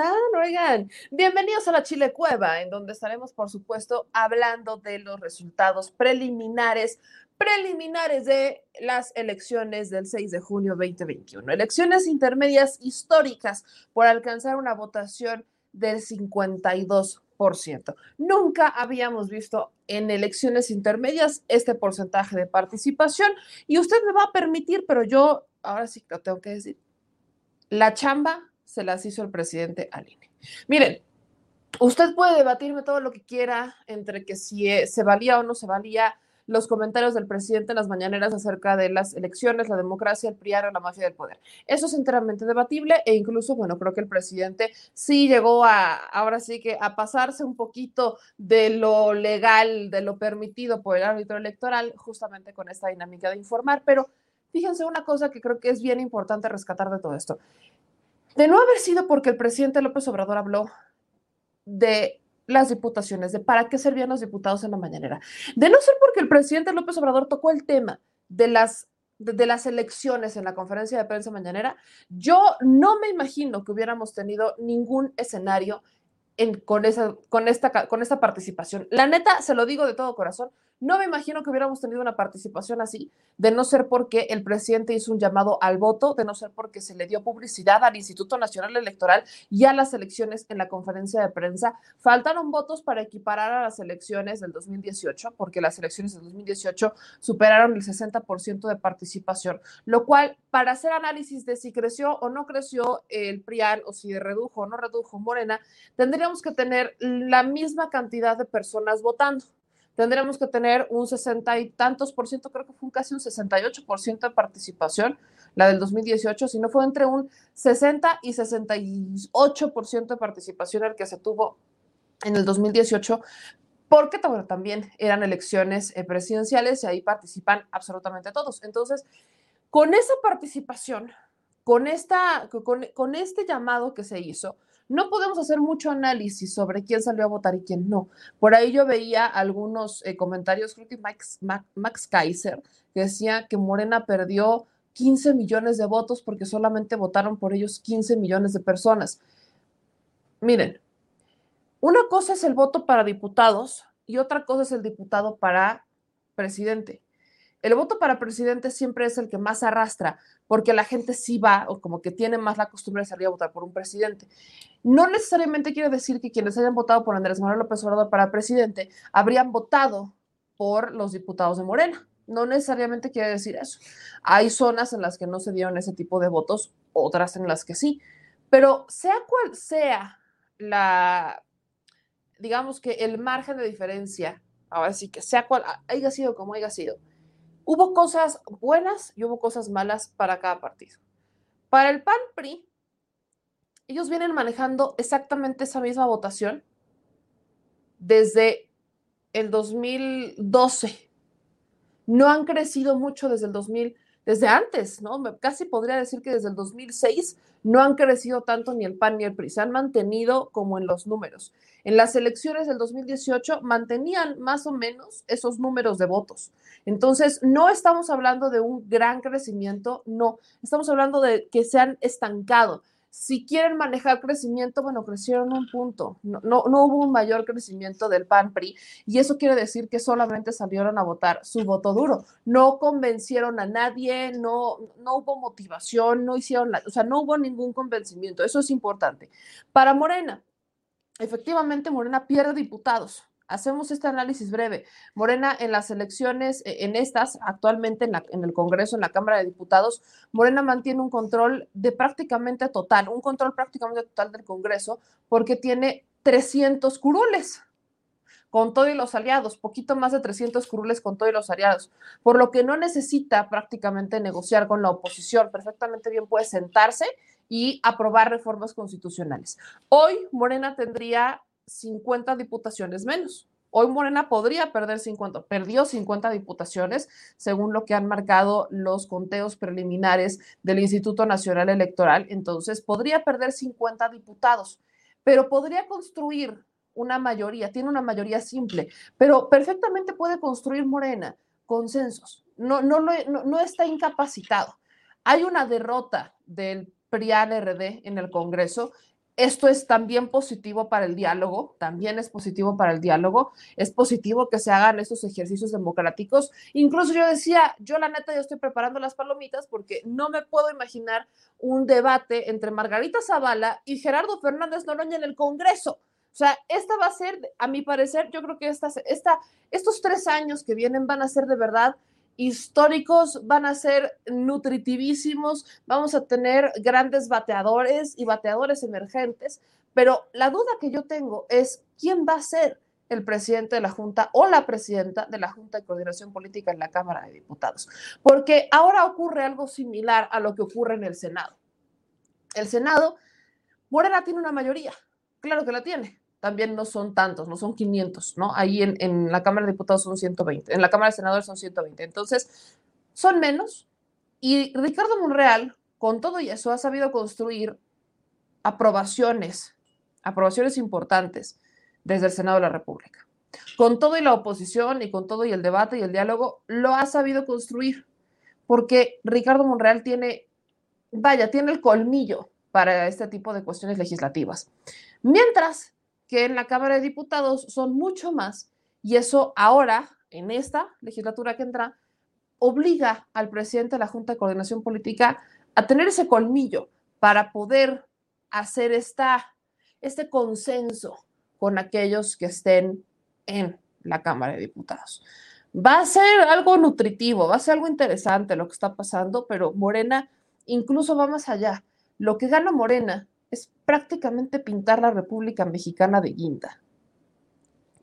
Están? Oigan, bienvenidos a la Chile Cueva, en donde estaremos, por supuesto, hablando de los resultados preliminares, preliminares de las elecciones del 6 de junio 2021. Elecciones intermedias históricas por alcanzar una votación del 52%. Nunca habíamos visto en elecciones intermedias este porcentaje de participación y usted me va a permitir, pero yo ahora sí lo tengo que decir, la chamba se las hizo el presidente Aline. Miren, usted puede debatirme todo lo que quiera entre que si eh, se valía o no se valía los comentarios del presidente en las mañaneras acerca de las elecciones, la democracia, el PRIAR o la mafia del poder. Eso es enteramente debatible e incluso, bueno, creo que el presidente sí llegó a, ahora sí que a pasarse un poquito de lo legal, de lo permitido por el árbitro electoral, justamente con esta dinámica de informar, pero fíjense una cosa que creo que es bien importante rescatar de todo esto. De no haber sido porque el presidente López Obrador habló de las diputaciones, de para qué servían los diputados en la mañanera, de no ser porque el presidente López Obrador tocó el tema de las de, las elecciones en la conferencia de prensa mañanera, yo no me imagino que hubiéramos tenido ningún escenario con, esa, con, esta, con esta participación. La neta, se lo digo de todo corazón, no me imagino que hubiéramos tenido una participación así, de no ser porque el presidente hizo un llamado al voto, de no ser porque se le dio publicidad al Instituto Nacional Electoral y a las elecciones en la conferencia de prensa. Faltaron votos para equiparar a las elecciones del 2018, porque las elecciones del 2018 superaron el 60% de participación, lo cual, para hacer análisis de si creció o no creció el PRIAN o si redujo o no redujo Morena, tendríamos que tener la misma cantidad de personas votando tendremos que tener un 60 y tantos por ciento, creo que fue casi un 68 por ciento de participación, la del 2018, si no fue entre un 60 y 68 por ciento de participación el que se tuvo en el 2018, porque también eran elecciones eh, presidenciales y ahí participan absolutamente todos. Entonces, con esa participación, con, esta, con, con este llamado que se hizo, no podemos hacer mucho análisis sobre quién salió a votar y quién no. Por ahí yo veía algunos eh, comentarios, creo que Max, Max Kaiser, que decía que Morena perdió 15 millones de votos porque solamente votaron por ellos 15 millones de personas. Miren, una cosa es el voto para diputados y otra cosa es el diputado para presidente el voto para presidente siempre es el que más arrastra, porque la gente sí va, o como que tiene más la costumbre de salir a votar por un presidente. No necesariamente quiere decir que quienes hayan votado por Andrés Manuel López Obrador para presidente habrían votado por los diputados de Morena. No necesariamente quiere decir eso. Hay zonas en las que no se dieron ese tipo de votos, otras en las que sí. Pero sea cual sea la, digamos que el margen de diferencia, ahora sí que sea cual haya sido como haya sido, Hubo cosas buenas y hubo cosas malas para cada partido. Para el PAN PRI, ellos vienen manejando exactamente esa misma votación desde el 2012. No han crecido mucho desde el 2000, desde antes, ¿no? Casi podría decir que desde el 2006 no han crecido tanto ni el PAN ni el PRI, se han mantenido como en los números. En las elecciones del 2018 mantenían más o menos esos números de votos. Entonces, no estamos hablando de un gran crecimiento, no, estamos hablando de que se han estancado. Si quieren manejar crecimiento, bueno, crecieron un punto. No, no, no, hubo un mayor crecimiento del PAN PRI y eso quiere decir que solamente salieron a votar su voto duro. No convencieron a nadie, no, no hubo motivación, no hicieron, la, o sea, no hubo ningún convencimiento. Eso es importante. Para Morena, efectivamente Morena pierde diputados hacemos este análisis breve. Morena en las elecciones, eh, en estas, actualmente en, el Congreso, en la Cámara de Diputados, Morena mantiene un control de prácticamente total, un control prácticamente total del Congreso, porque tiene 300 curules con todo y los aliados, poquito más de 300 curules con todo y los aliados, por lo que no necesita prácticamente negociar con la oposición, perfectamente bien puede sentarse y aprobar reformas constitucionales. Hoy Morena tendría 50 diputaciones menos. Hoy Morena podría perder 50, perdió 50 diputaciones, según lo que han marcado los conteos preliminares del Instituto Nacional Electoral. Entonces, podría perder 50 diputados, pero podría construir una mayoría, tiene una mayoría simple, pero perfectamente puede construir Morena consensos. No, no, no, no está incapacitado. Hay una derrota del PRIAN-RD en el Congreso esto es también positivo para el diálogo, también es positivo para el diálogo, es positivo que se hagan estos ejercicios democráticos. Incluso yo decía, yo la neta ya estoy preparando las palomitas porque no me puedo imaginar un debate entre Margarita Zavala y Gerardo Fernández Noroña en el Congreso. O sea, esta va a ser, a mi parecer, yo creo que esta, esta, estos tres años que vienen van a ser de verdad históricos, van a ser nutritivísimos, vamos a tener grandes bateadores y bateadores emergentes, pero la duda que yo tengo es quién va a ser el presidente de la Junta o la presidenta de la Junta de Coordinación Política en la Cámara de Diputados, porque ahora ocurre algo similar a lo que ocurre en el Senado. El Senado, Morena tiene una mayoría, claro que la tiene, también no son tantos, no son 500, ¿no? Ahí en, en, la Cámara de Diputados son 120, en la Cámara de Senadores son 120. Entonces, son menos. Y Ricardo Monreal, con todo y eso, ha sabido construir aprobaciones, aprobaciones importantes desde el Senado de la República. Con todo y la oposición y con todo y el debate y el diálogo, lo ha sabido construir, porque Ricardo Monreal tiene, vaya, tiene el colmillo para este tipo de cuestiones legislativas. Mientras que en la Cámara de Diputados son mucho más y eso ahora, en esta legislatura que entra, obliga al presidente de la Junta de Coordinación Política a tener ese colmillo para poder hacer esta, este consenso con aquellos que estén en la Cámara de Diputados. Va a ser algo nutritivo, va a ser algo interesante lo que está pasando, pero Morena incluso va más allá. Lo que gana Morena es prácticamente pintar la República Mexicana de guinda.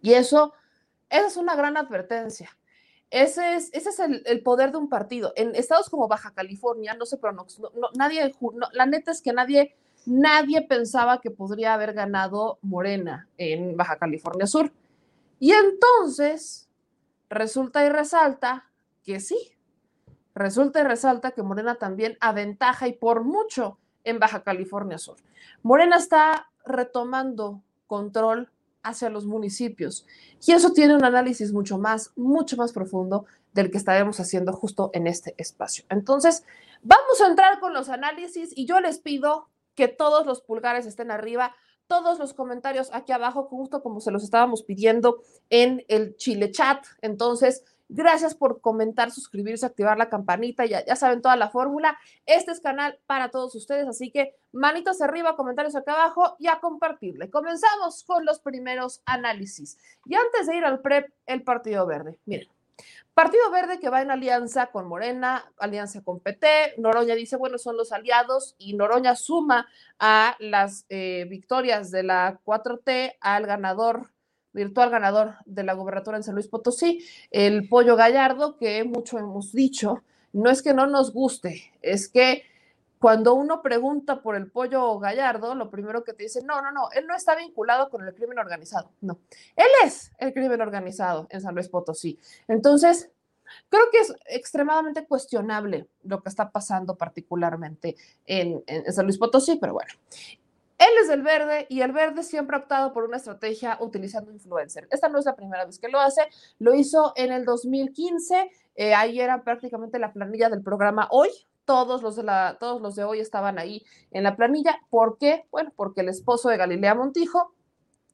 Y eso, esa es una gran advertencia. Ese es, ese es el, poder de un partido. En estados como Baja California, no se pronuncia, no, nadie, no, la neta es que nadie, nadie pensaba que podría haber ganado Morena en Baja California Sur. Y entonces, resulta y resalta que sí, resulta y resalta que Morena también aventaja y por mucho en Baja California Sur. Morena está retomando control hacia los municipios y eso tiene un análisis mucho más, mucho más profundo del que estaremos haciendo justo en este espacio. Entonces, vamos a entrar con los análisis y yo les pido que todos los pulgares estén arriba, todos los comentarios aquí abajo, justo como se los estábamos pidiendo en el Chile Chat. Entonces, Gracias por comentar, suscribirse, activar la campanita, ya, ya saben toda la fórmula. Este es canal para todos ustedes, así que manitos arriba, comentarios acá abajo y a compartirle. Comenzamos con los primeros análisis. Y antes de ir al PREP, el Partido Verde. Miren, Partido Verde que va en alianza con Morena, alianza con PT, Noroña dice, bueno, son los aliados y Noroña suma a las eh, victorias de la 4T al ganador virtual ganador de la gobernatura en San Luis Potosí, el pollo gallardo, que mucho hemos dicho, no es que no nos guste, es que cuando uno pregunta por el pollo gallardo, lo primero que te dicen, no, no, no, él no está vinculado con el crimen organizado, no, él es el crimen organizado en San Luis Potosí. Entonces, creo que es extremadamente cuestionable lo que está pasando particularmente en, en San Luis Potosí, pero bueno. Él es del verde y el verde siempre ha optado por una estrategia utilizando influencer. Esta no es la primera vez que lo hace, lo hizo en el 2015, eh, ahí era prácticamente la planilla del programa Hoy, todos los de todos los de hoy estaban ahí en la planilla. ¿Por qué? Bueno, porque el esposo de Galilea Montijo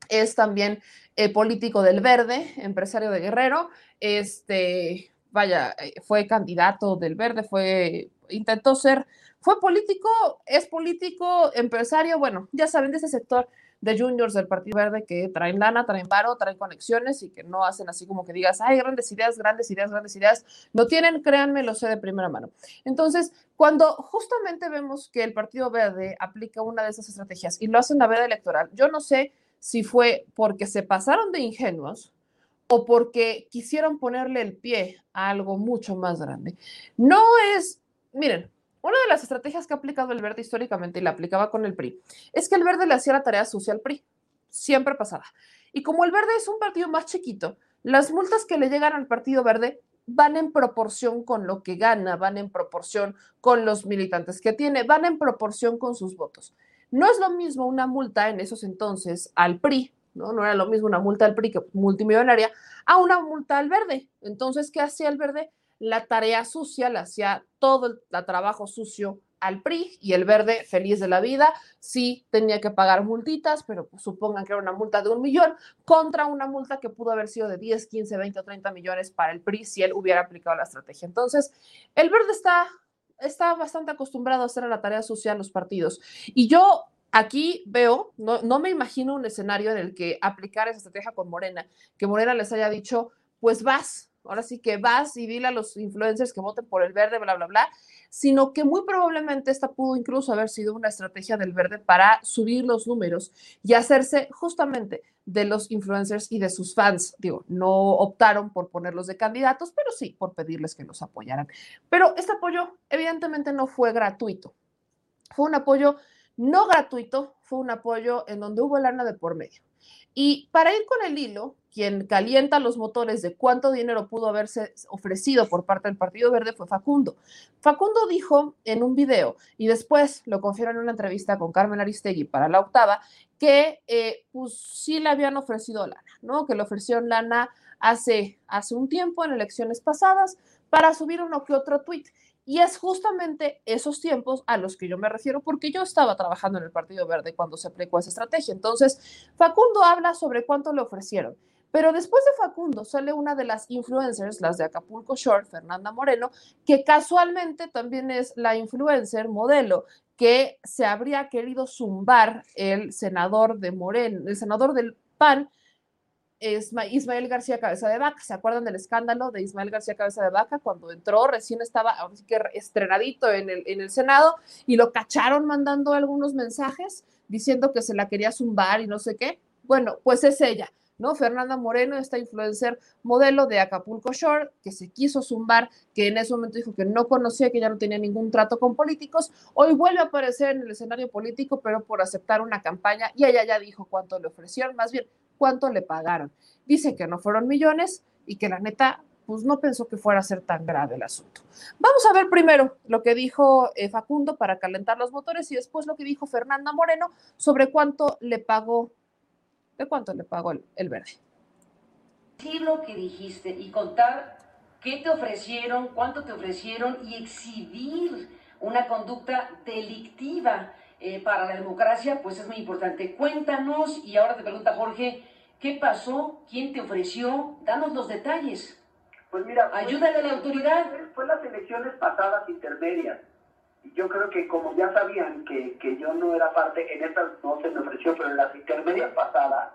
es también eh, político del Verde, empresario de Guerrero, este, vaya, eh, fue candidato del Verde, fue, intentó ser, fue político, es político, empresario, bueno, ya saben, de ese sector de juniors del Partido Verde que traen lana, traen varo, traen conexiones y que no hacen así como que digas, hay grandes ideas, grandes ideas, grandes ideas. No tienen, créanme, lo sé de primera mano. Entonces, cuando justamente vemos que el Partido Verde aplica una de esas estrategias y lo hace en la veda electoral, yo no sé si fue porque se pasaron de ingenuos o porque quisieron ponerle el pie a algo mucho más grande. No es, miren, una de las estrategias que ha aplicado el verde históricamente y la aplicaba con el PRI es que el verde le hacía la tarea sucia al PRI. Siempre pasaba. Y como el verde es un partido más chiquito, las multas que le llegan al partido verde van en proporción con lo que gana, van en proporción con los militantes que tiene, van en proporción con sus votos. No es lo mismo una multa en esos entonces al PRI, ¿no? No era lo mismo una multa al PRI que multimillonaria, a una multa al verde. Entonces, ¿qué hacía el verde? La tarea sucia, le hacía todo el trabajo sucio al PRI y el verde feliz de la vida, sí tenía que pagar multitas, pero supongan que era una multa de un millón contra una multa que pudo haber sido de 10, 15, 20 o 30 millones para el PRI si él hubiera aplicado la estrategia. Entonces, el verde está, está bastante acostumbrado a hacer la tarea sucia a los partidos. Y yo aquí veo, no, no me imagino un escenario en el que aplicar esa estrategia con Morena, que Morena les haya dicho, pues vas, ahora sí que vas y dile a los influencers que voten por el verde, bla, bla, bla, sino que muy probablemente esta pudo incluso haber sido una estrategia del verde para subir los números y hacerse justamente de los influencers y de sus fans. Digo, no optaron por ponerlos de candidatos, pero sí por pedirles que los apoyaran. Pero este apoyo evidentemente no fue gratuito. Fue un apoyo no gratuito, fue un apoyo en donde hubo lana de por medio. Y para ir con el hilo, quien calienta los motores de cuánto dinero pudo haberse ofrecido por parte del Partido Verde fue Facundo. Facundo dijo en un video, y después lo confirmó en una entrevista con Carmen Aristegui para la octava, que eh, pues sí le habían ofrecido lana, ¿no? Que le ofrecieron lana hace, hace un tiempo, en elecciones pasadas, para subir uno que otro tuit. Y es justamente esos tiempos a los que yo me refiero porque yo estaba trabajando en el Partido Verde cuando se aplicó esa estrategia. Entonces, Facundo habla sobre cuánto le ofrecieron. Pero después de Facundo sale una de las influencers, las de Acapulco Short, Fernanda Moreno, que casualmente también es la influencer modelo que se habría querido zumbar el senador de Moreno, el senador del PAN, Ismael García Cabeza de Vaca. ¿Se acuerdan del escándalo de Ismael García Cabeza de Vaca cuando entró, recién estaba ahora que estrenadito en el, en el Senado y lo cacharon mandando algunos mensajes diciendo que se la quería zumbar y no sé qué? Bueno, pues es ella. ¿No? Fernanda Moreno, esta influencer modelo de Acapulco Shore, que se quiso zumbar, que en ese momento dijo que no conocía, que ya no tenía ningún trato con políticos, hoy vuelve a aparecer en el escenario político, pero por aceptar una campaña, y ella ya dijo cuánto le ofrecieron, más bien cuánto le pagaron. Dice que no fueron millones y que la neta, pues no pensó que fuera a ser tan grave el asunto. Vamos a ver primero lo que dijo eh, Facundo para calentar los motores y después lo que dijo Fernanda Moreno sobre cuánto le pagó ¿De cuánto le pagó el, verde? Sí, lo que dijiste y contar qué te ofrecieron, cuánto te ofrecieron y exhibir una conducta delictiva eh, para la democracia, pues es muy importante. Cuéntanos y ahora te pregunta Jorge, ¿qué pasó? ¿Quién te ofreció? Danos los detalles. Pues mira, ayúdale a la autoridad. Fue las elecciones pasadas intermedias yo creo que como ya sabían que, que yo no era parte, en estas no se me ofreció, pero en las intermedias pasadas,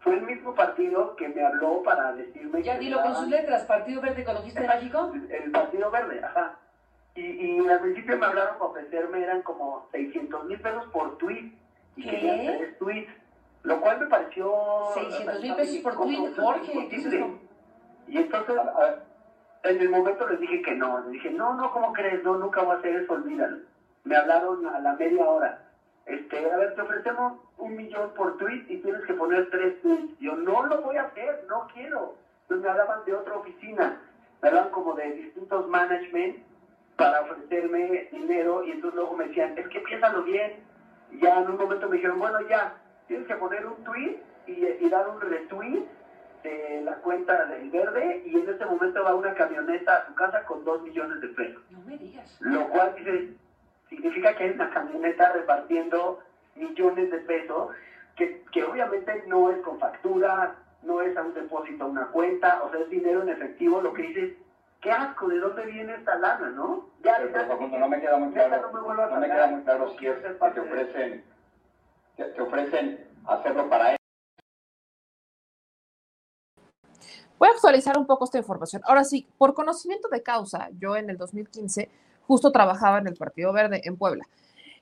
fue el mismo partido que me habló para decirme... Ya dilo con sus letras, Partido Verde Ecologista Mágico. El Partido Verde, ajá. Y, y al principio me hablaron para ofrecerme, eran como 600 mil pesos por tweet. Y ¿Qué? querían tres tweets, lo cual me pareció... 600 mil pesos por tweet, Jorge. Y entonces, a, en el momento les dije que no. Les dije, no, no, ¿cómo crees? No, nunca voy a hacer eso, olvídalo. Me hablaron a la media hora. Este, a ver, te ofrecemos un millón por tweet y tienes que poner tres tweets. Yo no lo voy a hacer, no quiero. Entonces me hablaban de otra oficina. Me hablaban como de distintos management para ofrecerme dinero y entonces luego me decían, es que piénsalo bien. ya en un momento me dijeron, bueno, ya, tienes que poner un tweet y, y dar un retweet de la cuenta del verde y en este momento va una camioneta a su casa con dos millones de pesos. No me digas. Lo cual dice, significa que hay una camioneta repartiendo millones de pesos, que, que obviamente no es con factura, no es a un depósito a una cuenta, o sea, es dinero en efectivo, lo que dices, qué asco, ¿de dónde viene esta lana, no? Ya, Pero, ya- no me queda muy ya claro, no me no me queda muy claro si es que te ofrecen, te, te ofrecen hacerlo para él. Voy a actualizar un poco esta información. Ahora sí, por conocimiento de causa, yo en el 2015 justo trabajaba en el Partido Verde en Puebla.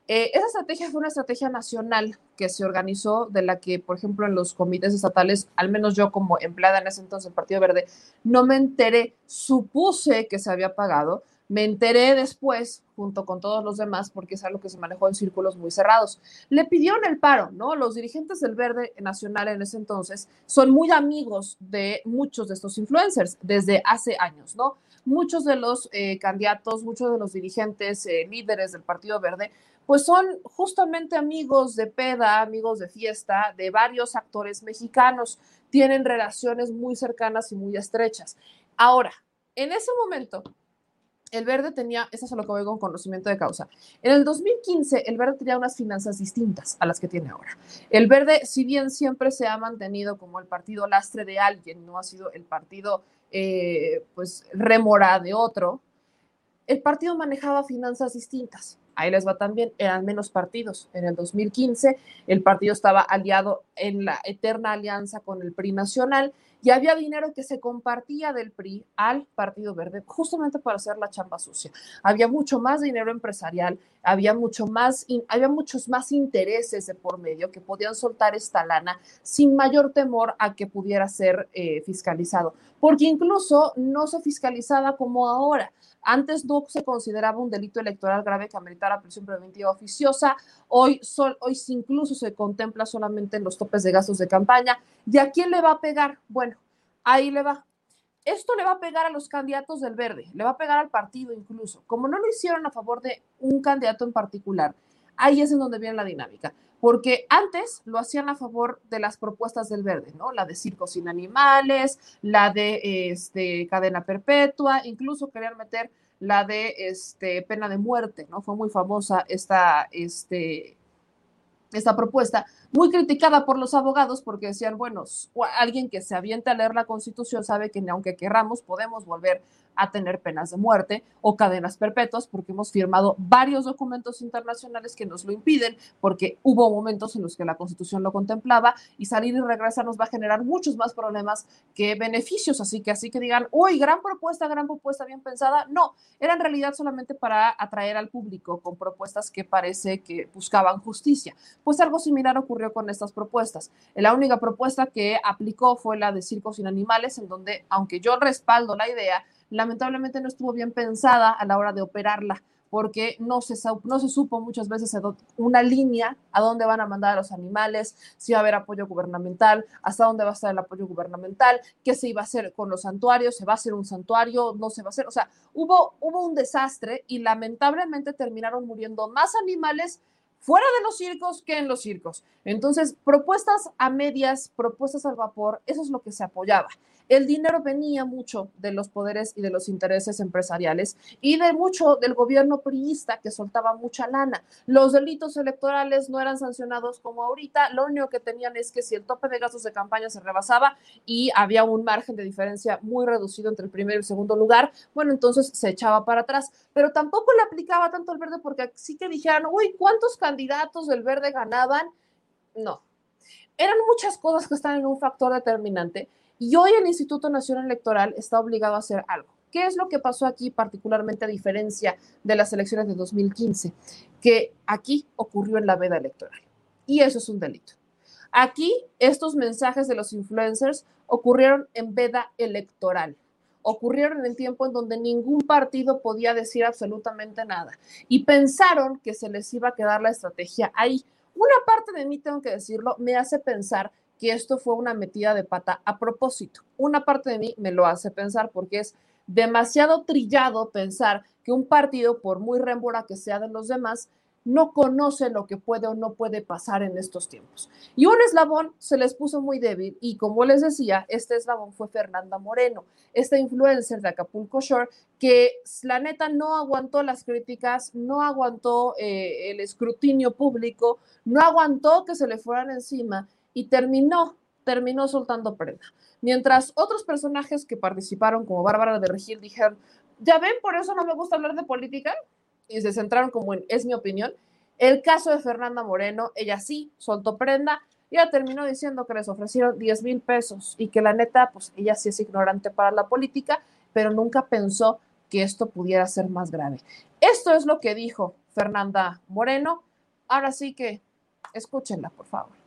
Eh, esa estrategia fue una estrategia nacional que se organizó, de la que, por ejemplo, en los comités estatales, al menos yo como empleada en ese entonces del Partido Verde, no me enteré, supuse que se había pagado, me enteré después, junto con todos los demás, porque es algo que se manejó en círculos muy cerrados. Le pidieron el paro, ¿no? Los dirigentes del Verde Nacional en ese entonces son muy amigos de muchos de estos influencers desde hace años, ¿no? Muchos de los eh, candidatos, muchos de los dirigentes, eh, líderes del Partido Verde, pues son justamente amigos de peda, amigos de fiesta, de varios actores mexicanos. Tienen relaciones muy cercanas y muy estrechas. Ahora, en ese momento, el Verde tenía, eso es lo que con conocimiento de causa. En el 2015, el Verde tenía unas finanzas distintas a las que tiene ahora. El Verde, si bien siempre se ha mantenido como el partido lastre de alguien, no ha sido el partido, eh, pues, remora de otro, el partido manejaba finanzas distintas. Ahí les va también, eran menos partidos. En el 2015, el partido estaba aliado en la eterna alianza con el PRI nacional y había dinero que se compartía del PRI al Partido Verde justamente para hacer la chamba sucia. Había mucho más dinero empresarial, había mucho más, había muchos más intereses de por medio que podían soltar esta lana sin mayor temor a que pudiera ser eh, fiscalizado, porque incluso no se fiscalizaba como ahora. Antes no se consideraba un delito electoral grave que ameritara prisión preventiva oficiosa. Hoy, sol, hoy incluso se contempla solamente en los topes de gastos de campaña. ¿Y a quién le va a pegar? Bueno, ahí le va. Esto le va a pegar a los candidatos del verde, le va a pegar al partido incluso. Como no lo hicieron a favor de un candidato en particular, ahí es en donde viene la dinámica. Porque antes lo hacían a favor de las propuestas del verde, ¿no? La de circos sin animales, la de este, cadena perpetua, incluso querían meter la de este, pena de muerte, ¿no? Fue muy famosa esta, este, esta propuesta, muy criticada por los abogados porque decían, bueno, alguien que se avienta a leer la constitución sabe que aunque querramos podemos volver a tener penas de muerte o cadenas perpetuas porque hemos firmado varios documentos internacionales que nos lo impiden porque hubo momentos en los que la constitución lo contemplaba y salir y regresar nos va a generar muchos más problemas que beneficios. Así que así que digan, uy, gran propuesta, gran propuesta, bien pensada. No, era en realidad solamente para atraer al público con propuestas que parece que buscaban justicia. Pues algo similar ocurrió con estas propuestas. La única propuesta que aplicó fue la de circos sin animales, en donde, aunque yo respaldo la idea, lamentablemente no estuvo bien pensada a la hora de operarla, porque no se, no se supo muchas veces una línea a dónde van a mandar a los animales, si va a haber apoyo gubernamental, hasta dónde va a estar el apoyo gubernamental, qué se iba a hacer con los santuarios, se va a hacer un santuario, no se va a hacer, o sea, hubo, hubo un desastre y lamentablemente terminaron muriendo más animales fuera de los circos que en los circos. Entonces, propuestas a medias, propuestas al vapor, eso es lo que se apoyaba. El dinero venía mucho de los poderes y de los intereses empresariales y de mucho del gobierno priista que soltaba mucha lana. Los delitos electorales no eran sancionados como ahorita, lo único que tenían es que si el tope de gastos de campaña se rebasaba y había un margen de diferencia muy reducido entre el primer y el segundo lugar, bueno, entonces se echaba para atrás, pero tampoco le aplicaba tanto el verde porque sí que dijeran, uy, ¿cuántos candidatos del verde ganaban? No. Eran muchas cosas que están en un factor determinante y hoy el Instituto Nacional Electoral está obligado a hacer algo. ¿Qué es lo que pasó aquí, particularmente a diferencia de las elecciones de 2015? Que aquí ocurrió en la veda electoral. Y eso es un delito. Aquí, estos mensajes de los influencers ocurrieron en veda electoral. Ocurrieron en tiempo en donde ningún partido podía decir absolutamente nada. Y pensaron que se les iba a quedar la estrategia ahí. Una parte de mí, tengo que decirlo, me hace pensar que esto fue una metida de pata a propósito. Una parte de mí me lo hace pensar porque es demasiado trillado pensar que un partido, por muy rémbora que sea de los demás, no conoce lo que puede o no puede pasar en estos tiempos. Y un eslabón se les puso muy débil y como les decía, este eslabón fue Fernanda Moreno, esta influencer de Acapulco Shore que la neta no aguantó las críticas, no aguantó eh, el escrutinio público, no aguantó que se le fueran encima y terminó, terminó soltando prenda. Mientras otros personajes que participaron, como Bárbara de Regil, dijeron, ya ven, por eso no me gusta hablar de política, y se centraron como en, es mi opinión. El caso de Fernanda Moreno, ella sí soltó prenda, y ella terminó diciendo que les ofrecieron 10 mil pesos y que la neta, pues ella sí es ignorante para la política, pero nunca pensó que esto pudiera ser más grave. Esto es lo que dijo Fernanda Moreno. Ahora sí que escúchenla, por favor.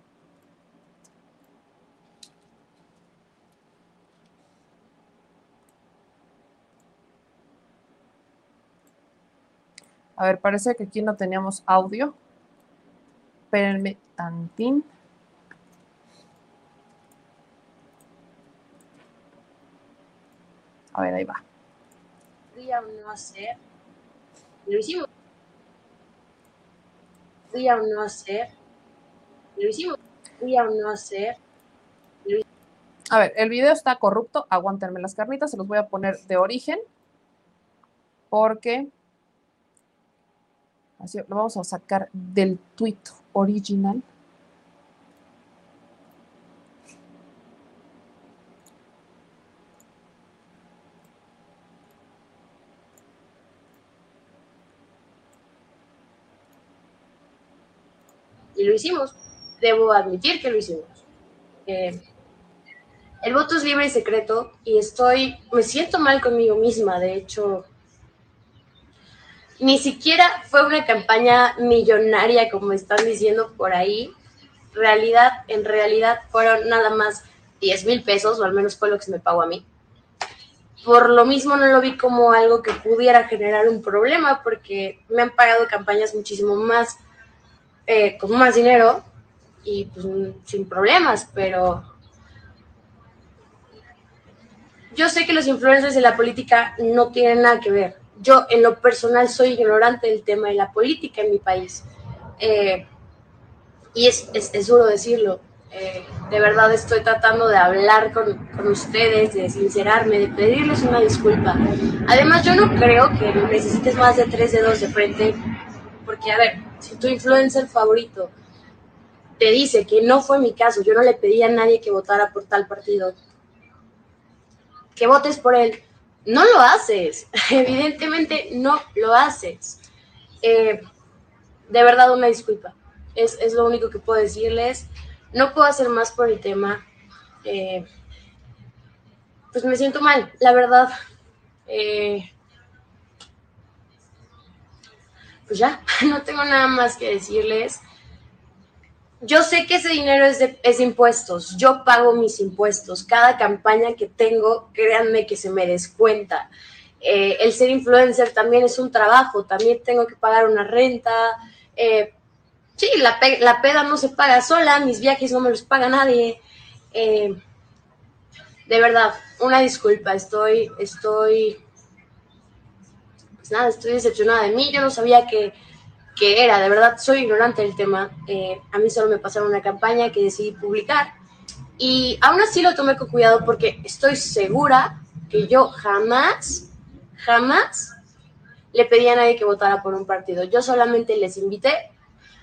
A ver, parece que aquí no teníamos audio. Espérenme tantín. A ver, ahí va. Podría no hacer. Lo hicimos. Podría no. Lo hicimos. Podría no hacer. A ver, el video está corrupto. Aguántenme las carnitas. Se los voy a poner de origen. Porque Así lo vamos a sacar del tweet original. Y lo hicimos. Debo admitir que lo hicimos. El voto es libre y secreto y estoy, me siento mal conmigo misma. De hecho, ni siquiera fue una campaña millonaria como están diciendo por ahí. Realidad, en realidad fueron nada más 10 mil pesos, o al menos fue lo que se me pagó a mí. Por lo mismo no lo vi como algo que pudiera generar un problema, porque me han pagado campañas muchísimo más, eh, con más dinero y pues, sin problemas, pero yo sé que los influencers de la política no tienen nada que ver yo en lo personal soy ignorante del tema de la política en mi país. Eh, y es, es, duro decirlo. Eh, de verdad estoy tratando de hablar con, con, ustedes, de sincerarme, de pedirles una disculpa. Además, yo no creo que necesites más de tres dedos de frente, porque a ver, si tu influencer favorito te dice que no fue mi caso, yo no le pedí a nadie que votara por tal partido, que votes por él, no lo haces, evidentemente no lo haces. Eh, de verdad una disculpa, es, lo único que puedo decirles. No puedo hacer más por el tema. Eh, pues me siento mal, la verdad. Eh, pues ya, no tengo nada más que decirles yo sé que ese dinero es de, impuestos, yo pago mis impuestos, cada campaña que tengo, créanme que se me descuenta. Eh, el ser influencer también es un trabajo, también tengo que pagar una renta. Eh, sí, la, la, peda no se paga sola, mis viajes no me los paga nadie. Eh, de verdad, una disculpa, estoy, estoy, pues nada, estoy decepcionada de mí, yo no sabía que que era, de verdad, soy ignorante del tema. Eh, a mí solo me pasaron una campaña que decidí publicar y aún así lo tomé con cuidado porque estoy segura que yo jamás, jamás le pedí a nadie que votara por un partido. Yo solamente les invité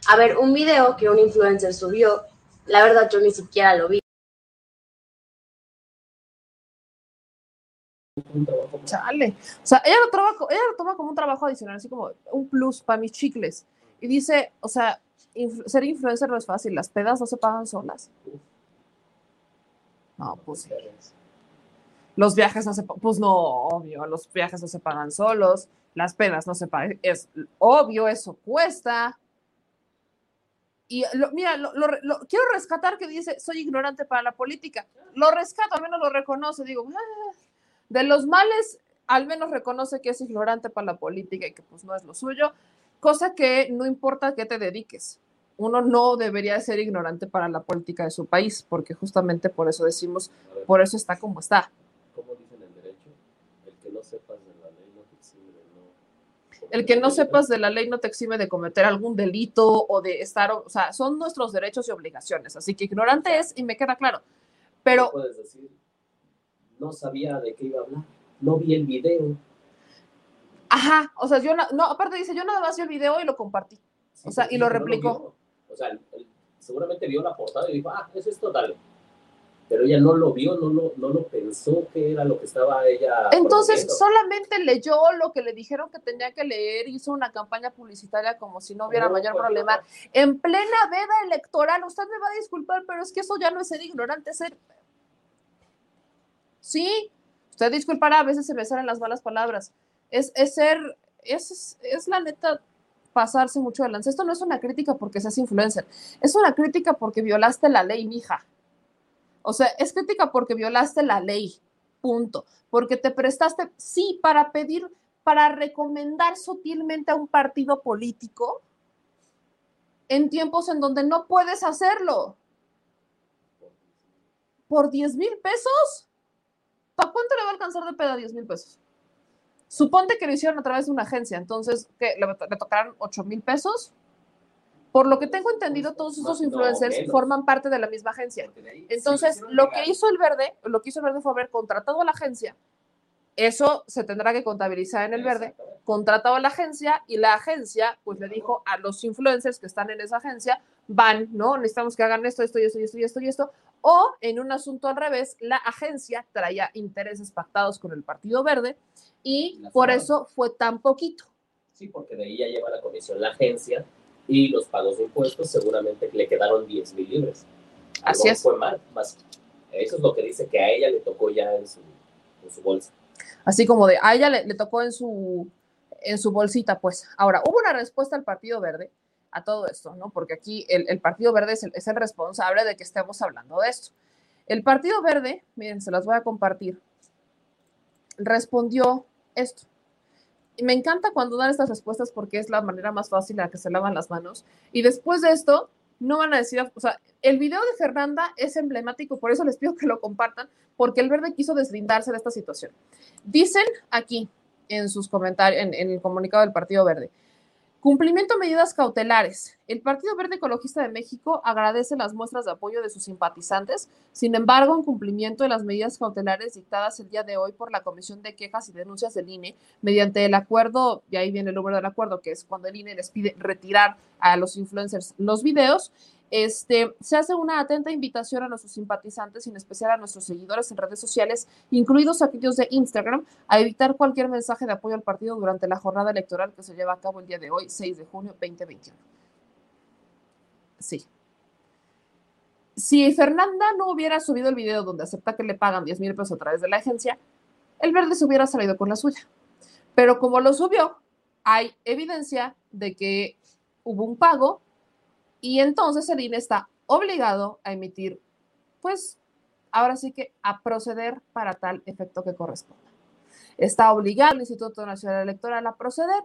a ver un video que un influencer subió. La verdad, yo ni siquiera lo vi. Chale. O sea, ella lo, trabaja, ella lo toma como un trabajo adicional, así como un plus para mis chicles. Y dice, o sea, ser influencer no es fácil, las pedas no se pagan solas. No, pues sí. Los viajes no se pues no, obvio, los viajes no se pagan solos, las pedas no se pagan, es obvio, eso cuesta. Y mira, lo, quiero rescatar que dice, soy ignorante para la política. Lo rescato, al menos lo reconoce, digo, ah, de los males, al menos reconoce que es ignorante para la política y que pues no es lo suyo, cosa que no importa qué te dediques. Uno no debería ser ignorante para la política de su país, porque justamente por eso decimos, por eso está como está. ¿Cómo dicen en derecho? El que no sepas de la ley no te exime de no El que no sepas de la ley no te exime de cometer algún delito o de estar, o sea, son nuestros derechos y obligaciones. Así que ignorante es y me queda claro. Pero. Puedes decir, no sabía de qué iba a hablar, no vi el video. Ajá, o sea, yo no, aparte dice, yo nada más vi el video y lo compartí. o sea, y lo replicó. o sea, él, seguramente vio la portada y dijo, ah, es esto, dale pero ella no lo vio, no lo, no lo pensó que era lo que estaba ella. Entonces solamente leyó lo que le dijeron que tenía que leer, hizo una campaña publicitaria como si no hubiera mayor pues, problema. En plena veda electoral, usted me va a disculpar, pero es que eso ya no es ser ignorante, es ser... Sí, usted disculpará, a veces se me salen las malas palabras. Es, es ser, es, es la neta pasarse mucho de lance. Esto no es una crítica porque seas influencer, es una crítica porque violaste la ley, mija. O sea, es crítica porque violaste la ley, punto. Porque te prestaste, sí, para pedir, para recomendar sutilmente a un partido político en tiempos en donde no puedes hacerlo. ¿Por 10 mil pesos? ¿Para cuánto le va a alcanzar de peda 10 mil pesos? Suponte que lo hicieron a través de una agencia, entonces, ¿qué? ¿Le, le tocarán 8 mil pesos? Por lo que tengo entendido, todos esos influencers forman parte de la misma agencia. Entonces, lo que hizo el verde, lo que hizo el verde fue haber contratado a la agencia. Eso se tendrá que contabilizar en el verde. Contratado a la agencia y la agencia, pues le dijo a los influencers que están en esa agencia, van, ¿no? Necesitamos que hagan esto, esto y esto y esto y esto y esto. O en un asunto al revés, la agencia traía intereses pactados con el Partido Verde y por eso fue tan poquito. Sí, porque de ahí ya lleva la comisión la agencia y los pagos de impuestos seguramente le quedaron 10 mil libres. Así es. Fue mal, más. Eso es lo que dice que a ella le tocó ya en su, en su bolsa. Así como de, a ella le, le, tocó en su, en su bolsita, pues. Ahora, hubo una respuesta al Partido Verde a todo esto, ¿no? Porque aquí el, Partido Verde es el, es el responsable de que estemos hablando de esto. El Partido Verde, miren, se las voy a compartir, respondió esto me encanta cuando dan estas respuestas porque es la manera más fácil en la que se lavan las manos. Y después de esto, no van a decir, o sea, el video de Fernanda es emblemático, por eso les pido que lo compartan, porque el verde quiso deslindarse de esta situación. Dicen aquí en sus comentarios, en, en el comunicado del Partido Verde, Cumplimiento de medidas cautelares. El Partido Verde Ecologista de México agradece las muestras de apoyo de sus simpatizantes. Sin embargo, en cumplimiento de las medidas cautelares dictadas el día de hoy por la Comisión de Quejas y Denuncias del INE, mediante el acuerdo, y ahí viene el número del acuerdo, que es cuando el INE les pide retirar a los influencers los videos, este, se hace una atenta invitación a nuestros simpatizantes y en especial a nuestros seguidores en redes sociales, incluidos aquellos de Instagram, a evitar cualquier mensaje de apoyo al partido durante la jornada electoral que se lleva a cabo el día de hoy, 6 de junio 2021. Sí. Si Fernanda no hubiera subido el video donde acepta que le pagan 10 mil pesos a través de la agencia, el verde se hubiera salido con la suya. Pero como lo subió, hay evidencia de que hubo un pago y entonces el INE está obligado a emitir, pues ahora sí que a proceder para tal efecto que corresponda. Está obligado el Instituto Nacional Electoral a proceder.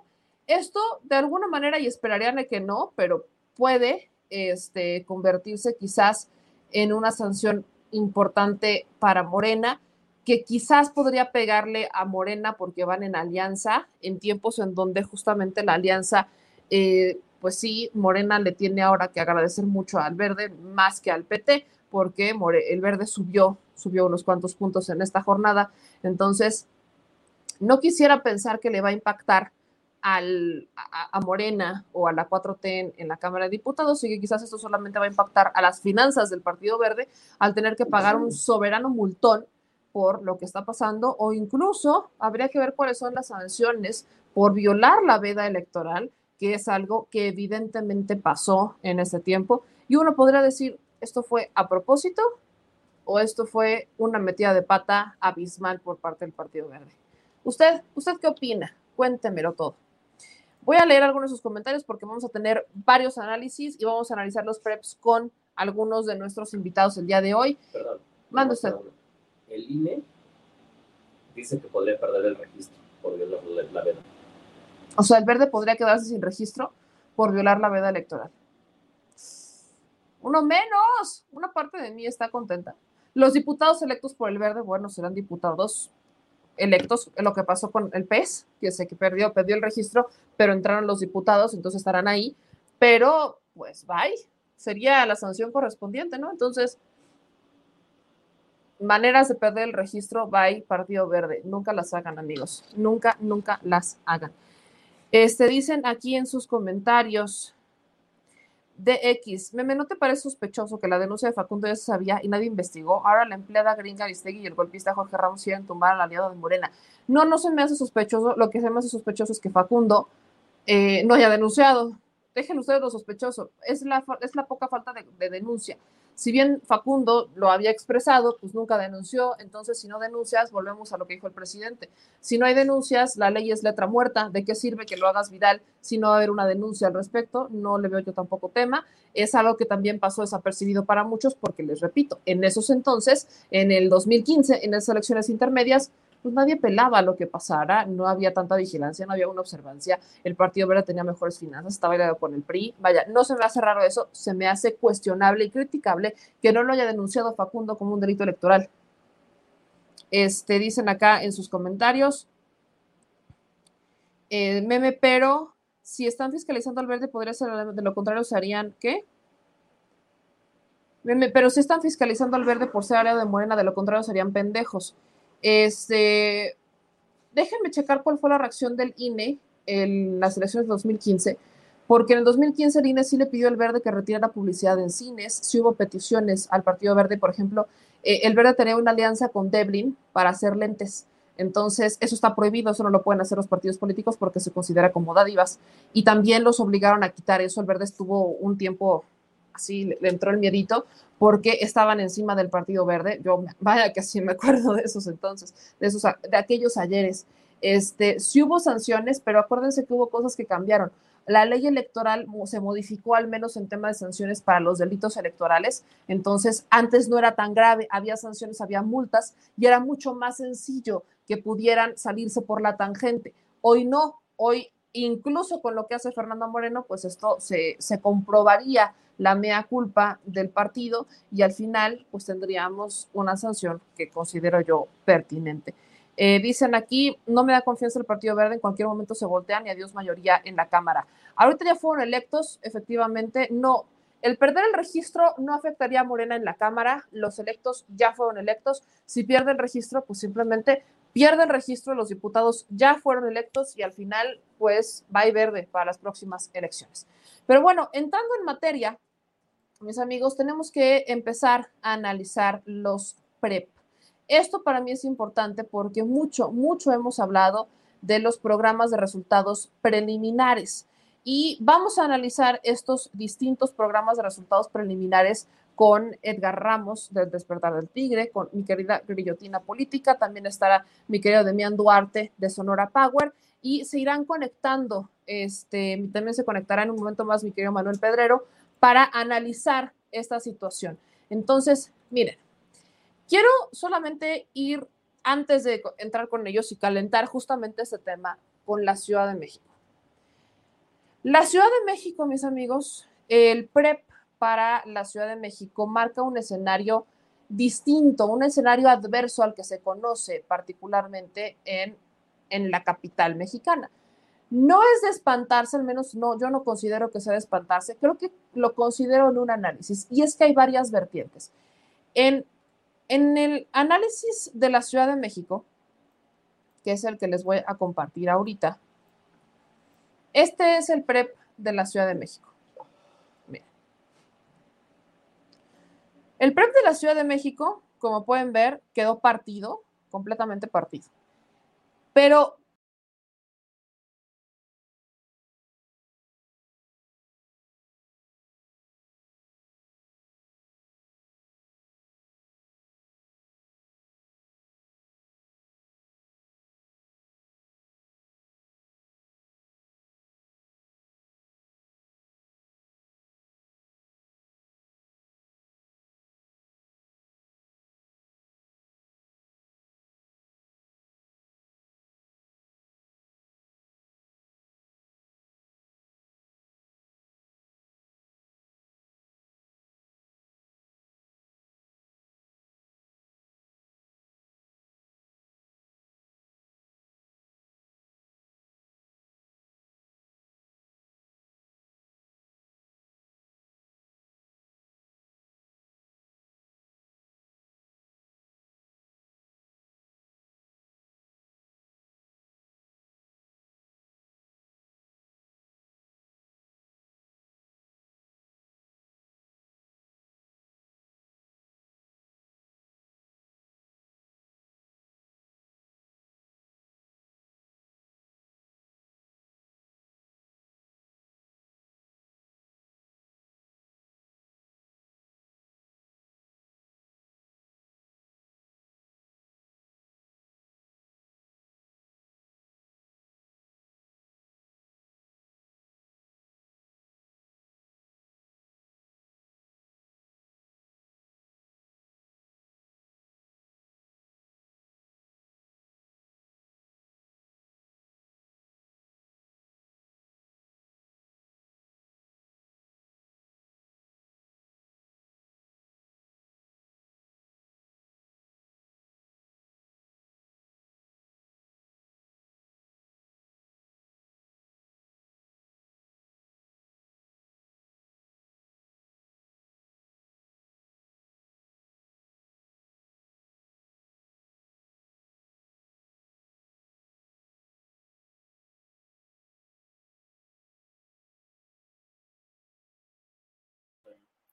Esto de alguna manera, y esperarían que no, pero puede este, convertirse quizás en una sanción importante para Morena, que quizás podría pegarle a Morena porque van en alianza en tiempos en donde justamente la alianza eh, pues sí, Morena le tiene ahora que agradecer mucho al verde más que al PT, porque el verde subió, subió unos cuantos puntos en esta jornada. Entonces, no quisiera pensar que le va a impactar a, Morena o a la 4T en, la Cámara de Diputados y que quizás esto solamente va a impactar a las finanzas del Partido Verde al tener que pagar un soberano multón por lo que está pasando o incluso habría que ver cuáles son las sanciones por violar la veda electoral que es algo que evidentemente pasó en ese tiempo. Y uno podría decir, ¿esto fue a propósito o esto fue una metida de pata abismal por parte del Partido Verde? ¿Usted, usted qué opina? Cuéntemelo todo. Voy a leer algunos de sus comentarios porque vamos a tener varios análisis y vamos a analizar los preps con algunos de nuestros invitados el día de hoy. Perdón. Manda usted. El INE dice que podría perder el registro por la, la veda. O sea, el verde podría quedarse sin registro por violar la veda electoral. Uno menos. Una parte de mí está contenta. Los diputados electos por el verde, bueno, serán diputados electos, lo que pasó con el PES, que sé que perdió, perdió el registro, pero entraron los diputados, entonces estarán ahí, pero pues bye, sería la sanción correspondiente, ¿no? Entonces, maneras de perder el registro, bye, Partido Verde, nunca las hagan, amigos, nunca, nunca las hagan. Este, dicen aquí en sus comentarios, DX, meme, ¿no te parece sospechoso que la denuncia de Facundo ya se sabía y nadie investigó? Ahora la empleada gringa Aristegui y el golpista Jorge Ramos quieren tumbar al aliado de Morena. No, no se me hace sospechoso. Lo que se me hace sospechoso es que Facundo eh, no haya denunciado. Dejen ustedes lo sospechoso. Es la, es la poca falta de, de denuncia. Si bien Facundo lo había expresado, pues nunca denunció. Entonces, si no denuncias, volvemos a lo que dijo el presidente. Si no hay denuncias, la ley es letra muerta. ¿De qué sirve que lo hagas viral si no va a haber una denuncia al respecto? No le veo yo tampoco tema. Es algo que también pasó desapercibido para muchos porque, les repito, en esos entonces, en el 2015, en esas elecciones intermedias, pues nadie pelaba lo que pasara, no había tanta vigilancia, no había una observancia, el Partido Verde tenía mejores finanzas, estaba aliado con el PRI, vaya, no se me hace raro eso, se me hace cuestionable y criticable que no lo haya denunciado Facundo como un delito electoral. Este, dicen acá en sus comentarios, eh, meme, pero si están fiscalizando al verde, podría ser de lo contrario, se harían, ¿qué? Meme, pero si están fiscalizando al verde por ser área de Morena, de lo contrario serían pendejos. Este, déjenme checar cuál fue la reacción del INE en las elecciones de 2015, porque en el 2015 el INE sí le pidió al Verde que retirara publicidad en cines, sí hubo peticiones al Partido Verde, por ejemplo, eh, el Verde tenía una alianza con Devlin para hacer lentes. Entonces, eso está prohibido, eso no lo pueden hacer los partidos políticos porque se considera como dádivas. Y también los obligaron a quitar eso. El Verde estuvo un tiempo así, le, entró el miedito, porque estaban encima del Partido Verde. Yo, vaya que sí me acuerdo de esos entonces, de, esos, de aquellos ayeres. Este, sí hubo sanciones, pero acuérdense que hubo cosas que cambiaron. La ley electoral se modificó al menos en tema de sanciones para los delitos electorales. Entonces, antes no era tan grave, había sanciones, había multas y era mucho más sencillo que pudieran salirse por la tangente. Hoy no, hoy incluso con lo que hace Fernando Moreno, pues esto se, se comprobaría la mea culpa del partido y al final pues tendríamos una sanción que considero yo pertinente. Eh, dicen aquí, no me da confianza el Partido Verde, en cualquier momento se voltean y adiós mayoría en la Cámara. Ahorita ya fueron electos, efectivamente, no, el perder el registro no afectaría a Morena en la Cámara, los electos ya fueron electos, si pierde el registro, pues simplemente pierde el registro, los diputados ya fueron electos y al final, pues va y verde para las próximas elecciones. Pero bueno, entrando en materia, mis amigos, tenemos que empezar a analizar los PREP. Esto para mí es importante porque mucho, mucho hemos hablado de los programas de resultados preliminares y vamos a analizar estos distintos programas de resultados preliminares con Edgar Ramos del Despertar del Tigre, con mi querida Grillotina Política, también estará mi querido Demián Duarte de Sonora Power y se irán conectando, este, también se conectará en un momento más mi querido Manuel Pedrero para analizar esta situación. Entonces, miren, quiero solamente ir antes de entrar con ellos y calentar justamente este tema con la Ciudad de México. La Ciudad de México, mis amigos, el PREP para la Ciudad de México marca un escenario distinto, un escenario adverso al que se conoce particularmente en, en la capital mexicana. No es de espantarse, al menos no, yo no considero que sea de espantarse, creo que lo considero en un análisis, y es que hay varias vertientes. En, en el análisis de la Ciudad de México, que es el que les voy a compartir ahorita, este es el PREP de la Ciudad de México. El PREP de la Ciudad de México, como pueden ver, quedó partido, completamente partido. Pero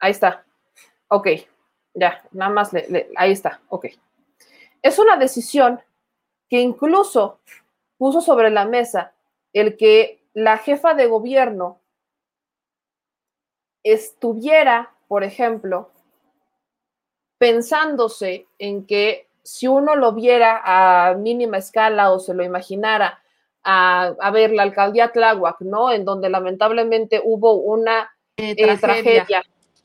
Ahí está. Ok, ya, nada más, ahí está, ok. Es una decisión que incluso puso sobre la mesa el que la jefa de gobierno estuviera, por ejemplo, pensándose en que si uno lo viera a mínima escala o se lo imaginara a, ver la alcaldía Tláhuac, ¿no? En donde lamentablemente hubo una eh, eh, tragedia,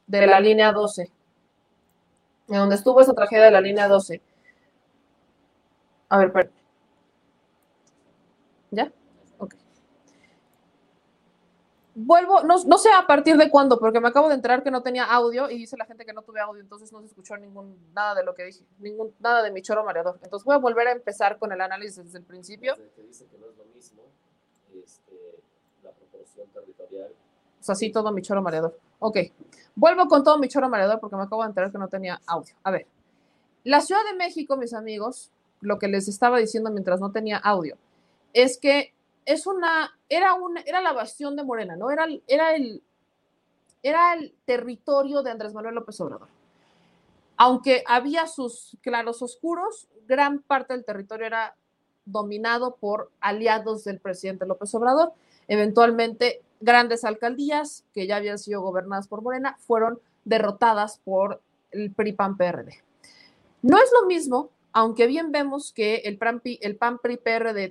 de, la, línea 12, en donde estuvo esa tragedia de la línea 12. A ver, perdón. ¿Ya? Ok. Vuelvo, no, no, sé a partir de cuándo, porque me acabo de enterar que no tenía audio y dice la gente que no tuve audio, entonces no se escuchó ningún, nada de lo que dije, ningún, nada de mi choro mareador. Entonces voy a volver a empezar con el análisis desde el principio. dice que no es lo mismo este, la proporción territorial. O sea, sí, todo mi choro mareador. Ok, vuelvo con todo mi choro mareador porque me acabo de enterar que no tenía audio. A ver, la Ciudad de México, mis amigos, lo que les estaba diciendo mientras no tenía audio, es que es una, era una, era la bastión de Morena, ¿no? Era, era el, era el territorio de Andrés Manuel López Obrador. Aunque había sus claros oscuros, gran parte del territorio era dominado por aliados del presidente López Obrador. Eventualmente, grandes alcaldías que ya habían sido gobernadas por Morena fueron derrotadas por el PRI-PAN-PRD. No es lo mismo aunque bien vemos que el PAN, el PAN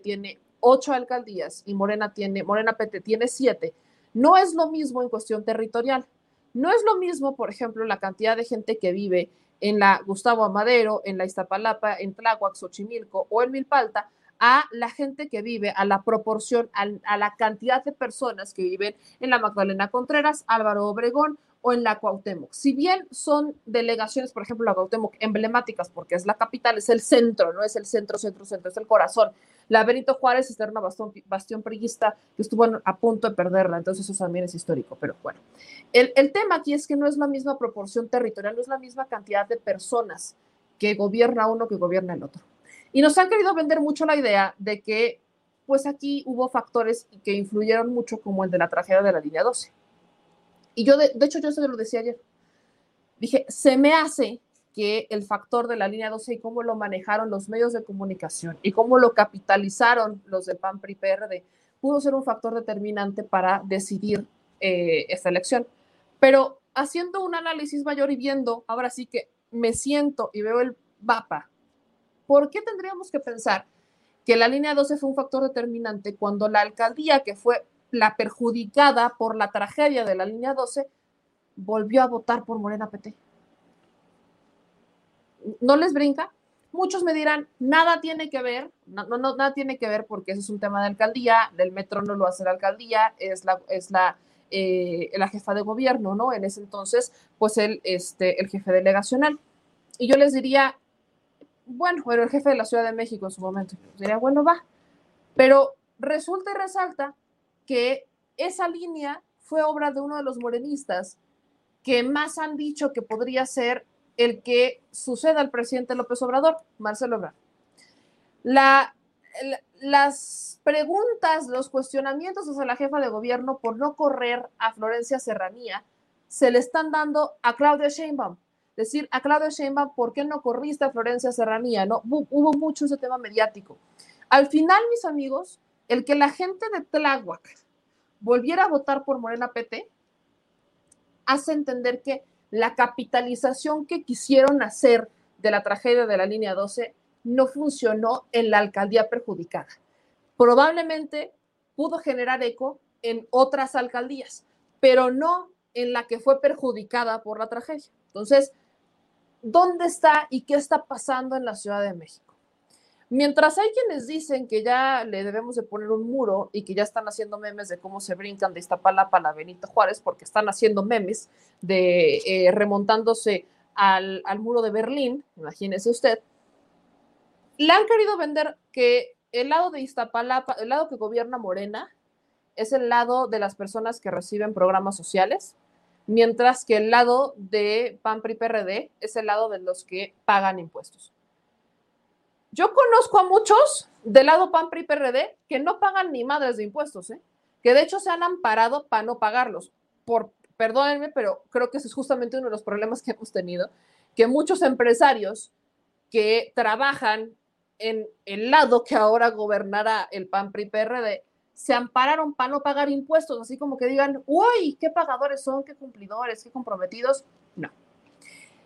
tiene ocho alcaldías y Morena tiene, Morena PT tiene siete, no es lo mismo en cuestión territorial. No es lo mismo, por ejemplo, la cantidad de gente que vive en la Gustavo Amadero, en la Iztapalapa, en Tláhuac, Xochimilco o en Milpalta, a la gente que vive, a la proporción, a, la cantidad de personas que viven en la Magdalena Contreras, Álvaro Obregón o en la Cuauhtémoc. Si bien son delegaciones, por ejemplo, la Cuauhtémoc, emblemáticas porque es la capital, es el centro, no es el centro, centro, centro, es el corazón. La Benito Juárez es una bastión, bastión que estuvo a punto de perderla, entonces eso también es histórico, pero bueno. El, el tema aquí es que no es la misma proporción territorial, no es la misma cantidad de personas que gobierna uno que gobierna el otro. Y nos han querido vender mucho la idea de que, pues aquí hubo factores que influyeron mucho, como el de la tragedia de la línea 12 y yo, de, hecho, yo se lo decía ayer. Dije, se me hace que el factor de la línea 12 y cómo lo manejaron los medios de comunicación y cómo lo capitalizaron los de PAN PRI PRD pudo ser un factor determinante para decidir eh, esta elección. Pero haciendo un análisis mayor y viendo, ahora sí que me siento y veo el mapa, ¿por qué tendríamos que pensar que la línea 12 fue un factor determinante cuando la alcaldía, que fue la perjudicada por la tragedia de la línea 12 volvió a votar por Morena PT. ¿No les brinca? Muchos me dirán, nada tiene que ver, no, no, nada tiene que ver porque eso es un tema de alcaldía, del metro no lo hace la alcaldía, es la, es la, eh, la jefa de gobierno, ¿no? En ese entonces, pues el, este, el jefe delegacional. Y yo les diría, bueno, pero el jefe de la Ciudad de México en su momento, diría, bueno, va. Pero resulta y resalta que esa línea fue obra de uno de los morenistas que más han dicho que podría ser el que suceda al presidente López Obrador, Marcelo Ebrard. las preguntas, los cuestionamientos hacia la jefa de gobierno por no correr a Florencia Serranía se le están dando a Claudia Sheinbaum. Decir a Claudia Sheinbaum, ¿por qué no corriste a Florencia Serranía? No, hubo mucho ese tema mediático. Al final, mis amigos, el que la gente de Tláhuac volviera a votar por Morena PT hace entender que la capitalización que quisieron hacer de la tragedia de la línea 12 no funcionó en la alcaldía perjudicada. Probablemente pudo generar eco en otras alcaldías, pero no en la que fue perjudicada por la tragedia. Entonces, ¿dónde está y qué está pasando en la Ciudad de México? Mientras hay quienes dicen que ya le debemos de poner un muro y que ya están haciendo memes de cómo se brincan de Iztapalapa a la Benito Juárez, porque están haciendo memes de eh, remontándose al, al muro de Berlín, imagínese usted, le han querido vender que el lado de Iztapalapa, el lado que gobierna Morena, es el lado de las personas que reciben programas sociales, mientras que el lado de PAN PRI PRD es el lado de los que pagan impuestos. Yo conozco a muchos del lado PAN PRI PRD que no pagan ni madres de impuestos, ¿eh? que de hecho se han amparado para no pagarlos, por, perdónenme, pero creo que ese es justamente uno de los problemas que hemos tenido, que muchos empresarios que trabajan en el lado que ahora gobernará el PAN PRI PRD se ampararon para no pagar impuestos, así como que digan, uy, qué pagadores son, qué cumplidores, qué comprometidos. No.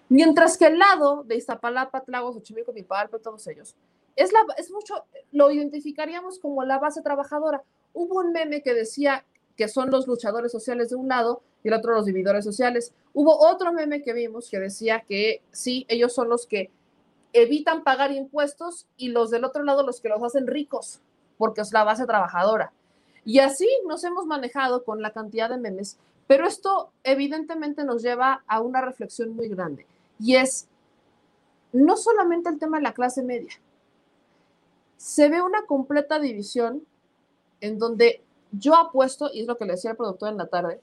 Mientras que el lado de Iztapalapa, Tlagos, Xochimilco, Milpalpa, todos ellos, es, la, es mucho, lo identificaríamos como la base trabajadora. Hubo un meme que decía que son los luchadores sociales de un lado y el otro los dividores sociales. Hubo otro meme que vimos que decía que sí, ellos son los que evitan pagar impuestos y los del otro lado los que los hacen ricos, porque es la base trabajadora. Y así nos hemos manejado con la cantidad de memes, pero esto evidentemente nos lleva a una reflexión muy grande y es no solamente el tema de la clase media, se ve una completa división en donde yo apuesto, y es lo que le decía el productor en la tarde,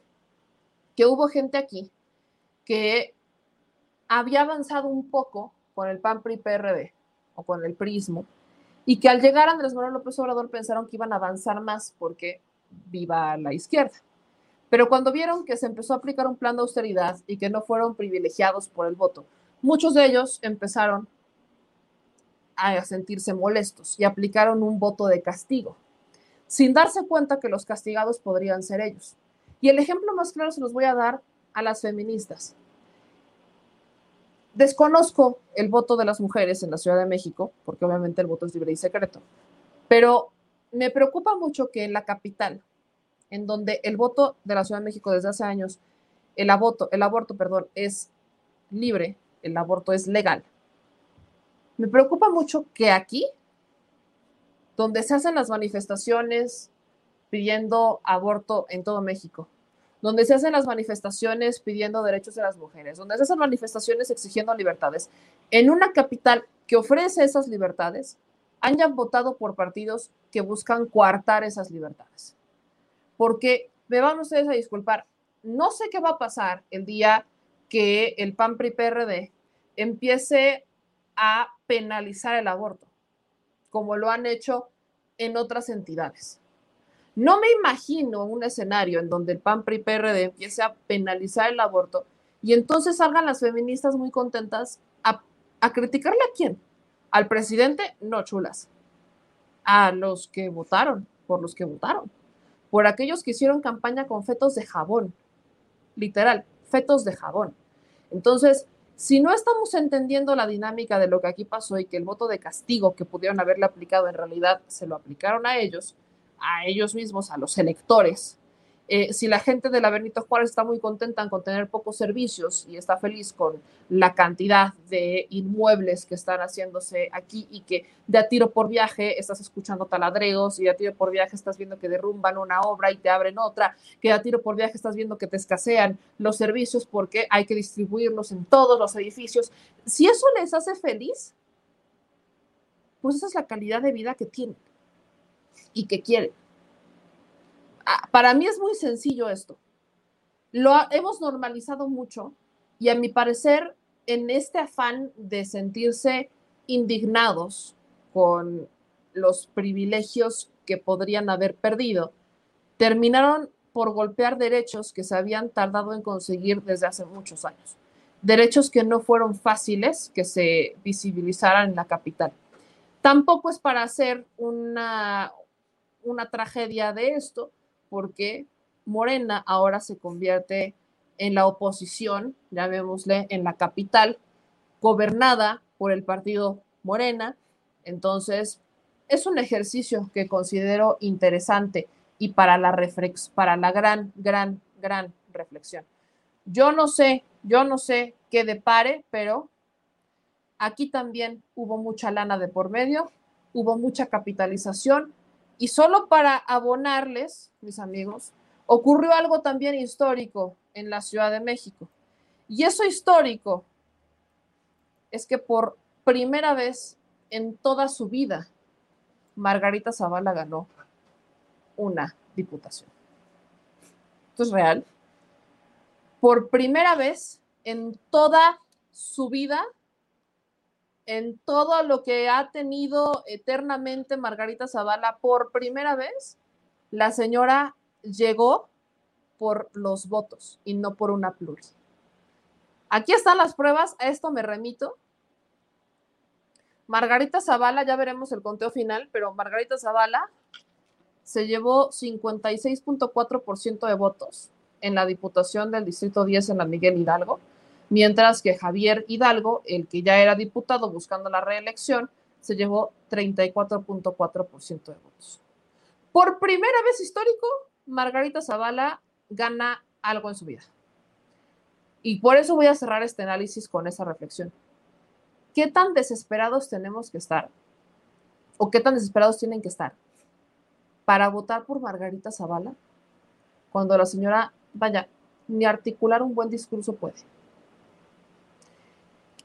que hubo gente aquí que había avanzado un poco con el PAN PRI PRD o con el PRISMO y que al llegar Andrés Manuel López Obrador pensaron que iban a avanzar más porque viva la izquierda. Pero cuando vieron que se empezó a aplicar un plan de austeridad y que no fueron privilegiados por el voto, muchos de ellos empezaron a sentirse molestos y aplicaron un voto de castigo, sin darse cuenta que los castigados podrían ser ellos. Y el ejemplo más claro se los voy a dar a las feministas. Desconozco el voto de las mujeres en la Ciudad de México, porque obviamente el voto es libre y secreto, pero me preocupa mucho que en la capital, en donde el voto de la Ciudad de México desde hace años, el aborto, el aborto, perdón, es libre, el aborto es legal. Me preocupa mucho que aquí, donde se hacen las manifestaciones pidiendo aborto en todo México, donde se hacen las manifestaciones pidiendo derechos de las mujeres, donde se hacen manifestaciones exigiendo libertades, en una capital que ofrece esas libertades, hayan votado por partidos que buscan coartar esas libertades. Porque me van ustedes a disculpar, no sé qué va a pasar el día que el PAN PRI PRD empiece a penalizar el aborto, como lo han hecho en otras entidades. No me imagino un escenario en donde el PAN PRI PRD empiece a penalizar el aborto y entonces salgan las feministas muy contentas a, a criticarle a quién. Al presidente, no chulas. A los que votaron, por los que votaron. Por aquellos que hicieron campaña con fetos de jabón. Literal, fetos de jabón. Entonces, si no estamos entendiendo la dinámica de lo que aquí pasó y que el voto de castigo que pudieron haberle aplicado en realidad se lo aplicaron a ellos, a ellos mismos, a los electores. Eh, si la gente de la Benito Juárez está muy contenta con tener pocos servicios y está feliz con la cantidad de inmuebles que están haciéndose aquí y que de a tiro por viaje estás escuchando taladreos y de a tiro por viaje estás viendo que derrumban una obra y te abren otra, que de a tiro por viaje estás viendo que te escasean los servicios porque hay que distribuirlos en todos los edificios, si eso les hace feliz, pues esa es la calidad de vida que tienen y que quieren. Ah, para mí es muy sencillo esto. Lo hemos normalizado mucho y a mi parecer, en este afán de sentirse indignados con los privilegios que podrían haber perdido, terminaron por golpear derechos que se habían tardado en conseguir desde hace muchos años. Derechos que no fueron fáciles que se visibilizaran en la capital. Tampoco es para hacer una, una tragedia de esto, porque Morena ahora se convierte en la oposición, llamémosle, en la capital, gobernada por el partido Morena. Entonces, es un ejercicio que considero interesante y para la, reflex, para la gran, gran, gran reflexión. Yo no sé, yo no sé qué depare, pero aquí también hubo mucha lana de por medio, hubo mucha capitalización, y solo para abonarles, mis amigos, ocurrió algo también histórico en la Ciudad de México. Y eso histórico es que por primera vez en toda su vida, Margarita Zavala ganó una diputación. Esto es real. Por primera vez en toda su vida, en todo lo que ha tenido eternamente Margarita Zavala, por primera vez, la señora llegó por los votos y no por una pluri. Aquí están las pruebas, a esto me remito. Margarita Zavala, ya veremos el conteo final, pero Margarita Zavala se llevó 56.4% de votos en la Diputación del Distrito 10 en la Miguel Hidalgo, mientras que Javier Hidalgo, el que ya era diputado buscando la reelección, se llevó 34.4% de votos. Por primera vez histórico, Margarita Zavala gana algo en su vida. Y por eso voy a cerrar este análisis con esa reflexión. ¿Qué tan desesperados tenemos que estar? ¿O qué tan desesperados tienen que estar para votar por Margarita Zavala cuando la señora, vaya, ni articular un buen discurso puede?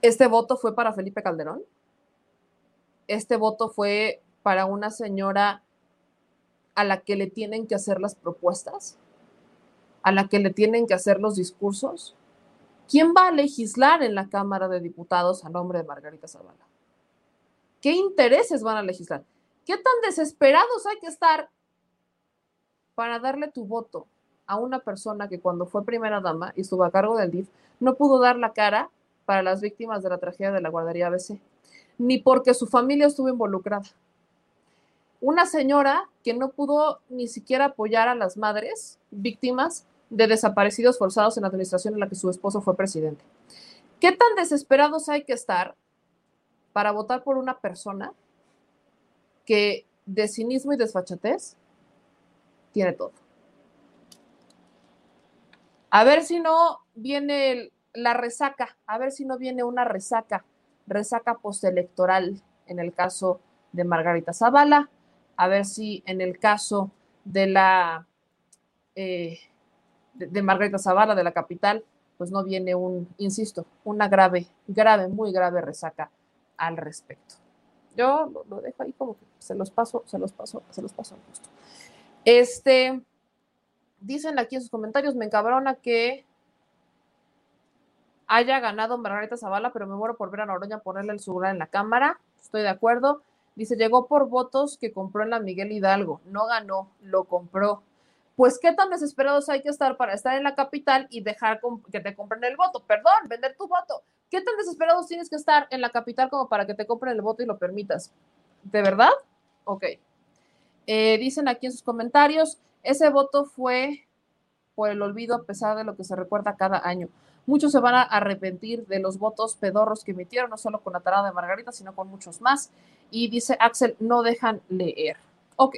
Este voto fue para Felipe Calderón. Este voto fue para una señora a la que le tienen que hacer las propuestas, a la que le tienen que hacer los discursos. ¿Quién va a legislar en la Cámara de Diputados a nombre de Margarita Zavala? ¿Qué intereses van a legislar? ¿Qué tan desesperados hay que estar para darle tu voto a una persona que cuando fue primera dama y estuvo a cargo del DIF no pudo dar la cara para las víctimas de la tragedia de la guardería ABC, ni porque su familia estuvo involucrada? Una señora que no pudo ni siquiera apoyar a las madres víctimas de desaparecidos forzados en la administración en la que su esposo fue presidente. ¿Qué tan desesperados hay que estar para votar por una persona que de cinismo y desfachatez tiene todo? A ver si no viene la resaca, a ver si no viene una resaca, resaca postelectoral en el caso de Margarita Zavala, a ver si en el caso de la eh, de, Margarita Zavala de la capital, pues no viene un, insisto, una grave, grave, muy grave resaca al respecto. Yo lo, dejo ahí como que se los paso, se los paso, se los paso al gusto. Este, dicen aquí en sus comentarios, me encabrona que haya ganado Margarita Zavala, pero me muero por ver a Noroña ponerle el celular en la cámara. Estoy de acuerdo. Dice, llegó por votos que compró en la Miguel Hidalgo. No ganó, lo compró pues qué tan desesperados hay que estar para estar en la capital y dejar que te compren el voto, perdón, vender tu voto. ¿Qué tan desesperados tienes que estar en la capital como para que te compren el voto y lo permitas? ¿De verdad? Ok. Eh, dicen aquí en sus comentarios, ese voto fue por el olvido a pesar de lo que se recuerda cada año. Muchos se van a arrepentir de los votos pedorros que emitieron, no solo con la tarada de Margarita, sino con muchos más. Y dice Axel, no dejan leer. Ok.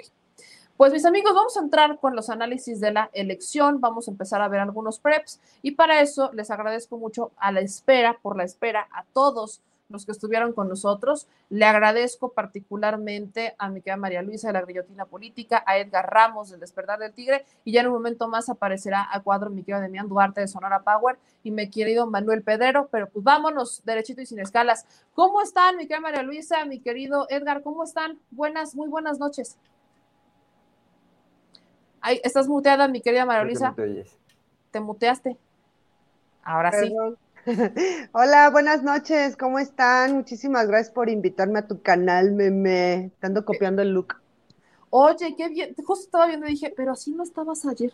Pues mis amigos, vamos a entrar con los análisis de la elección, vamos a empezar a ver algunos preps y para eso les agradezco mucho a la espera, por la espera, a todos los que estuvieron con nosotros. Le agradezco particularmente a mi querida María Luisa de la Grillotina Política, a Edgar Ramos del Despertar del Tigre, y ya en un momento más aparecerá a cuadro mi querida Demián Duarte de Sonora Power y mi querido Manuel Pedrero, pero pues vámonos derechito y sin escalas. ¿Cómo están, mi querida María Luisa, mi querido Edgar? ¿Cómo están? Buenas, muy buenas noches. Ay, estás muteada, mi querida María Te muteaste. Ahora sí. Hola, buenas noches, ¿cómo están? Muchísimas gracias por invitarme a tu canal, meme. Estando copiando el look. Oye, qué bien. Justo estaba viendo y dije, pero así no estabas ayer.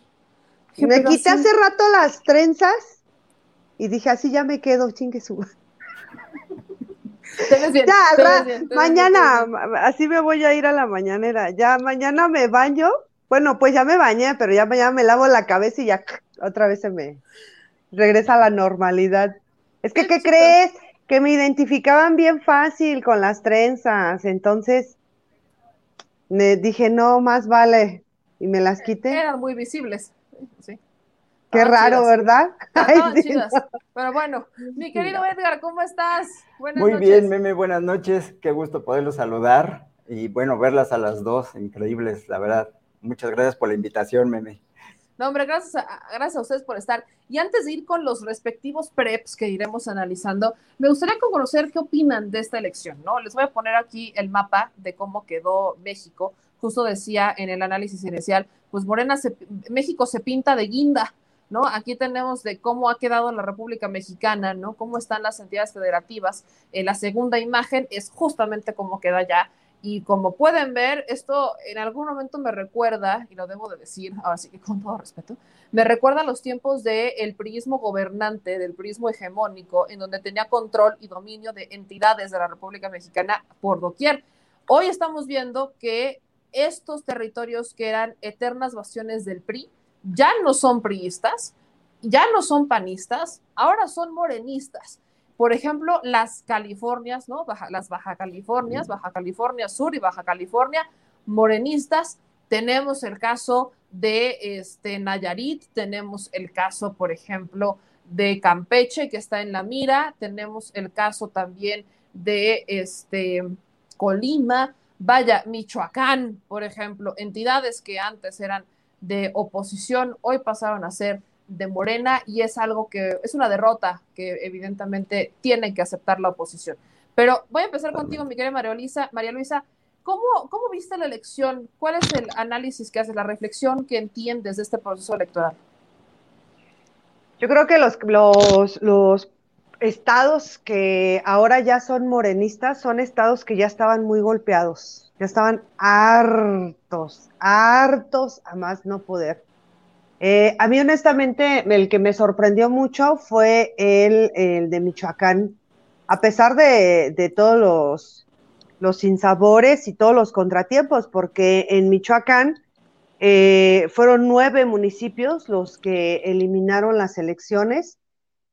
me quité hace rato las trenzas y dije, así ya me quedo, chingue su. bien, ya, mañana, así me voy a ir a la mañanera. Ya mañana me baño bueno, pues ya me bañé, pero ya, ya me lavo la cabeza y ya otra vez se me regresa a la normalidad. Es que, ¿qué crees? Que me identificaban bien fácil con las trenzas, entonces me dije, no, más vale, y me las quité. Eran muy visibles, sí. Qué raro, ¿verdad? Pero bueno, mi querido Edgar, ¿cómo estás? Buenas Muy bien, Meme, buenas noches. Qué gusto poderlos saludar y bueno, verlas a las dos, increíbles, la verdad. Muchas gracias por la invitación, Meme. No, hombre, gracias a, gracias a ustedes por estar. Y antes de ir con los respectivos preps que iremos analizando, me gustaría conocer qué opinan de esta elección, ¿no? Les voy a poner aquí el mapa de cómo quedó México. Justo decía en el análisis inicial, pues Morena, México se pinta de guinda, ¿no? Aquí tenemos de cómo ha quedado la República Mexicana, ¿no? Cómo están las entidades federativas. Eh, la segunda imagen es justamente cómo queda ya Y como pueden ver, esto en algún momento me recuerda, y lo debo de decir, ahora sí que con todo respeto, me recuerda a los tiempos del el priismo gobernante, del priismo hegemónico, en donde tenía control y dominio de entidades de la República Mexicana por doquier. Hoy estamos viendo que estos territorios que eran eternas bastiones del PRI ya no son priistas, ya no son panistas, ahora son morenistas. Por ejemplo, las Californias, ¿no? las Baja Californias, Baja California Sur y Baja California, morenistas. Tenemos el caso de este, Nayarit, tenemos el caso, por ejemplo, de Campeche, que está en la mira, tenemos el caso también de este, Colima, vaya, Michoacán, por ejemplo, entidades que antes eran de oposición, hoy pasaron a ser de Morena y es algo que es una derrota que evidentemente tiene que aceptar la oposición. Pero voy a empezar contigo, mi querida María Luisa. María Luisa, ¿cómo, ¿cómo viste la elección? ¿Cuál es el análisis que haces, la reflexión que entiendes de este proceso electoral? Yo creo que los, los, los estados que ahora ya son morenistas son estados que ya estaban muy golpeados, ya estaban hartos, hartos a más no poder. Eh, a mí honestamente el que me sorprendió mucho fue el, de Michoacán, a pesar de, todos los, los sinsabores y todos los contratiempos, porque en Michoacán eh, fueron nueve municipios los que eliminaron las elecciones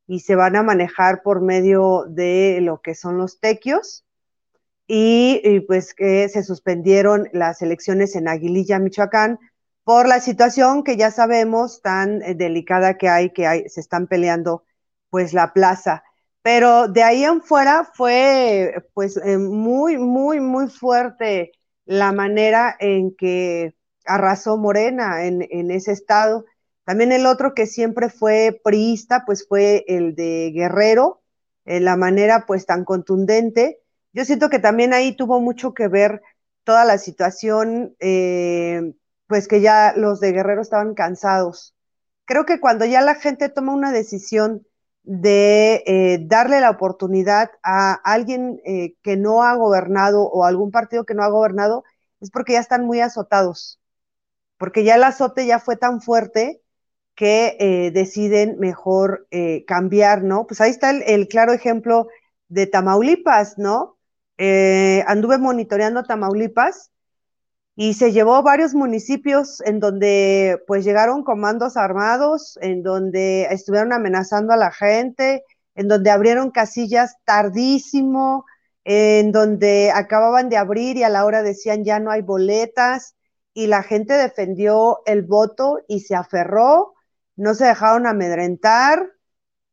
y se van a manejar por medio de lo que son los tequios. Y, pues que se suspendieron las elecciones en Aguililla, Michoacán, por la situación que ya sabemos tan eh, delicada que hay, que hay, se están peleando pues la plaza. Pero de ahí en fuera fue pues eh, muy, muy, muy fuerte la manera en que arrasó Morena en, ese estado también el otro que siempre fue priista, pues fue el de Guerrero, en la manera pues tan contundente. Yo siento que también ahí tuvo mucho que ver toda la situación, eh, pues que ya los de Guerrero estaban cansados. Creo que cuando ya la gente toma una decisión de eh, darle la oportunidad a alguien eh, que no ha gobernado o algún partido que no ha gobernado, es porque ya están muy azotados, porque ya el azote ya fue tan fuerte que eh, deciden mejor cambiar, ¿no? Pues ahí está el, claro ejemplo de Tamaulipas, ¿no? Anduve monitoreando Tamaulipas y se llevó varios municipios en donde pues llegaron comandos armados, en donde estuvieron amenazando a la gente, en donde abrieron casillas tardísimo, en donde acababan de abrir y a la hora decían ya no hay boletas y la gente defendió el voto y se aferró no se dejaron amedrentar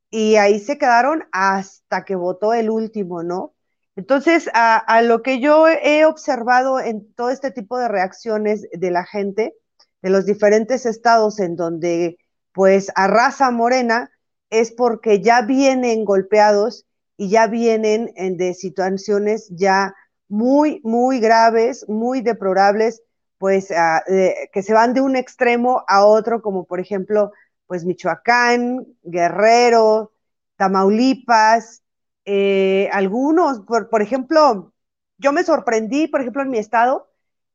y ahí se quedaron hasta que votó el último, ¿no? Entonces, a, lo que yo he observado en todo este tipo de reacciones de la gente, de los diferentes estados en donde pues arrasa Morena, es porque ya vienen golpeados y ya vienen en, de situaciones ya muy, muy graves, muy deplorables, pues que se van de un extremo a otro, como por ejemplo pues Michoacán, Guerrero, Tamaulipas, eh, algunos, por, ejemplo, yo me sorprendí, por ejemplo, en mi estado,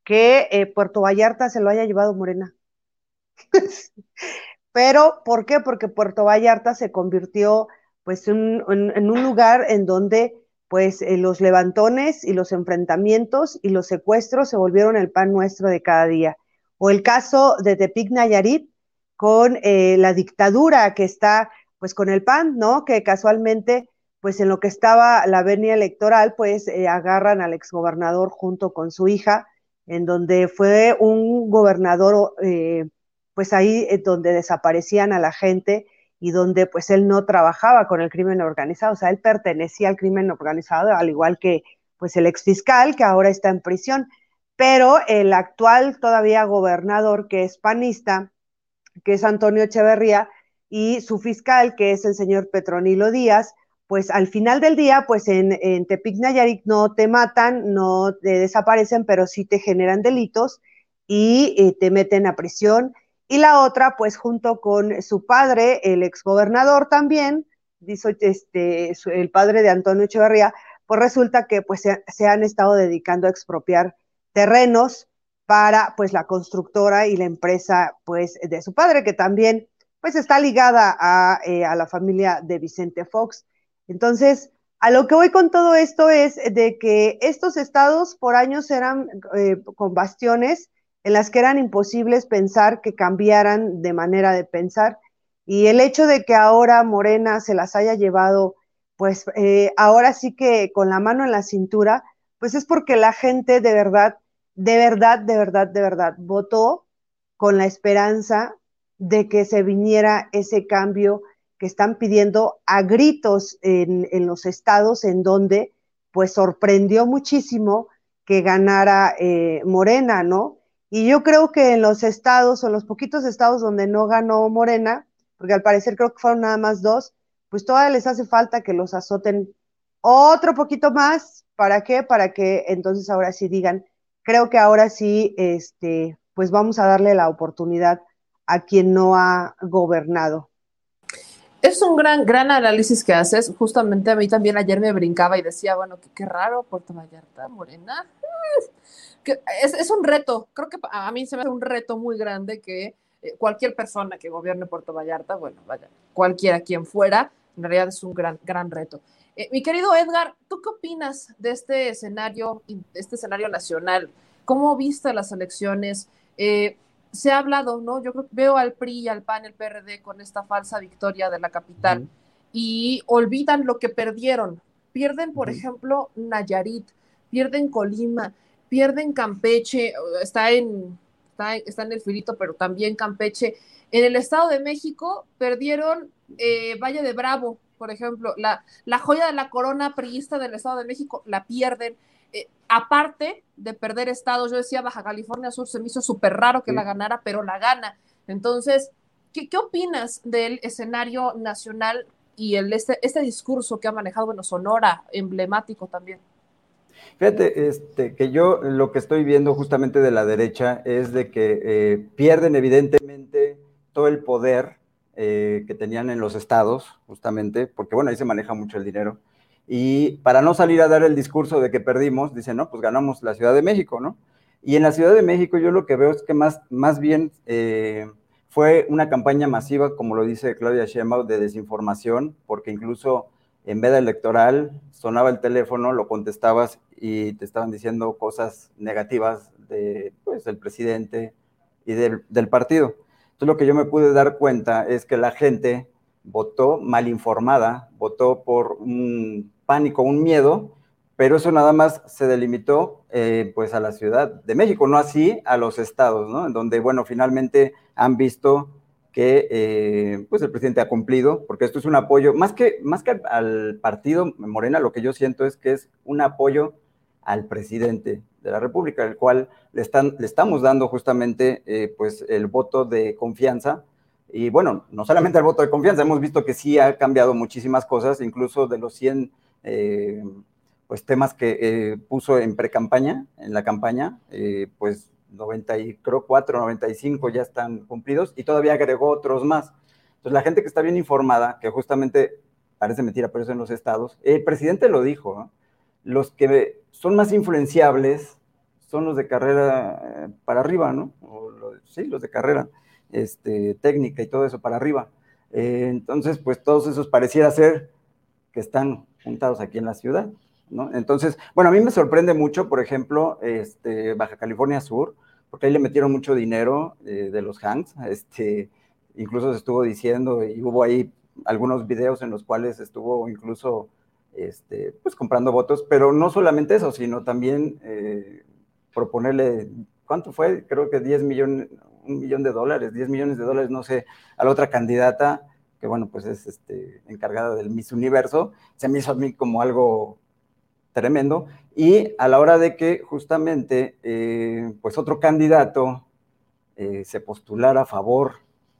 que eh, Puerto Vallarta se lo haya llevado Morena. Pero, ¿por qué? Porque Puerto Vallarta se convirtió pues en, un lugar en donde pues eh, los levantones y los enfrentamientos y los secuestros se volvieron el pan nuestro de cada día. O el caso de Tepic Nayarit, con la dictadura que está, pues con el PAN, ¿no? Que casualmente, pues en lo que estaba la venia electoral, pues eh, agarran al exgobernador junto con su hija, en donde fue un gobernador, eh, pues ahí donde desaparecían a la gente y donde pues él no trabajaba con el crimen organizado, o sea, él pertenecía al crimen organizado, al igual que pues el exfiscal que ahora está en prisión, pero el actual todavía gobernador que es panista, que es Antonio Echeverría, y su fiscal, que es el señor Petronilo Díaz, pues al final del día, pues en, en Tepic Nayarit no te matan, no te desaparecen, pero sí te generan delitos y eh, te meten a prisión. Y la otra, pues junto con su padre, el exgobernador también, dice este, el padre de Antonio Echeverría, pues resulta que pues se, han estado dedicando a expropiar terrenos para pues la constructora y la empresa pues de su padre, que también pues está ligada a, eh, a, la familia de Vicente Fox. Entonces, a lo que voy con todo esto es de que estos estados por años eran eh, con bastiones en las que eran imposibles pensar que cambiaran de manera de pensar. Y el hecho de que ahora Morena se las haya llevado, pues eh, ahora sí que con la mano en la cintura, pues es porque la gente de verdad, de verdad, de verdad, de verdad votó con la esperanza de que se viniera ese cambio que están pidiendo a gritos en, en los estados en donde pues sorprendió muchísimo que ganara eh, Morena, ¿no? Y yo creo que en los estados o en los poquitos estados donde no ganó Morena, porque al parecer creo que fueron nada más dos, pues todavía les hace falta que los azoten otro poquito más. ¿Para qué? Para que entonces ahora sí digan, creo que ahora sí, este, pues vamos a darle la oportunidad a quien no ha gobernado. Es un gran, gran análisis que haces. Justamente a mí también ayer me brincaba y decía, bueno, qué, qué raro, Puerto Vallarta, Morena. Es, es, un reto. Creo que a mí se me hace un reto muy grande que eh, cualquier persona que gobierne Puerto Vallarta, bueno, vaya, cualquiera quien fuera, en realidad es un gran, gran reto. Eh, mi querido Edgar, ¿tú qué opinas de este escenario, este escenario nacional? ¿Cómo viste las elecciones? Eh, se ha hablado, ¿no? Yo creo que veo al PRI y al PAN, el PRD con esta falsa victoria de la capital uh -huh. y olvidan lo que perdieron. Pierden, por uh -huh. ejemplo, Nayarit, pierden Colima, pierden Campeche, está en, está, está en el filito, pero también Campeche. En el Estado de México perdieron eh, Valle de Bravo, por ejemplo, la, la joya de la corona priista del Estado de México, la pierden. Eh, aparte de perder estados, yo decía Baja California Sur, se me hizo súper raro que sí. la ganara, pero la gana. Entonces, ¿qué, qué opinas del escenario nacional y el, este, este discurso que ha manejado, bueno, Sonora, emblemático también? Fíjate, este, que yo lo que estoy viendo justamente de la derecha es de que eh, pierden evidentemente todo el poder eh, que tenían en los estados, justamente, porque bueno, ahí se maneja mucho el dinero, y para no salir a dar el discurso de que perdimos, dicen, no, pues ganamos la Ciudad de México, ¿no? Y en la Ciudad de México yo lo que veo es que más, más bien eh, fue una campaña masiva, como lo dice Claudia Sheinbaum, de desinformación, porque incluso en veda electoral sonaba el teléfono, lo contestabas y te estaban diciendo cosas negativas de, pues, del presidente y del, del partido. Entonces lo que yo me pude dar cuenta es que la gente votó mal informada, votó por un pánico, un miedo, pero eso nada más se delimitó eh, pues a la Ciudad de México, no así a los estados, ¿no? En donde, bueno, finalmente han visto que eh, pues el presidente ha cumplido, porque esto es un apoyo, más que, más que al partido Morena, lo que yo siento es que es un apoyo al presidente de la República, el cual le, están, le estamos dando justamente eh, pues el voto de confianza, y bueno, no solamente el voto de confianza, hemos visto que sí ha cambiado muchísimas cosas, incluso de los 100 eh, pues temas que eh, puso en pre-campaña, en la campaña, eh, pues 90 y creo 4, 95 ya están cumplidos y todavía agregó otros más. Entonces la gente que está bien informada, que justamente parece mentira, pero eso en los estados, el presidente lo dijo, ¿no? los que son más influenciables son los de carrera para arriba, ¿no? Sí, los de carrera este, técnica y todo eso para arriba. Entonces, pues todos esos pareciera ser que están juntados aquí en la ciudad, ¿no? Entonces, bueno, a mí me sorprende mucho, por ejemplo, este, Baja California Sur, porque ahí le metieron mucho dinero eh, de los Hanks, este, incluso se estuvo diciendo, y hubo ahí algunos videos en los cuales estuvo incluso, este, pues comprando votos, pero no solamente eso, sino también eh, proponerle, ¿cuánto fue? Creo que 10 millones, un millón de dólares, 10 millones de dólares, no sé, a la otra candidata, que bueno, pues es este, encargada del Miss Universo, se me hizo a mí como algo tremendo, y a la hora de que justamente, eh, pues otro candidato eh, se postulara a favor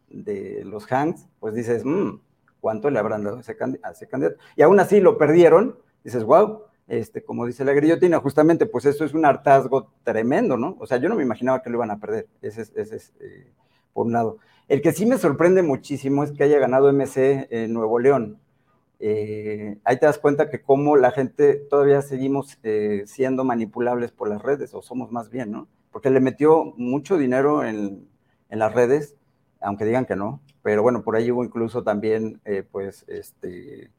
de los Hanks, pues dices, mmm, ¿cuánto le habrán dado a ese, a ese candidato? Y aún así lo perdieron, dices, wow, este, como dice la grillotina, justamente, pues eso es un hartazgo tremendo, ¿no? O sea, yo no me imaginaba que lo iban a perder, ese es, ese es eh, por un lado. El que sí me sorprende muchísimo es que haya ganado MC en Nuevo León. eh, ahí te das cuenta que como la gente todavía seguimos eh, siendo manipulables por las redes, o somos más bien, ¿no? Porque le metió mucho dinero en, en las redes, aunque digan que no, pero bueno, por ahí hubo incluso también, eh, pues, este,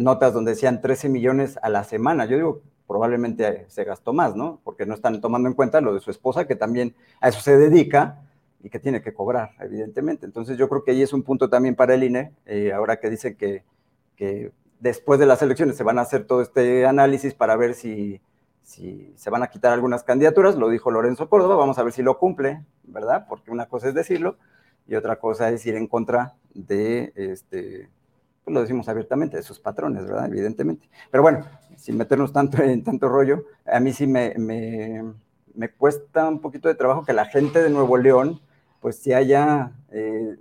notas donde decían 13 millones a la semana. Yo digo, probablemente se gastó más, ¿no? Porque no están tomando en cuenta lo de su esposa, que también a eso se dedica y que tiene que cobrar, evidentemente. Entonces yo creo que ahí es un punto también para el INE, ahora que dice que que después de las elecciones se van a hacer todo este análisis para ver si, si se van a quitar algunas candidaturas, lo dijo Lorenzo Córdoba, vamos a ver si lo cumple, ¿verdad? Porque una cosa es decirlo y otra cosa es ir en contra de, este, pues lo decimos abiertamente, de sus patrones, ¿verdad? Evidentemente. Pero bueno, sin meternos tanto en tanto rollo, a mí sí me, me, me cuesta un poquito de trabajo que la gente de Nuevo León, pues se haya eh,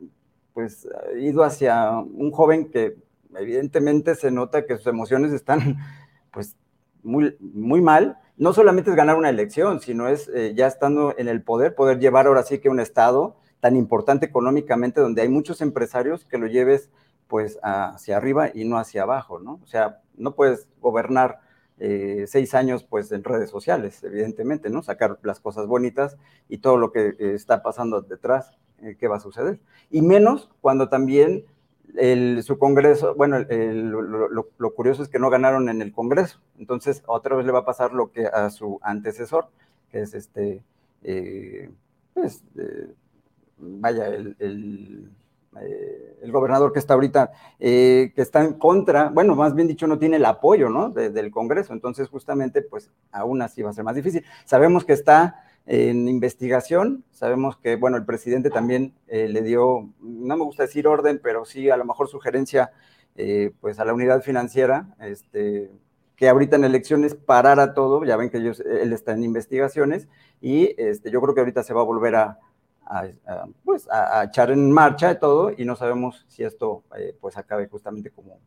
pues, ido hacia un joven que evidentemente se nota que sus emociones están pues muy, muy mal. No solamente es ganar una elección, sino es eh, ya estando en el poder, poder llevar ahora sí que un Estado tan importante económicamente, donde hay muchos empresarios, que lo lleves pues hacia arriba y no hacia abajo, ¿no? O sea, no puedes gobernar eh, seis años pues en redes sociales, evidentemente, ¿no? Sacar las cosas bonitas y todo lo que eh, está pasando detrás, ¿qué va a suceder? Y menos cuando también su Congreso, bueno, lo, curioso es que no ganaron en el Congreso, entonces otra vez le va a pasar lo que a su antecesor, que es este, eh, pues, eh, vaya, el, eh, el, gobernador que está ahorita, que está en contra, bueno, más bien dicho, no tiene el apoyo, ¿no? del Congreso, entonces justamente, pues aún así va a ser más difícil. Sabemos que está en investigación. Sabemos que, bueno, el presidente también eh, le dio, no me gusta decir orden, pero sí a lo mejor sugerencia, eh, pues a la unidad financiera, este, que ahorita en elecciones parara todo, ya ven que ellos, él está en investigaciones, y este, yo creo que ahorita se va a volver a, pues, a, echar en marcha todo, y no sabemos si esto eh, pues acabe justamente como,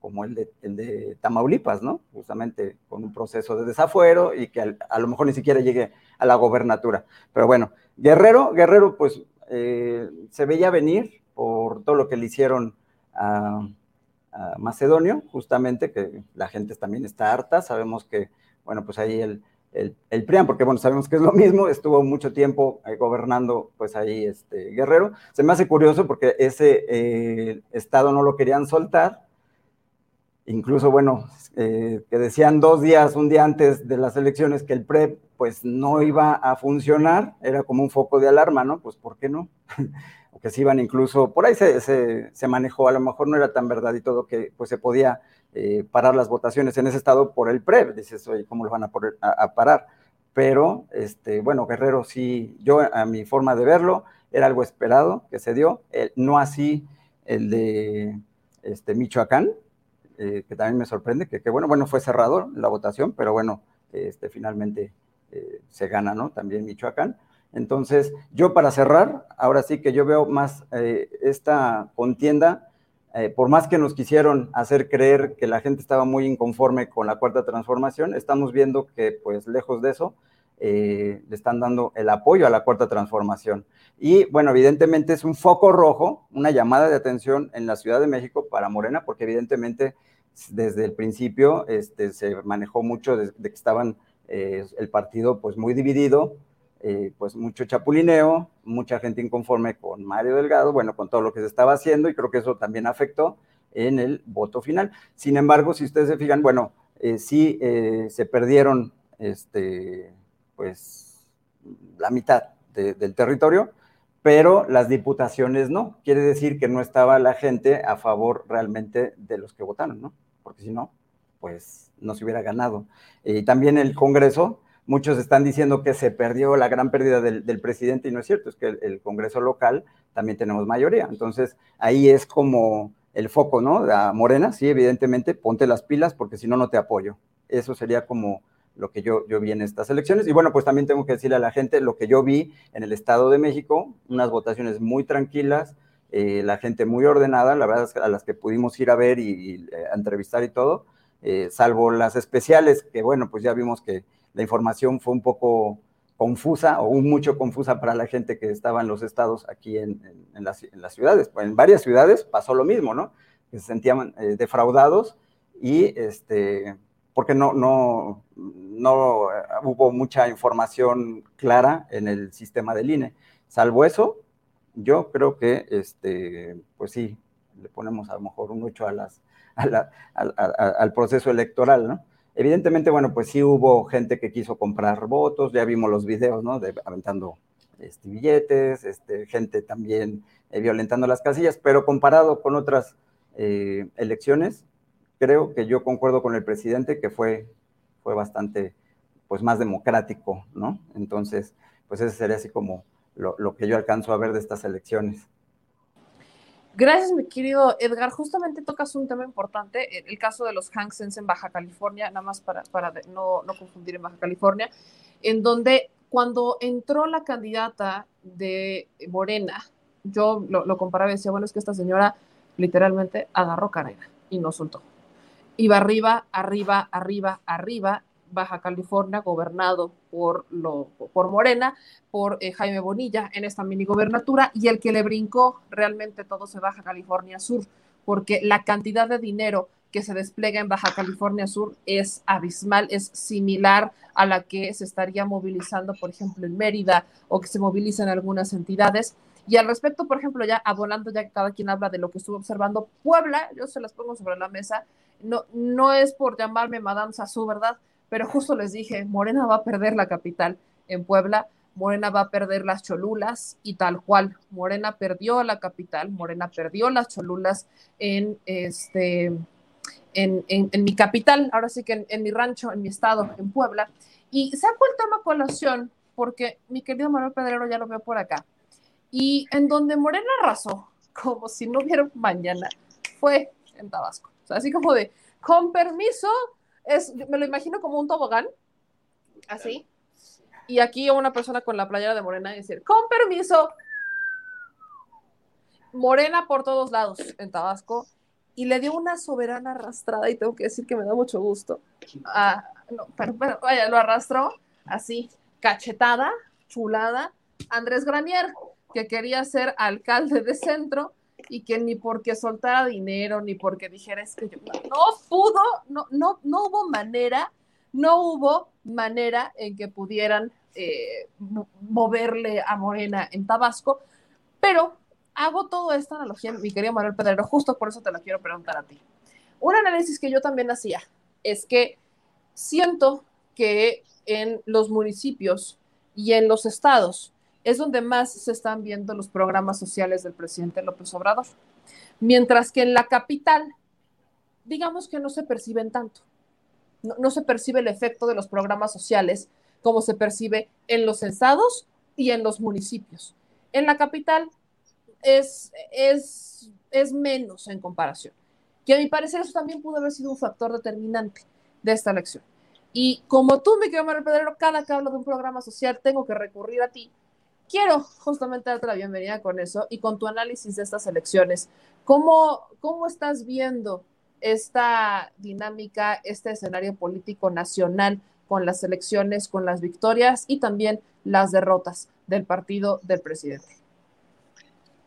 como el de, el de, Tamaulipas, ¿no? Justamente con un proceso de desafuero y que a, lo mejor ni siquiera llegue a la gobernatura. Pero bueno, Guerrero, Guerrero, pues eh, se veía venir por todo lo que le hicieron a, Macedonio, justamente, que la gente también está harta. Sabemos que, bueno, pues ahí el, el, PRIAN, porque bueno, sabemos que es lo mismo, estuvo mucho tiempo eh, gobernando, pues ahí este Guerrero. Se me hace curioso porque ese eh, estado no lo querían soltar incluso, bueno, eh, que decían dos días, un día antes de las elecciones que el PREP pues no iba a funcionar, era como un foco de alarma, ¿no? Pues ¿por qué no? que se iban incluso, por ahí se, se, manejó, a lo mejor no era tan verdad y todo, que pues se podía eh, parar las votaciones en ese estado por el PREP, dices, oye, ¿cómo lo van a, parar? Pero, este, bueno, Guerrero sí, yo a mi forma de verlo, era algo esperado que se dio, no así el de este, Michoacán, eh, que también me sorprende, que, bueno, bueno, fue cerrado la votación, pero bueno, este, finalmente eh, se gana, ¿no? También Michoacán. Entonces, yo para cerrar, ahora sí que yo veo más eh, esta contienda, por más que nos quisieron hacer creer que la gente estaba muy inconforme con la cuarta transformación, estamos viendo que, pues, lejos de eso, le están dando el apoyo a la cuarta transformación. Y bueno, evidentemente es un foco rojo, una llamada de atención en la Ciudad de México para Morena, porque evidentemente desde el principio este, se manejó mucho de, que estaban eh, el partido pues muy dividido, eh, pues mucho chapulineo, mucha gente inconforme con Mario Delgado, bueno, con todo lo que se estaba haciendo y creo que eso también afectó en el voto final. Sin embargo, si ustedes se fijan, bueno, eh, sí se perdieron este, pues la mitad del territorio, pero las diputaciones no. Quiere decir que no estaba la gente a favor realmente de los que votaron, ¿no? Porque si no, pues no se hubiera ganado. Y también el Congreso, muchos están diciendo que se perdió la gran pérdida del, presidente y no es cierto, es que el, Congreso local también tenemos mayoría. Entonces ahí es como el foco, ¿no? La Morena, sí, evidentemente, ponte las pilas porque si no, no te apoyo. Eso sería como lo que yo, yo vi en estas elecciones. Y bueno, pues también tengo que decirle a la gente lo que yo vi en el Estado de México, unas votaciones muy tranquilas, eh, la gente muy ordenada, la verdad a las que pudimos ir a ver y, eh, entrevistar y todo, eh, salvo las especiales, que bueno, pues ya vimos que la información fue un poco confusa o mucho confusa para la gente que estaba en los estados aquí en, las, ciudades. En varias ciudades pasó lo mismo, ¿no? que se sentían eh, defraudados y este, porque no, no, no hubo mucha información clara en el sistema del INE. Salvo eso, yo creo que, este, pues sí, le ponemos a lo mejor un 8 a las, al proceso electoral, ¿no? Evidentemente, bueno, pues sí hubo gente que quiso comprar votos, ya vimos los videos, ¿no? De, aventando este, billetes, este, gente también eh, violentando las casillas, pero comparado con otras eh, elecciones, creo que yo concuerdo con el presidente que fue, fue bastante, pues más democrático, ¿no? Entonces, pues ese sería así como lo, lo que yo alcanzo a ver de estas elecciones. Gracias, mi querido Edgar. Justamente tocas un tema importante, el caso de los Hansens en Baja California, nada más para, para no, no, confundir en Baja California, en donde cuando entró la candidata de Morena, yo lo, lo comparaba y decía, bueno, es que esta señora literalmente agarró carrera y no soltó. Iba arriba, arriba, arriba, arriba, Baja California, gobernado por, lo, por Morena, por eh, Jaime Bonilla en esta mini gobernatura, y el que le brincó realmente todo se Baja California Sur, porque la cantidad de dinero que se despliega en Baja California Sur es abismal, es similar a la que se estaría movilizando, por ejemplo, en Mérida o que se movilizan algunas entidades. Y al respecto, por ejemplo, ya abonando, ya cada quien habla de lo que estuvo observando, Puebla, yo se las pongo sobre la mesa, no, no es por llamarme Madame Sassou, ¿verdad? Pero justo les dije, Morena va a perder la capital en Puebla, Morena va a perder las Cholulas y tal cual, Morena perdió la capital, Morena perdió las Cholulas en este en, en, mi capital, ahora sí que en, mi rancho, en mi estado, en Puebla, y saco el tema colación porque mi querido Manuel Pedrero ya lo veo por acá, y en donde Morena arrasó, como si no hubiera mañana, fue en Tabasco, así como de, con permiso, es, me lo imagino como un tobogán, así, y aquí una persona con la playera de Morena y decir, con permiso, Morena por todos lados en Tabasco, y le dio una soberana arrastrada, y tengo que decir que me da mucho gusto. Ah, no, pero, vaya, lo arrastró así, cachetada, chulada, Andrés Granier, que quería ser alcalde de centro, y que ni porque soltara dinero, ni porque dijera es que yo no pudo, no, no, no hubo manera, no hubo manera en que pudieran eh, moverle a Morena en Tabasco, pero hago toda esta analogía, mi querido Manuel Pedrero, justo por eso te la quiero preguntar a ti. Un análisis que yo también hacía es que siento que en los municipios y en los estados es donde más se están viendo los programas sociales del presidente López Obrador. Mientras que en la capital, digamos que no se perciben tanto. No, se percibe el efecto de los programas sociales como se percibe en los estados y en los municipios. En la capital es, es, es menos en comparación. Que a mi parecer eso también pudo haber sido un factor determinante de esta elección. Y como tú, mi querido Manuel Pedrero, cada que hablo de un programa social tengo que recurrir a ti quiero justamente darte la bienvenida con eso y con tu análisis de estas elecciones. ¿Cómo, cómo estás viendo esta dinámica, este escenario político nacional con las elecciones, con las victorias y también las derrotas del partido del presidente?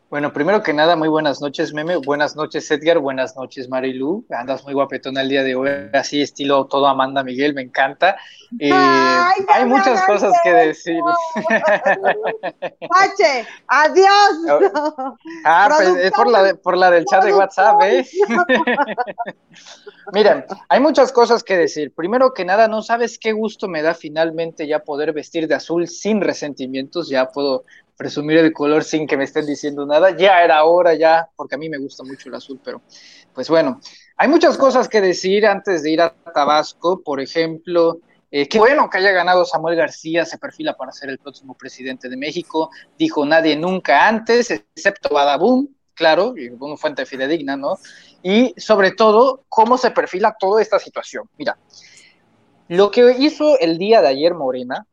Bueno, primero que nada, muy buenas noches, Meme. Buenas noches, Edgar. Buenas noches, Marilu. Andas muy guapetona el día de hoy, así estilo todo Amanda Miguel, me encanta. Eh, hay muchas cosas que decir. Pache, adiós. Ah, pues es por la, por la del chat de WhatsApp, ¿eh? Miren, hay muchas cosas que decir. Primero que nada, no sabes qué gusto me da finalmente ya poder vestir de azul sin resentimientos. Ya puedo presumir el color sin que me estén diciendo nada. Ya era hora, ya, porque a mí me gusta mucho el azul, pero pues bueno, hay muchas cosas que decir antes de ir a Tabasco. Por ejemplo, eh, qué bueno que haya ganado Samuel García, se perfila para ser el próximo presidente de México. Dijo nadie nunca antes, excepto Badabun, claro, y una fuente fidedigna, ¿no? Y sobre todo, cómo se perfila toda esta situación. Mira, lo que hizo el día de ayer Morena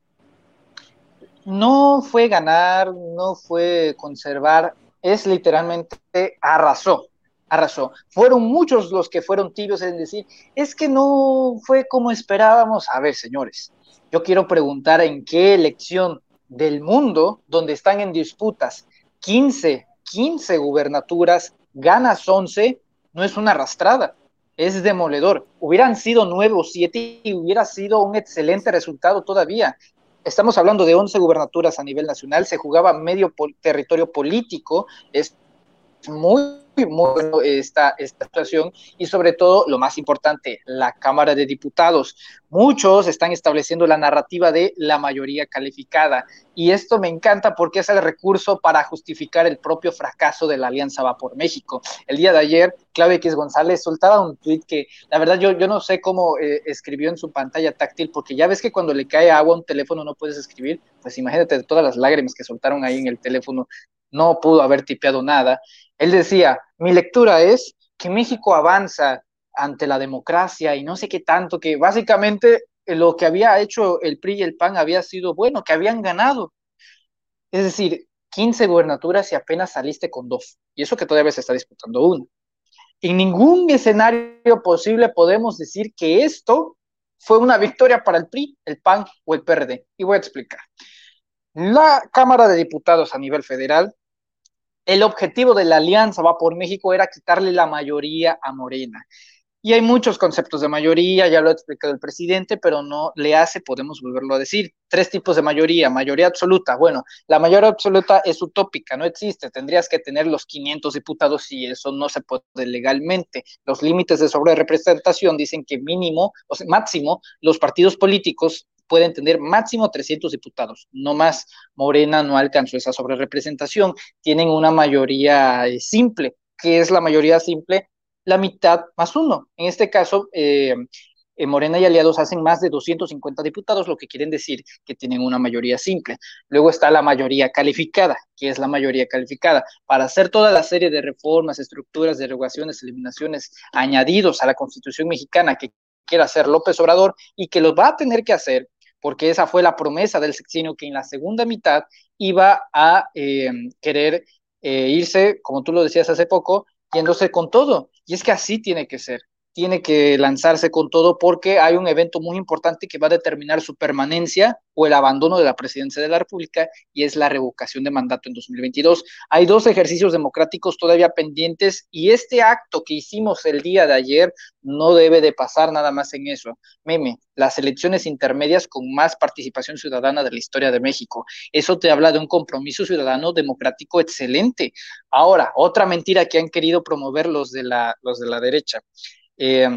no fue ganar, no fue conservar, es literalmente arrasó, arrasó. Fueron muchos los que fueron tibios en decir, es que no fue como esperábamos. A ver, señores, yo quiero preguntar en qué elección del mundo donde están en disputas 15, 15 gubernaturas, ganas 11, no es una arrastrada, es demoledor. Hubieran sido nueve o siete y hubiera sido un excelente resultado todavía. Estamos hablando de 11 gubernaturas a nivel nacional, se jugaba medio territorio político, es muy muy bueno esta, esta situación y sobre todo, lo más importante, la Cámara de Diputados. Muchos están estableciendo la narrativa de la mayoría calificada y esto me encanta porque es el recurso para justificar el propio fracaso de la Alianza Va por México. El día de ayer, Claudia X González soltaba un tuit que la verdad yo, yo no sé cómo eh, escribió en su pantalla táctil porque ya ves que cuando le cae agua a un teléfono no puedes escribir, pues imagínate todas las lágrimas que soltaron ahí en el teléfono, no pudo haber tipeado nada. Él decía, mi lectura es que México avanza ante la democracia y no sé qué tanto, que básicamente lo que había hecho el PRI y el PAN había sido bueno, que habían ganado. Es decir, 15 gubernaturas y apenas saliste con dos. Y eso que todavía se está disputando uno. En ningún escenario posible podemos decir que esto fue una victoria para el PRI, el PAN o el PRD. Y voy a explicar. La Cámara de Diputados a nivel federal el objetivo de la alianza va por México era quitarle la mayoría a Morena. Y hay muchos conceptos de mayoría, ya lo ha explicado el presidente, pero no le hace, podemos volverlo a decir. Tres tipos de mayoría. Mayoría absoluta. Bueno, la mayoría absoluta es utópica, no existe. Tendrías que tener los 500 diputados y eso no se puede legalmente. Los límites de sobrerepresentación dicen que mínimo, o máximo, los partidos políticos pueden tener máximo 300 diputados, no más. Morena no alcanzó esa sobrerepresentación, tienen una mayoría eh, simple. que es la mayoría simple? La mitad más uno. En este caso, eh, eh, Morena y aliados hacen más de 250 diputados, lo que quieren decir que tienen una mayoría simple. Luego está la mayoría calificada, que es la mayoría calificada. Para hacer toda la serie de reformas, estructuras, derogaciones, eliminaciones, añadidos a la Constitución mexicana que quiere hacer López Obrador y que los va a tener que hacer porque esa fue la promesa del sexenio que en la segunda mitad iba a eh, querer eh, irse, como tú lo decías hace poco, yéndose con todo. Y es que así tiene que ser tiene que lanzarse con todo porque hay un evento muy importante que va a determinar su permanencia o el abandono de la presidencia de la República y es la revocación de mandato en 2022. Hay dos ejercicios democráticos todavía pendientes y este acto que hicimos el día de ayer no debe de pasar nada más en eso. Meme, las elecciones intermedias con más participación ciudadana de la historia de México. Eso te habla de un compromiso ciudadano democrático excelente. Ahora, otra mentira que han querido promover los de la, los de la derecha eh,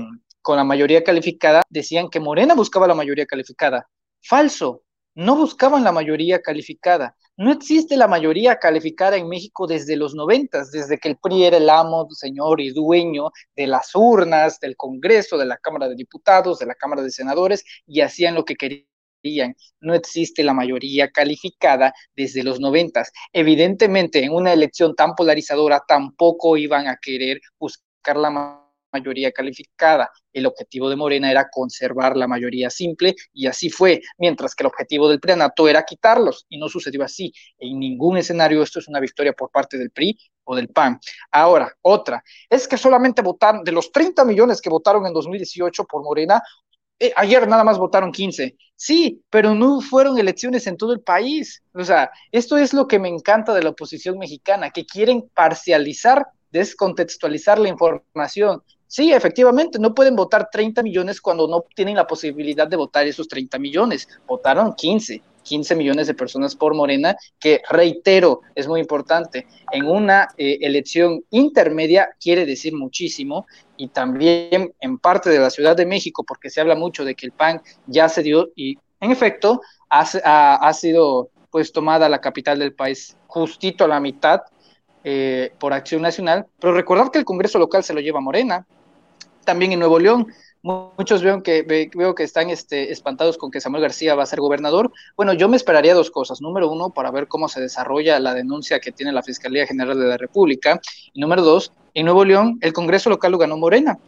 con la mayoría calificada, decían que Morena buscaba la mayoría calificada. Falso, no buscaban la mayoría calificada. No existe la mayoría calificada en México desde los noventas, desde que el PRI era el amo, señor y dueño de las urnas, del Congreso, de la Cámara de Diputados, de la Cámara de Senadores, y hacían lo que querían. No existe la mayoría calificada desde los noventas. Evidentemente, en una elección tan polarizadora, tampoco iban a querer buscar la mayoría calificada. El objetivo de Morena era conservar la mayoría simple y así fue, mientras que el objetivo del preanato era quitarlos y no sucedió así. En ningún escenario esto es una victoria por parte del PRI o del PAN. Ahora, otra, es que solamente votaron, de los 30 millones que votaron en 2018 por Morena, eh, ayer nada más votaron 15. Sí, pero no fueron elecciones en todo el país. O sea, esto es lo que me encanta de la oposición mexicana, que quieren parcializar descontextualizar la información. Sí, efectivamente, no pueden votar 30 millones cuando no tienen la posibilidad de votar esos 30 millones. Votaron 15, 15 millones de personas por Morena, que reitero, es muy importante. En una eh, elección intermedia quiere decir muchísimo y también en parte de la Ciudad de México, porque se habla mucho de que el PAN ya se dio y en efecto ha, ha sido pues tomada la capital del país justito a la mitad eh, por Acción Nacional, pero recordar que el Congreso local se lo lleva Morena, también en Nuevo León. Muchos veo que, veo que están este, espantados con que Samuel García va a ser gobernador. Bueno, yo me esperaría dos cosas. Número uno, para ver cómo se desarrolla la denuncia que tiene la Fiscalía General de la República. Y número dos, en Nuevo León, el Congreso local lo ganó Morena,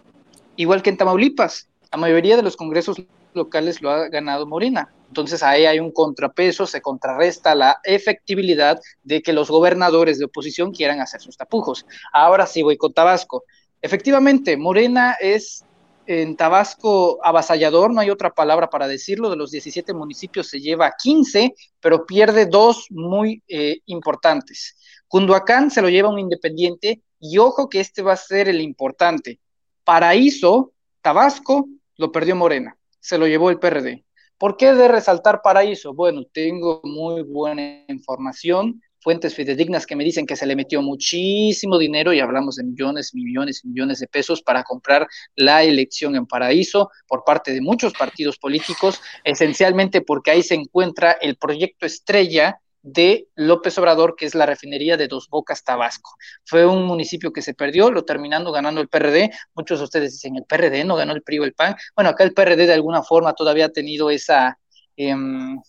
igual que en Tamaulipas. La mayoría de los congresos locales lo ha ganado Morena. Entonces ahí hay un contrapeso, se contrarresta la efectividad de que los gobernadores de oposición quieran hacer sus tapujos. Ahora sí voy con Tabasco. Efectivamente, Morena es en Tabasco avasallador, no hay otra palabra para decirlo, de los 17 municipios se lleva 15, pero pierde dos muy eh, importantes. Cunduacán se lo lleva un independiente y ojo que este va a ser el importante. Paraíso, Tabasco, lo perdió Morena, se lo llevó el PRD. ¿Por qué de resaltar Paraíso? Bueno, tengo muy buena información, fuentes fidedignas que me dicen que se le metió muchísimo dinero y hablamos de millones, millones y millones de pesos para comprar la elección en Paraíso por parte de muchos partidos políticos, esencialmente porque ahí se encuentra el proyecto estrella de López Obrador, que es la refinería de Dos Bocas, Tabasco. Fue un municipio que se perdió, lo terminando ganando el PRD. Muchos de ustedes dicen, el PRD no ganó el PRI o el PAN. Bueno, acá el PRD de alguna forma todavía ha tenido esa em,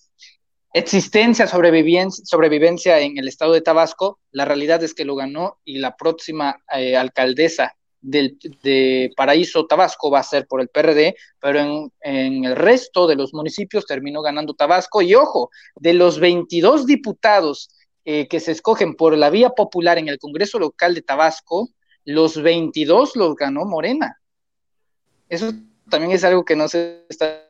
existencia, sobrevivencia, en el estado de Tabasco. La realidad es que lo ganó y la próxima eh, alcaldesa de Paraíso Tabasco va a ser por el PRD, pero en, en, el resto de los municipios terminó ganando Tabasco. Y ojo, de los 22 diputados eh, que se escogen por la vía popular en el Congreso local de Tabasco, los 22 los ganó Morena. Eso también es algo que no se está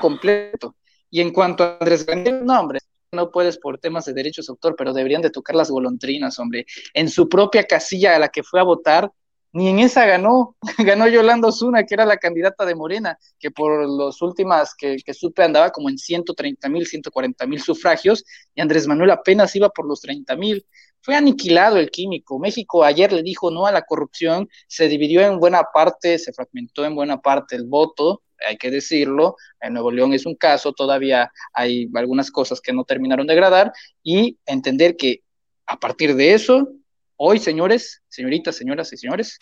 completo. Y en cuanto a Andrés Manuel, no, hombre, no puedes por temas de derechos de autor, pero deberían de tocar las golondrinas, hombre. En su propia casilla a la que fue a votar, ni en esa ganó, ganó Yolanda Osuna, que era la candidata de Morena, que por los últimas que, que supe andaba como en 130 mil, 140 mil sufragios, y Andrés Manuel apenas iba por los 30 mil. Fue aniquilado el químico. México ayer le dijo no a la corrupción, se dividió en buena parte, se fragmentó en buena parte el voto, hay que decirlo, en Nuevo León es un caso, todavía hay algunas cosas que no terminaron de agradar y entender que a partir de eso, hoy, señores, señoritas, señoras y señores,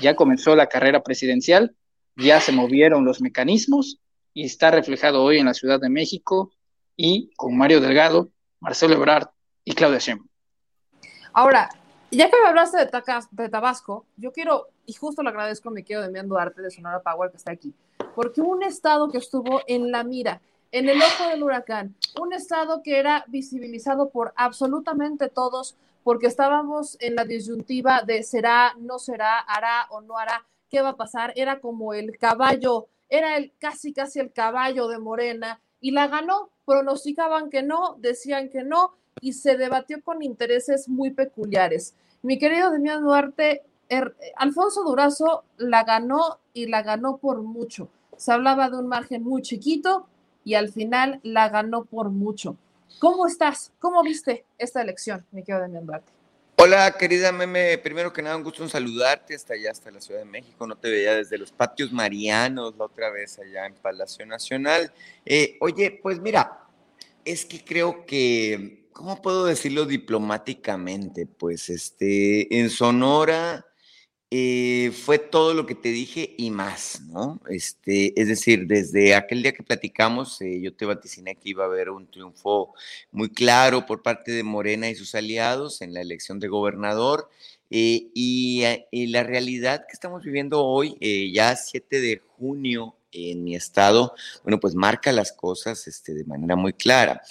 ya comenzó la carrera presidencial, ya se movieron los mecanismos y está reflejado hoy en la Ciudad de México y con Mario Delgado, Marcelo Ebrard y Claudia Sheinbaum. Ahora, ya que me hablaste de, de, Tabasco, yo quiero, y justo le agradezco a mi querido Demián Duarte de Sonora Power que está aquí, porque un estado que estuvo en la mira, en el ojo del huracán, un estado que era visibilizado por absolutamente todos, porque estábamos en la disyuntiva de será, no será, hará o no hará, qué va a pasar, era como el caballo, era el casi casi el caballo de Morena y la ganó, pronosticaban que no, decían que no y se debatió con intereses muy peculiares. Mi querido Demián Duarte, er, Alfonso Durazo la ganó y la ganó por mucho. Se hablaba de un margen muy chiquito y al final la ganó por mucho. ¿Cómo estás? ¿Cómo viste esta elección, mi querido Demián Duarte? Hola, querida Meme. Primero que nada, un gusto en saludarte hasta allá, hasta la Ciudad de México. No te veía desde los patios marianos la otra vez allá en Palacio Nacional. Eh, oye, pues mira, es que creo que, ¿cómo puedo decirlo diplomáticamente? Pues este, en Sonora eh, fue todo lo que te dije y más, ¿no? Este, es decir, desde aquel día que platicamos, eh, yo te vaticiné que iba a haber un triunfo muy claro por parte de Morena y sus aliados en la elección de gobernador. Eh, y, la realidad que estamos viviendo hoy, ya 7 de junio en mi estado, bueno, pues marca las cosas este, de manera muy clara.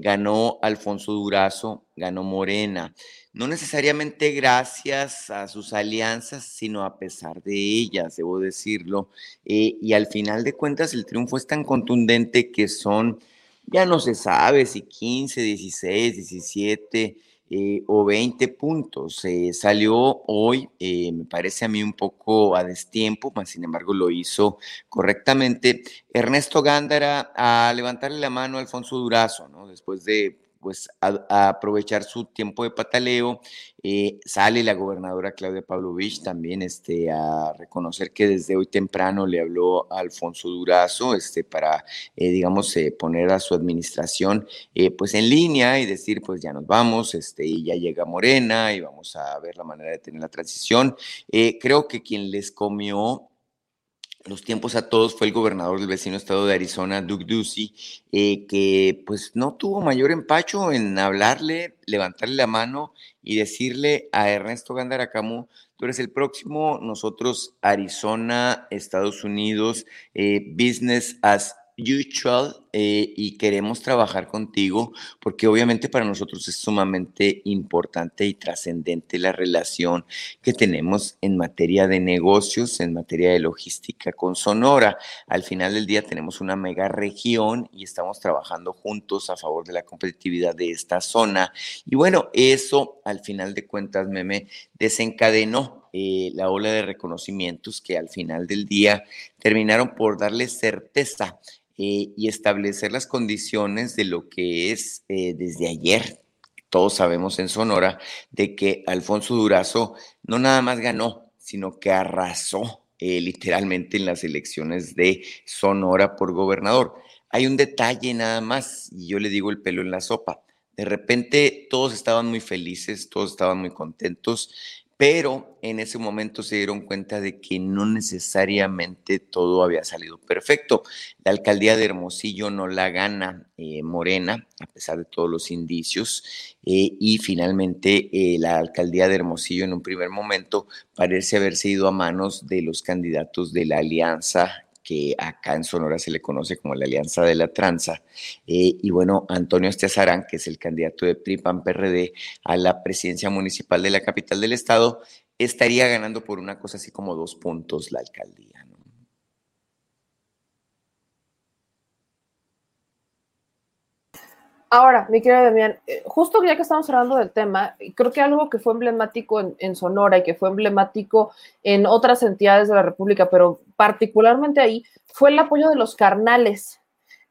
ganó Alfonso Durazo, ganó Morena no necesariamente gracias a sus alianzas, sino a pesar de ellas, debo decirlo. Eh, y al final de cuentas el triunfo es tan contundente que son, ya no se sabe si 15, 16, 17 o 20 puntos. Eh, salió hoy, eh, me parece a mí un poco a destiempo, mas sin embargo lo hizo correctamente. Ernesto Gándara a levantarle la mano a Alfonso Durazo, ¿no? Después de pues a, aprovechar su tiempo de pataleo. Eh, sale la gobernadora Claudia Pavlovich también este, a reconocer que desde hoy temprano le habló a Alfonso Durazo este, para, eh, digamos, eh, poner a su administración pues en línea y decir, pues ya nos vamos, este, y ya llega Morena y vamos a ver la manera de tener la transición. creo que quien les comió los tiempos a todos fue el gobernador del vecino estado de Arizona, Doug Ducey, eh, que pues no tuvo mayor empacho en hablarle, levantarle la mano y decirle a Ernesto Gandaracamu, tú eres el próximo, nosotros Arizona, Estados Unidos, eh, business as usual eh, y queremos trabajar contigo porque obviamente para nosotros es sumamente importante y trascendente la relación que tenemos en materia de negocios, en materia de logística con Sonora. Al final del día tenemos una mega región y estamos trabajando juntos a favor de la competitividad de esta zona. Y bueno, eso al final de cuentas, Meme, desencadenó eh, la ola de reconocimientos que al final del día terminaron por darle certeza eh, y establecer las condiciones de lo que es eh, desde ayer. Todos sabemos en Sonora de que Alfonso Durazo no nada más ganó, sino que arrasó eh, literalmente en las elecciones de Sonora por gobernador. Hay un detalle nada más, y yo le digo el pelo en la sopa. De repente todos estaban muy felices, todos estaban muy contentos, pero en ese momento se dieron cuenta de que no necesariamente todo había salido perfecto. La alcaldía de Hermosillo no la gana eh, Morena, a pesar de todos los indicios, eh, y finalmente eh, la alcaldía de Hermosillo en un primer momento parece haberse ido a manos de los candidatos de la alianza acá en Sonora se le conoce como la Alianza de la Tranza. Eh, y bueno, Antonio Esteazarán, que es el candidato de PRI-PAN-PRD a la presidencia municipal de la capital del estado, estaría ganando por una cosa así como dos puntos la alcaldía. Ahora, mi querido Damián, eh, justo ya que estamos hablando del tema, creo que algo que fue emblemático en, Sonora y que fue emblemático en otras entidades de la República, pero particularmente ahí, fue el apoyo de los carnales,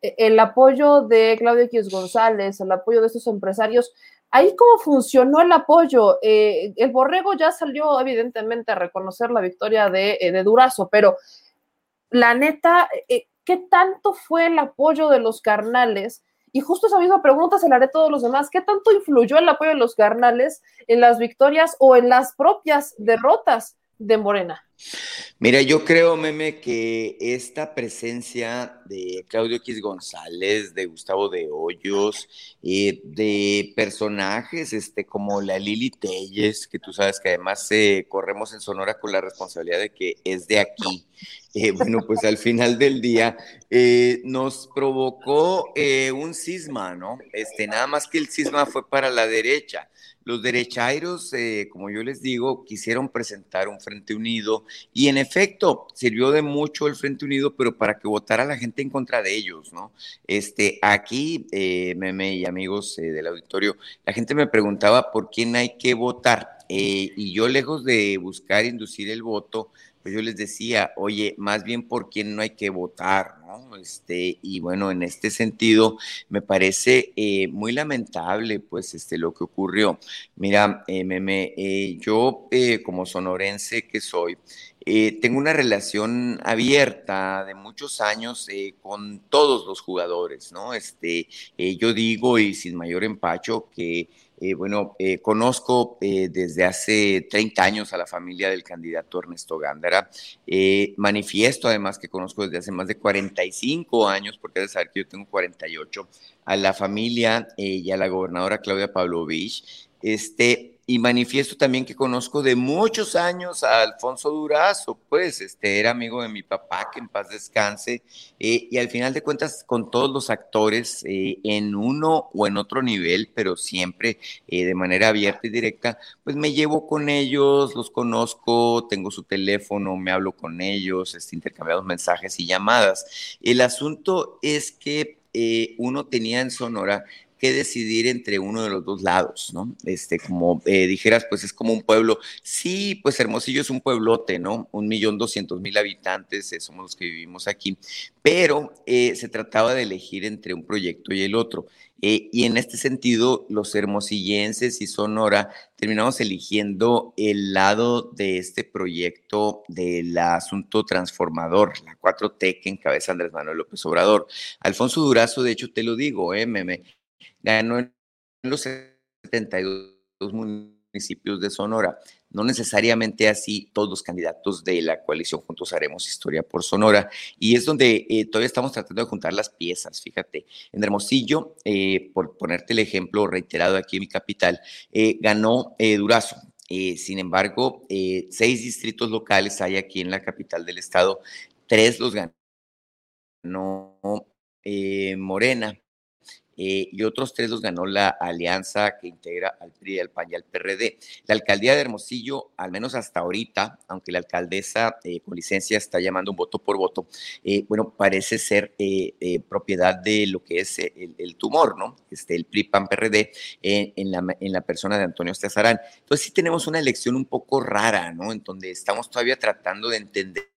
e, el apoyo de Claudio X González, el apoyo de estos empresarios. Ahí cómo funcionó el apoyo. Eh, el Borrego ya salió evidentemente a reconocer la victoria de, eh, de Durazo, pero la neta, ¿qué tanto fue el apoyo de los carnales? Y justo esa misma pregunta se la haré a todos los demás. ¿Qué tanto influyó el apoyo de los carnales en las victorias o en las propias derrotas de Morena? Mira, yo creo, Meme, que esta presencia de Claudio X González, de Gustavo de Hoyos, eh, de personajes este, como la Lili Telles, que tú sabes que además eh, corremos en Sonora con la responsabilidad de que es de aquí, eh, bueno, pues al final del día nos provocó un cisma, ¿no? Este, nada más que el cisma fue para la derecha. Los derechairos, como yo les digo, quisieron presentar un frente unido y en efecto, sirvió de mucho el Frente Unido, pero para que votara la gente en contra de ellos, ¿no? Este, aquí, eh, meme y amigos eh, del auditorio, la gente me preguntaba por quién hay que votar. Eh, y yo, lejos de buscar inducir el voto, pues yo les decía, oye, más bien por quién no hay que votar, ¿no? Este, y bueno, en este sentido, me parece eh, muy lamentable, pues, este, lo que ocurrió. Mira, eh, meme, eh, yo como sonorense que soy, tengo una relación abierta de muchos años con todos los jugadores, ¿no? Este, yo digo y sin mayor empacho que eh, bueno, eh, conozco eh, desde hace 30 años a la familia del candidato Ernesto Gándara. manifiesto además que conozco desde hace más de 45 años, porque de saber que yo tengo 48, a la familia y a la gobernadora Claudia Pavlovich. Este, y manifiesto también que conozco de muchos años a Alfonso Durazo, pues este era amigo de mi papá, que en paz descanse, eh, y al final de cuentas con todos los actores eh, en uno o en otro nivel, pero siempre eh, de manera abierta y directa, pues me llevo con ellos, los conozco, tengo su teléfono, me hablo con ellos, este, intercambiamos mensajes y llamadas. El asunto es que uno tenía en Sonora que decidir entre uno de los dos lados, ¿no? Este, como eh, dijeras, pues es como un pueblo. Sí, pues Hermosillo es un pueblote, ¿no? Un millón doscientos mil habitantes, eh, somos los que vivimos aquí, pero eh, se trataba de elegir entre un proyecto y el otro. y en este sentido, los hermosillenses y Sonora terminamos eligiendo el lado de este proyecto del asunto transformador, la 4T que encabeza Andrés Manuel López Obrador. Alfonso Durazo, de hecho, te lo digo, eh, meme, ganó en los 72 municipios de Sonora. No necesariamente así todos los candidatos de la coalición Juntos Haremos Historia por Sonora. Y es donde eh, todavía estamos tratando de juntar las piezas. Fíjate, en Hermosillo, eh, por ponerte el ejemplo reiterado aquí en mi capital, eh, ganó Durazo. sin embargo, seis distritos locales hay aquí en la capital del estado. Tres los ganó eh, Morena. Eh, y otros tres los ganó la alianza que integra al PRI, al PAN y al PRD. La alcaldía de Hermosillo, al menos hasta ahorita, aunque la alcaldesa eh, con licencia está llamando un voto por voto, eh, bueno, parece ser propiedad de lo que es el, tumor, ¿no? Este, el PRI, PAN, PRD, en, la, en la persona de Antonio Estezarán. Entonces sí tenemos una elección un poco rara, ¿no? En donde estamos todavía tratando de entender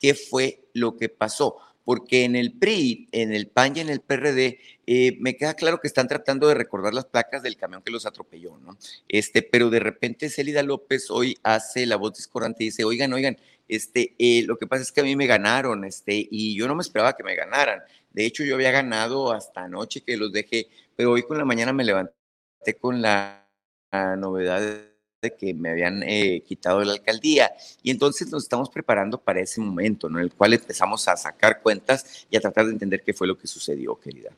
qué fue lo que pasó porque en el PRI, en el PAN y en el PRD, eh, me queda claro que están tratando de recordar las placas del camión que los atropelló, ¿no? Este, pero de repente Celida López hoy hace la voz discordante y dice, oigan, oigan, este, eh, lo que pasa es que a mí me ganaron, este, y yo no me esperaba que me ganaran. De hecho, yo había ganado hasta anoche que los dejé, pero hoy con la mañana me levanté con la, la novedad de que me habían eh, quitado la alcaldía. Y entonces nos estamos preparando para ese momento. En el cual empezamos a sacar cuentas y a tratar de entender qué fue lo que sucedió, querida.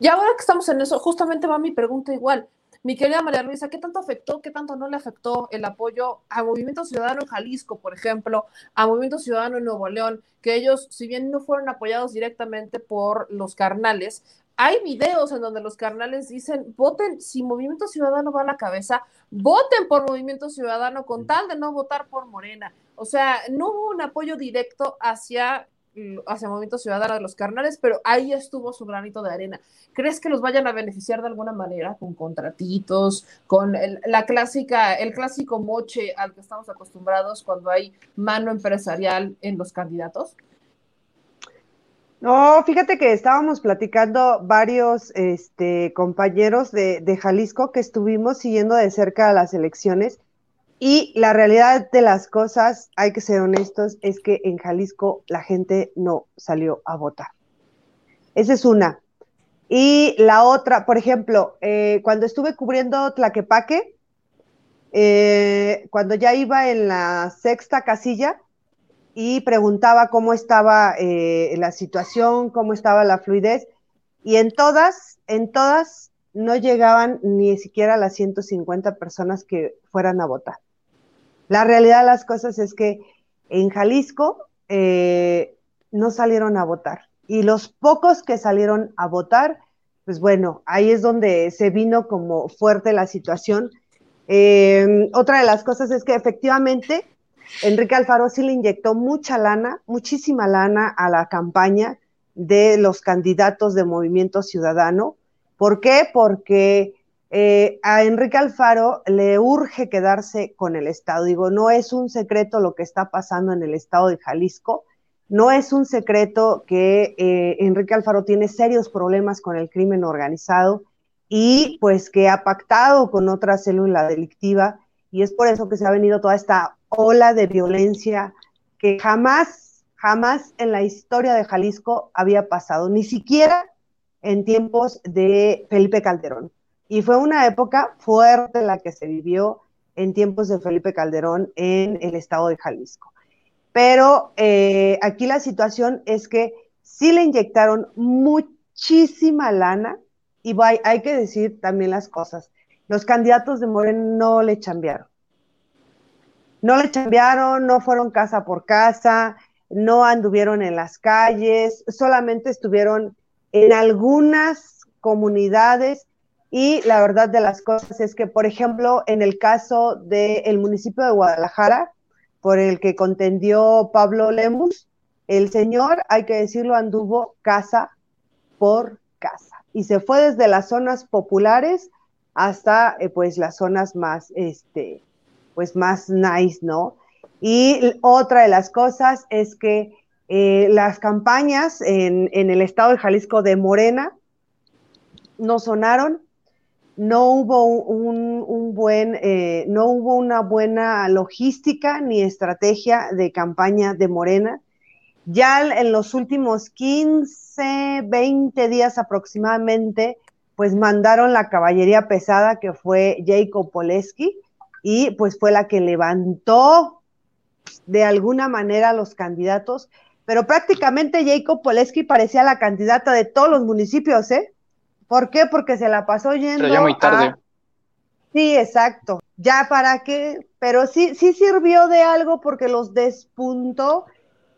Y ahora que estamos en eso, justamente va mi pregunta igual. Mi querida María Luisa, ¿qué tanto afectó, qué tanto no le afectó el apoyo a Movimiento Ciudadano en Jalisco, por ejemplo, a Movimiento Ciudadano en Nuevo León, que ellos, si bien no fueron apoyados directamente por los carnales, hay videos en donde los carnales dicen, voten, si Movimiento Ciudadano va a la cabeza, voten por Movimiento Ciudadano con tal de no votar por Morena. O sea, no hubo un apoyo directo hacia, hacia Movimiento Ciudadano de los carnales, pero ahí estuvo su granito de arena. ¿Crees que los vayan a beneficiar de alguna manera con contratitos, con la clásica, el clásico moche al que estamos acostumbrados cuando hay mano empresarial en los candidatos? No, fíjate que estábamos platicando varios este, compañeros de, Jalisco que estuvimos siguiendo de cerca las elecciones y la realidad de las cosas, hay que ser honestos, es que en Jalisco la gente no salió a votar. Esa es una. Y la otra, por ejemplo, eh, cuando estuve cubriendo Tlaquepaque, eh, cuando ya iba en la sexta casilla, y preguntaba cómo estaba eh, la situación, cómo estaba la fluidez, y en todas, en todas no llegaban ni siquiera las 150 personas que fueran a votar. La realidad de las cosas es que en Jalisco eh, no salieron a votar, y los pocos que salieron a votar, pues bueno, ahí es donde se vino como fuerte la situación. Eh, otra de las cosas es que efectivamente Enrique Alfaro sí le inyectó mucha lana, muchísima lana a la campaña de los candidatos de Movimiento Ciudadano. ¿Por qué? Porque eh, a Enrique Alfaro le urge quedarse con el Estado. Digo, no es un secreto lo que está pasando en el Estado de Jalisco. No es un secreto que eh, Enrique Alfaro tiene serios problemas con el crimen organizado y pues que ha pactado con otra célula delictiva y es por eso que se ha venido toda esta ola de violencia que jamás, jamás en la historia de Jalisco había pasado, ni siquiera en tiempos de Felipe Calderón. Y fue una época fuerte la que se vivió en tiempos de Felipe Calderón en el estado de Jalisco. Pero eh, aquí la situación es que sí le inyectaron muchísima lana y hay, que decir también las cosas. Los candidatos de Moreno no le chambearon no le chambearon, no fueron casa por casa, no anduvieron en las calles, solamente estuvieron en algunas comunidades. Y la verdad de las cosas es que, por ejemplo, en el caso del municipio de Guadalajara, por el que contendió Pablo Lemus, el señor, hay que decirlo, anduvo casa por casa. Y se fue desde las zonas populares hasta eh, pues las zonas más este, pues más nice, ¿no? Y otra de las cosas es que eh, las campañas en, el estado de Jalisco de Morena no sonaron, no hubo un, buen, eh, no hubo una buena logística ni estrategia de campaña de Morena. Ya en los últimos 15, 20 días aproximadamente, pues mandaron la caballería pesada que fue Jacob Poleski, y pues fue la que levantó de alguna manera a los candidatos, pero prácticamente Jacob Poleski parecía la candidata de todos los municipios, ¿eh? ¿Por qué? Porque se la pasó yendo. Pero ya muy tarde. Sí, exacto. Ya para qué, pero sí, sí sirvió de algo porque los despuntó,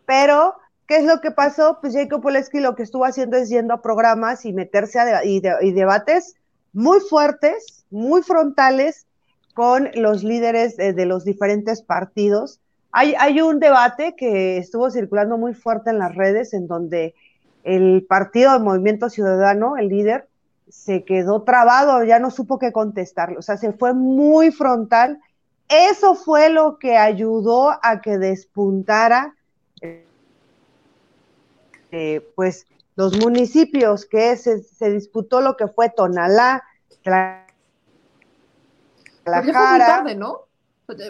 pero ¿Qué es lo que pasó? Pues Jacob Poleski lo que estuvo haciendo es yendo a programas y meterse a y, debates muy fuertes, muy frontales con los líderes de, los diferentes partidos. Hay, hay, un debate que estuvo circulando muy fuerte en las redes en donde el partido de Movimiento Ciudadano, el líder, se quedó trabado, ya no supo qué contestar, o sea, se fue muy frontal. Eso fue lo que ayudó a que despuntara eh, pues los municipios que se, disputó lo que fue Tonalá, la tarde, ¿no?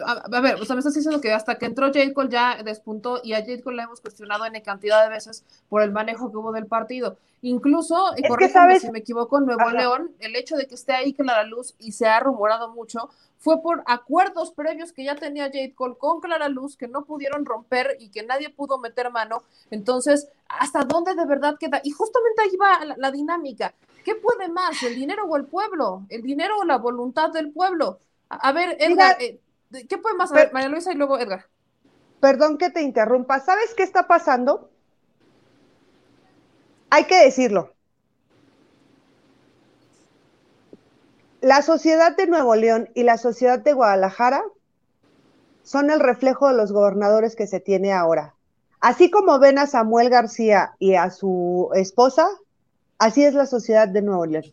A, ver, o sea, me estás diciendo que hasta que entró J. Cole ya despuntó y a J. Cole le hemos cuestionado en cantidad de veces por el manejo que hubo del partido. Incluso, y corrígeme si me equivoco, en Nuevo León, el hecho de que esté ahí Clara Luz y se ha rumorado mucho, fue por acuerdos previos que ya tenía Jade Cole con Clara Luz que no pudieron romper y que nadie pudo meter mano. Entonces, ¿hasta dónde de verdad queda? Y justamente ahí va la, la dinámica. ¿Qué puede más, el dinero o el pueblo? ¿El dinero o la voluntad del pueblo? A, ver, Edgar, eh, ¿qué puede más? A ver, María Luisa y luego Edgar. Perdón que te interrumpa. ¿Sabes qué está pasando? hay que decirlo. La sociedad de Nuevo León y la sociedad de Guadalajara son el reflejo de los gobernadores que se tiene ahora. Así como ven a Samuel García y a su esposa, así es la sociedad de Nuevo León.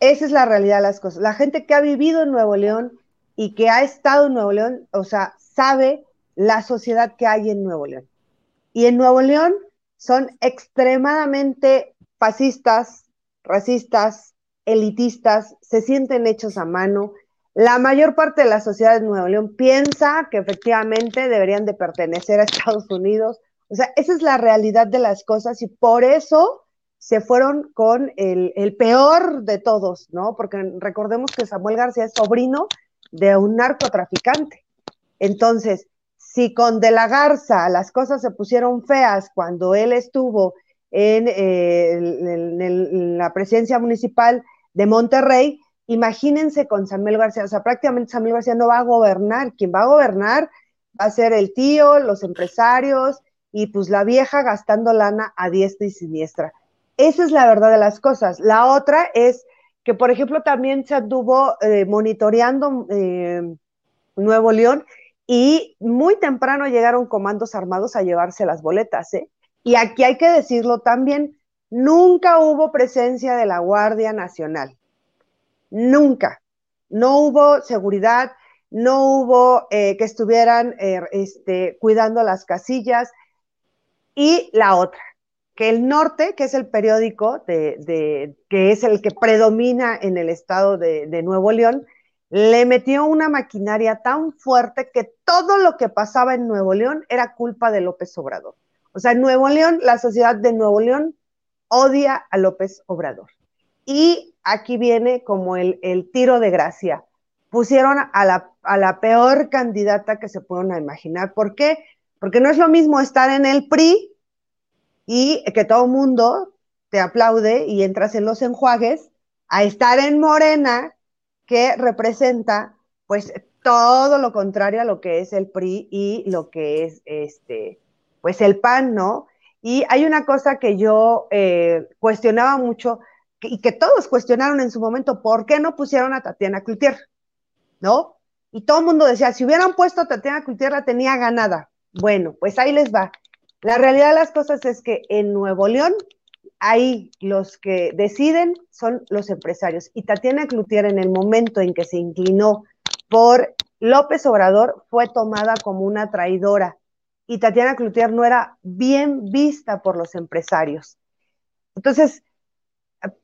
Esa es la realidad de las cosas. La gente que ha vivido en Nuevo León y que ha estado en Nuevo León, o sea, sabe la sociedad que hay en Nuevo León. Y en Nuevo León son extremadamente fascistas, racistas, elitistas, se sienten hechos a mano. La mayor parte de la sociedad de Nuevo León piensa que efectivamente deberían de pertenecer a Estados Unidos. O sea, esa es la realidad de las cosas y por eso se fueron con el, el peor de todos, ¿no? Porque recordemos que Samuel García es sobrino de un narcotraficante. Entonces, si con De la Garza las cosas se pusieron feas cuando él estuvo en, eh, la presidencia municipal de Monterrey, imagínense con Samuel García, o sea, prácticamente Samuel García no va a gobernar, quien va a gobernar va a ser el tío, los empresarios y pues la vieja gastando lana a diestra y siniestra. Esa es la verdad de las cosas. La otra es que, por ejemplo, también se anduvo eh, monitoreando eh, Nuevo León y muy temprano llegaron comandos armados a llevarse las boletas, ¿eh? Y aquí hay que decirlo también, nunca hubo presencia de la Guardia Nacional, nunca. No hubo seguridad, no hubo eh, que estuvieran este, cuidando las casillas. Y la otra, que el norte, que es el periódico que es el que predomina en el estado de Nuevo León, le metió una maquinaria tan fuerte que todo lo que pasaba en Nuevo León era culpa de López Obrador. O sea, en Nuevo León, la sociedad de Nuevo León odia a López Obrador. Y aquí viene como el, tiro de gracia. Pusieron a la, a la peor candidata que se puedan imaginar. ¿Por qué? Porque no es lo mismo estar en el PRI y que todo el mundo te aplaude y entras en los enjuagues, a estar en Morena, que representa pues todo lo contrario a lo que es el PRI y lo que es este, pues el PAN, ¿no? Y hay una cosa que yo eh, cuestionaba mucho y que todos cuestionaron en su momento, ¿por qué no pusieron a Tatiana Cloutier? ¿No? Y todo el mundo decía, si hubieran puesto a Tatiana Cloutier la tenía ganada. Bueno, pues ahí les va. La realidad de las cosas es que en Nuevo León ahí los que deciden son los empresarios. Y Tatiana Cloutier, en el momento en que se inclinó por López Obrador, fue tomada como una traidora. Y Tatiana Cloutier no era bien vista por los empresarios. Entonces,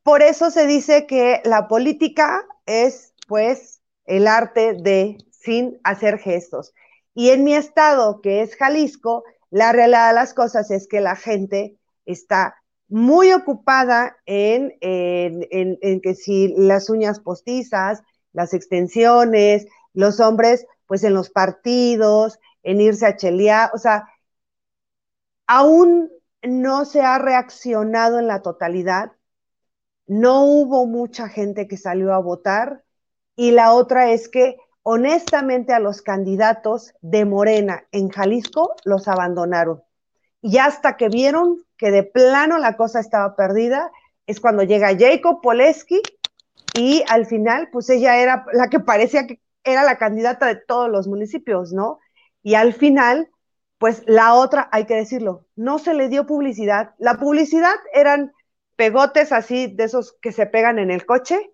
por eso se dice que la política es, pues, el arte de sin hacer gestos. Y en mi estado, que es Jalisco, la realidad de las cosas es que la gente está muy ocupada en, que si las uñas postizas, las extensiones, los hombres, pues en los partidos, en irse a chelear, o sea, aún no se ha reaccionado en la totalidad, no hubo mucha gente que salió a votar y la otra es que honestamente a los candidatos de Morena en Jalisco los abandonaron. y hasta que vieron que de plano la cosa estaba perdida, es cuando llega Jacob Poleski y al final, pues ella era la que parecía que era la candidata de todos los municipios, ¿no? Y al final, pues la otra, hay que decirlo, no se le dio publicidad. La publicidad eran pegotes así de esos que se pegan en el coche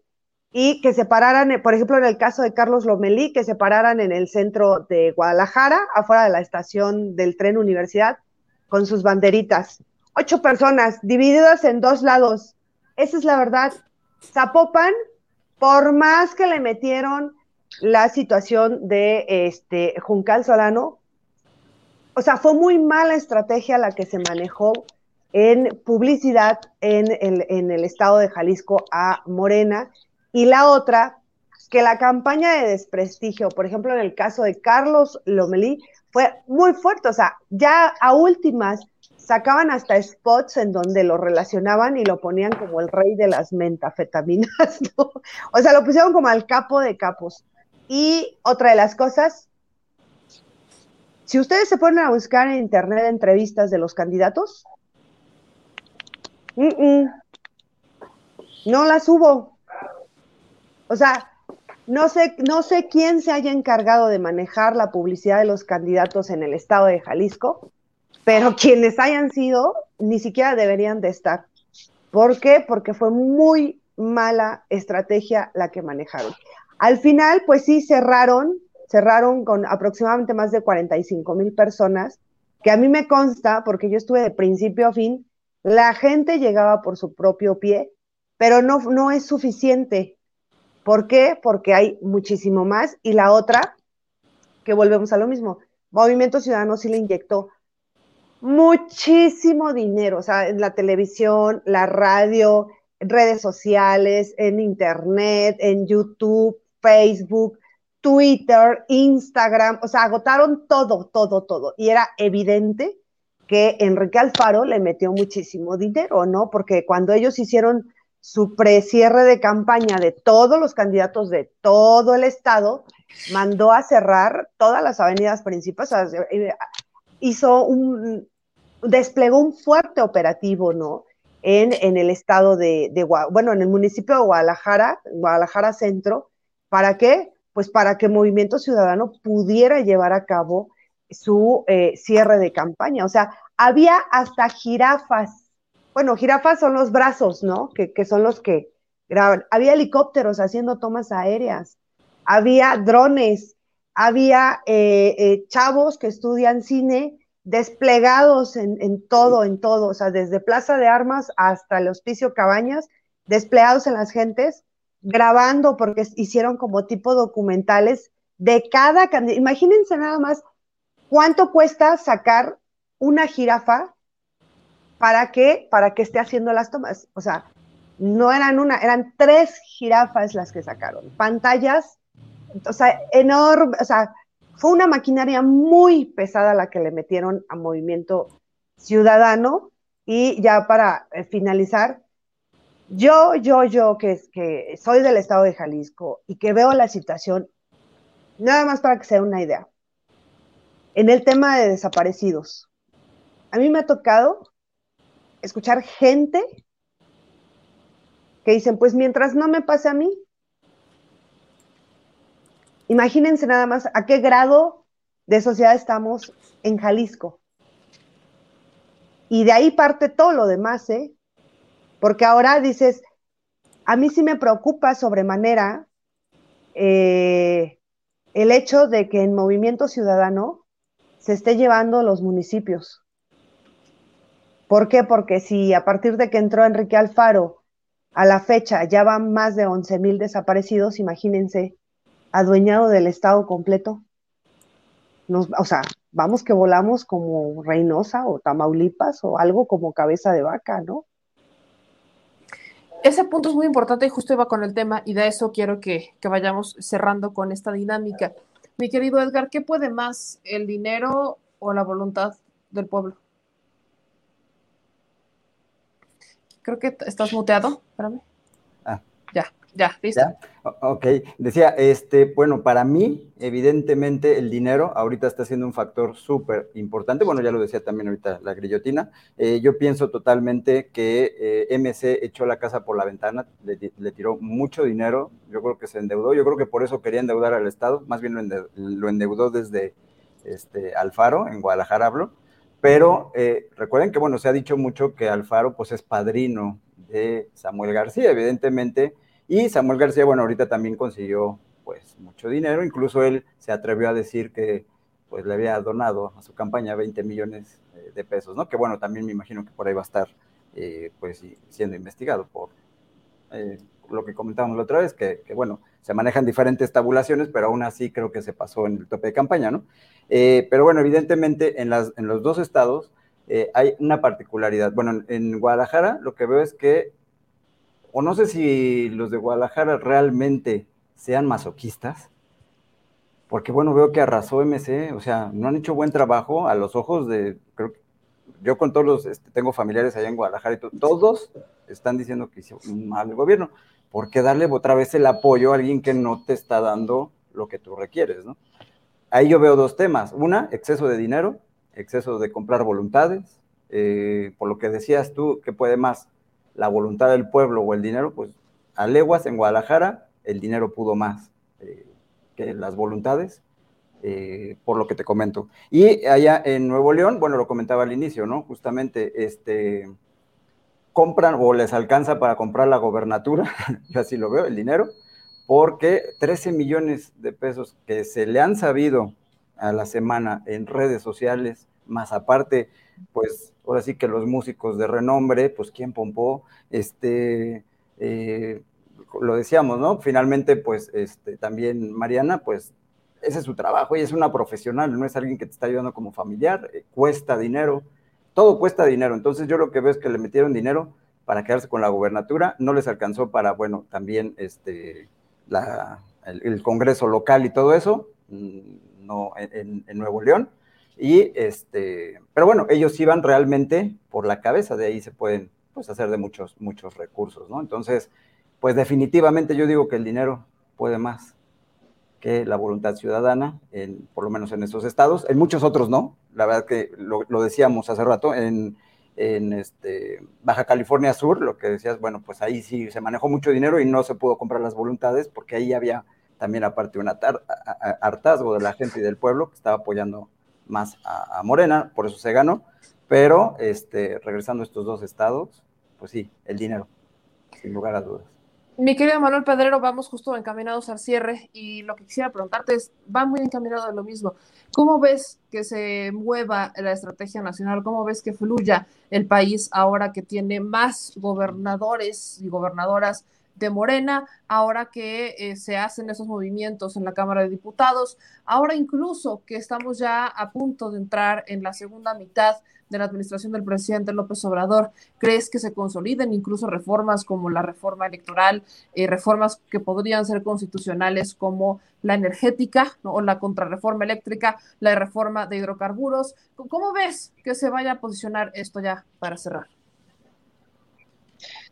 y que se pararan, por ejemplo, en el caso de Carlos Lomelí, que se pararan en el centro de Guadalajara, afuera de la estación del tren Universidad, con sus banderitas. Ocho personas divididas en dos lados. Esa es la verdad. Zapopan, por más que le metieron la situación de este Juncal Solano, o sea, fue muy mala estrategia la que se manejó en publicidad en el, en el estado de Jalisco a Morena. Y la otra, que la campaña de desprestigio, por ejemplo, en el caso de Carlos Lomelí, fue muy fuerte. O sea, ya a últimas sacaban hasta spots en donde lo relacionaban y lo ponían como el rey de las mentafetaminas, ¿no? O sea, lo pusieron como al capo de capos. Y otra de las cosas, si ustedes se ponen a buscar en internet entrevistas de los candidatos, no las hubo. O sea, no sé, no sé quién se haya encargado de manejar la publicidad de los candidatos en el estado de Jalisco, pero quienes hayan sido ni siquiera deberían de estar. ¿Por qué? Porque fue muy mala estrategia la que manejaron. Al final, pues sí, cerraron, cerraron con aproximadamente más de 45 mil personas, que a mí me consta, porque yo estuve de principio a fin, la gente llegaba por su propio pie, pero no, no es suficiente. ¿Por qué? Porque hay muchísimo más. Y la otra, que volvemos a lo mismo, Movimiento Ciudadano sí le inyectó muchísimo dinero, o sea, en la televisión, la radio, redes sociales, en internet, en YouTube, Facebook, Twitter, Instagram, o sea, agotaron todo, todo, todo. Y era evidente que Enrique Alfaro le metió muchísimo dinero, ¿no? Porque cuando ellos hicieron su precierre de campaña de todos los candidatos de todo el estado, mandó a cerrar todas las avenidas principales, eh, hizo un, desplegó un fuerte operativo, ¿no? En, en el estado de, de, bueno, en el municipio de Guadalajara, Guadalajara Centro, ¿para qué? Pues para que Movimiento Ciudadano pudiera llevar a cabo su eh, cierre de campaña. O sea, había hasta jirafas. Bueno, jirafas son los brazos, ¿no? Que, son los que graban. Había helicópteros haciendo tomas aéreas. Había drones. Había eh, eh, chavos que estudian cine desplegados en, en, todo, en todo. O sea, desde Plaza de Armas hasta el Hospicio Cabañas, desplegados en las gentes, grabando porque hicieron como tipo documentales de cada candidato. Imagínense nada más ¿Cuánto cuesta sacar una jirafa para que, para que esté haciendo las tomas? O sea, no eran una, eran tres jirafas las que sacaron. Pantallas, o sea, enorme, o sea, fue una maquinaria muy pesada la que le metieron a Movimiento Ciudadano. Y ya para eh, finalizar, yo, yo, yo, que, que soy del estado de Jalisco y que veo la situación, nada más para que sea una idea en el tema de desaparecidos. A mí me ha tocado escuchar gente que dicen, pues mientras no me pase a mí, imagínense nada más a qué grado de sociedad estamos en Jalisco. Y de ahí parte todo lo demás, ¿eh? Porque ahora dices, a mí sí me preocupa sobremanera eh, el hecho de que en Movimiento Ciudadano se esté llevando los municipios. ¿Por qué? Porque si a partir de que entró Enrique Alfaro a la fecha ya van más de 11 mil desaparecidos, imagínense, adueñado del Estado completo. Nos, o sea, vamos que volamos como Reynosa o Tamaulipas o algo como cabeza de vaca, ¿no? Ese punto es muy importante y justo iba con el tema y de eso quiero que vayamos cerrando con esta dinámica. Mi querido Edgar, ¿qué puede más, el dinero o la voluntad del pueblo? Creo que estás muteado, espérame. Ah. Ya. Ya, listo. Ok, decía, este, bueno, para mí, evidentemente, el dinero ahorita está siendo un factor súper importante. Bueno, ya lo decía también ahorita la grillotina. Eh, yo pienso totalmente que eh, MC echó la casa por la ventana, le, tiró mucho dinero. Yo creo que se endeudó. Yo creo que por eso quería endeudar al Estado. Más bien lo, endeudó, desde este, Alfaro, en Guadalajara hablo. Pero eh, recuerden que, bueno, se ha dicho mucho que Alfaro, pues, es padrino de Samuel García. Evidentemente y Samuel García, bueno, ahorita también consiguió pues mucho dinero, incluso él se atrevió a decir que pues le había donado a su campaña 20 millones eh, de pesos, ¿no? Que bueno, también me imagino que por ahí va a estar eh, pues siendo investigado por lo que comentábamos la otra vez, que, bueno, se manejan diferentes tabulaciones, pero aún así creo que se pasó en el tope de campaña, ¿no? pero bueno, evidentemente en, las, en los dos estados hay una particularidad. Bueno, en Guadalajara lo que veo es que o no sé si los de Guadalajara realmente sean masoquistas, porque bueno, veo que arrasó MC, o sea, no han hecho buen trabajo a los ojos de, creo que yo con todos los, este, tengo familiares allá en Guadalajara y todos están diciendo que hizo mal el gobierno. ¿Por qué darle otra vez el apoyo a alguien que no te está dando lo que tú requieres, no? Ahí yo veo dos temas. Una, exceso de dinero, exceso de comprar voluntades, eh, por lo que decías tú, que puede más la voluntad del pueblo o el dinero, pues a leguas en Guadalajara el dinero pudo más eh, que las voluntades, eh, por lo que te comento. Y allá en Nuevo León, bueno, lo comentaba al inicio, ¿no? Justamente, este, compran o les alcanza para comprar la gobernatura, yo así lo veo, el dinero, porque 13 millones de pesos que se le han sabido a la semana en redes sociales, más aparte, pues ahora sí que los músicos de renombre, pues quién pompó, este, eh, lo decíamos, ¿no? Finalmente, pues este, también Mariana, pues ese es su trabajo, ella es una profesional, no es alguien que te está ayudando como familiar, eh, cuesta dinero, todo cuesta dinero, entonces yo lo que veo es que le metieron dinero para quedarse con la gubernatura, no les alcanzó para, bueno, también este, el, Congreso local y todo eso, mm, no, en Nuevo León, y este, pero bueno, ellos iban realmente por la cabeza, de ahí se pueden pues, hacer de muchos, muchos recursos, ¿no? Entonces, pues definitivamente yo digo que el dinero puede más que la voluntad ciudadana, por lo menos en esos estados, en muchos otros no, la verdad que lo, decíamos hace rato, en, en este, Baja California Sur, lo que decías, bueno, pues ahí sí se manejó mucho dinero y no se pudo comprar las voluntades porque ahí había también aparte un hartazgo de la gente y del pueblo que estaba apoyando más a, Morena, por eso se ganó, pero este, regresando a estos dos estados, pues sí, el dinero, sin lugar a dudas. Mi querido Manuel Pedrero, vamos justo encaminados al cierre y lo que quisiera preguntarte es, va muy encaminado a lo mismo. ¿Cómo ves que se mueva la estrategia nacional? ¿Cómo ves que fluya el país ahora que tiene más gobernadores y gobernadoras de Morena, ahora que eh, se hacen esos movimientos en la Cámara de Diputados, ahora incluso que estamos ya a punto de entrar en la segunda mitad de la administración del presidente López Obrador, ¿crees que se consoliden incluso reformas como la reforma electoral, eh, reformas que podrían ser constitucionales como la energética o la contrarreforma eléctrica, la reforma de hidrocarburos? ¿Cómo ves que se vaya a posicionar esto ya para cerrar?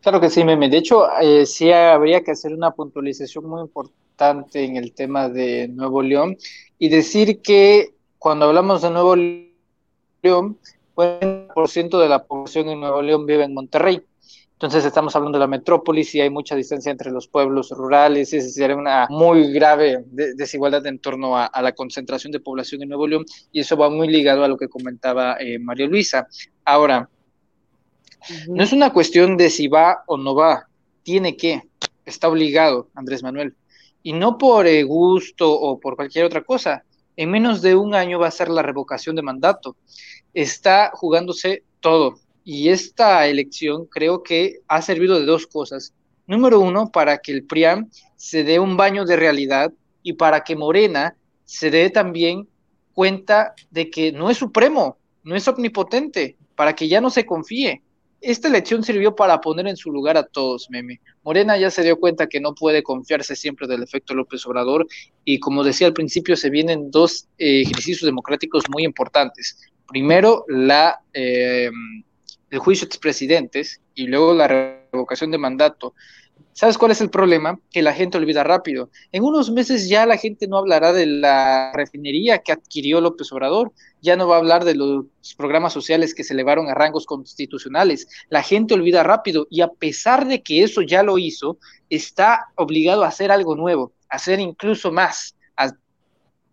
Claro que sí, Meme. De hecho, eh, sí habría que hacer una puntualización muy importante en el tema de Nuevo León y decir que cuando hablamos de Nuevo León, el por ciento de la población en Nuevo León vive en Monterrey. Entonces estamos hablando de la metrópolis y hay mucha distancia entre los pueblos rurales, y sería una muy grave desigualdad en torno a, la concentración de población en Nuevo León y eso va muy ligado a lo que comentaba eh, María Luisa. Ahora, no es una cuestión de si va o no va, tiene que, está obligado Andrés Manuel. Y no por eh, gusto o por cualquier otra cosa. En menos de un año va a ser la revocación de mandato. Está jugándose todo. Y esta elección creo que ha servido de dos cosas. Número uno, para que el PRIAM se dé un baño de realidad y para que Morena se dé también cuenta de que no es supremo, no es omnipotente, para que ya no se confíe esta elección sirvió para poner en su lugar a todos, Meme. Morena ya se dio cuenta que no puede confiarse siempre del efecto López Obrador y como decía al principio, se vienen dos eh, ejercicios democráticos muy importantes. Primero, la, eh, el juicio de expresidentes y luego la revocación de mandato. ¿Sabes cuál es el problema? Que la gente olvida rápido. En unos meses ya la gente no hablará de la refinería que adquirió López Obrador, ya no va a hablar de los programas sociales que se elevaron a rangos constitucionales. La gente olvida rápido y a pesar de que eso ya lo hizo, está obligado a hacer algo nuevo, a hacer incluso más, a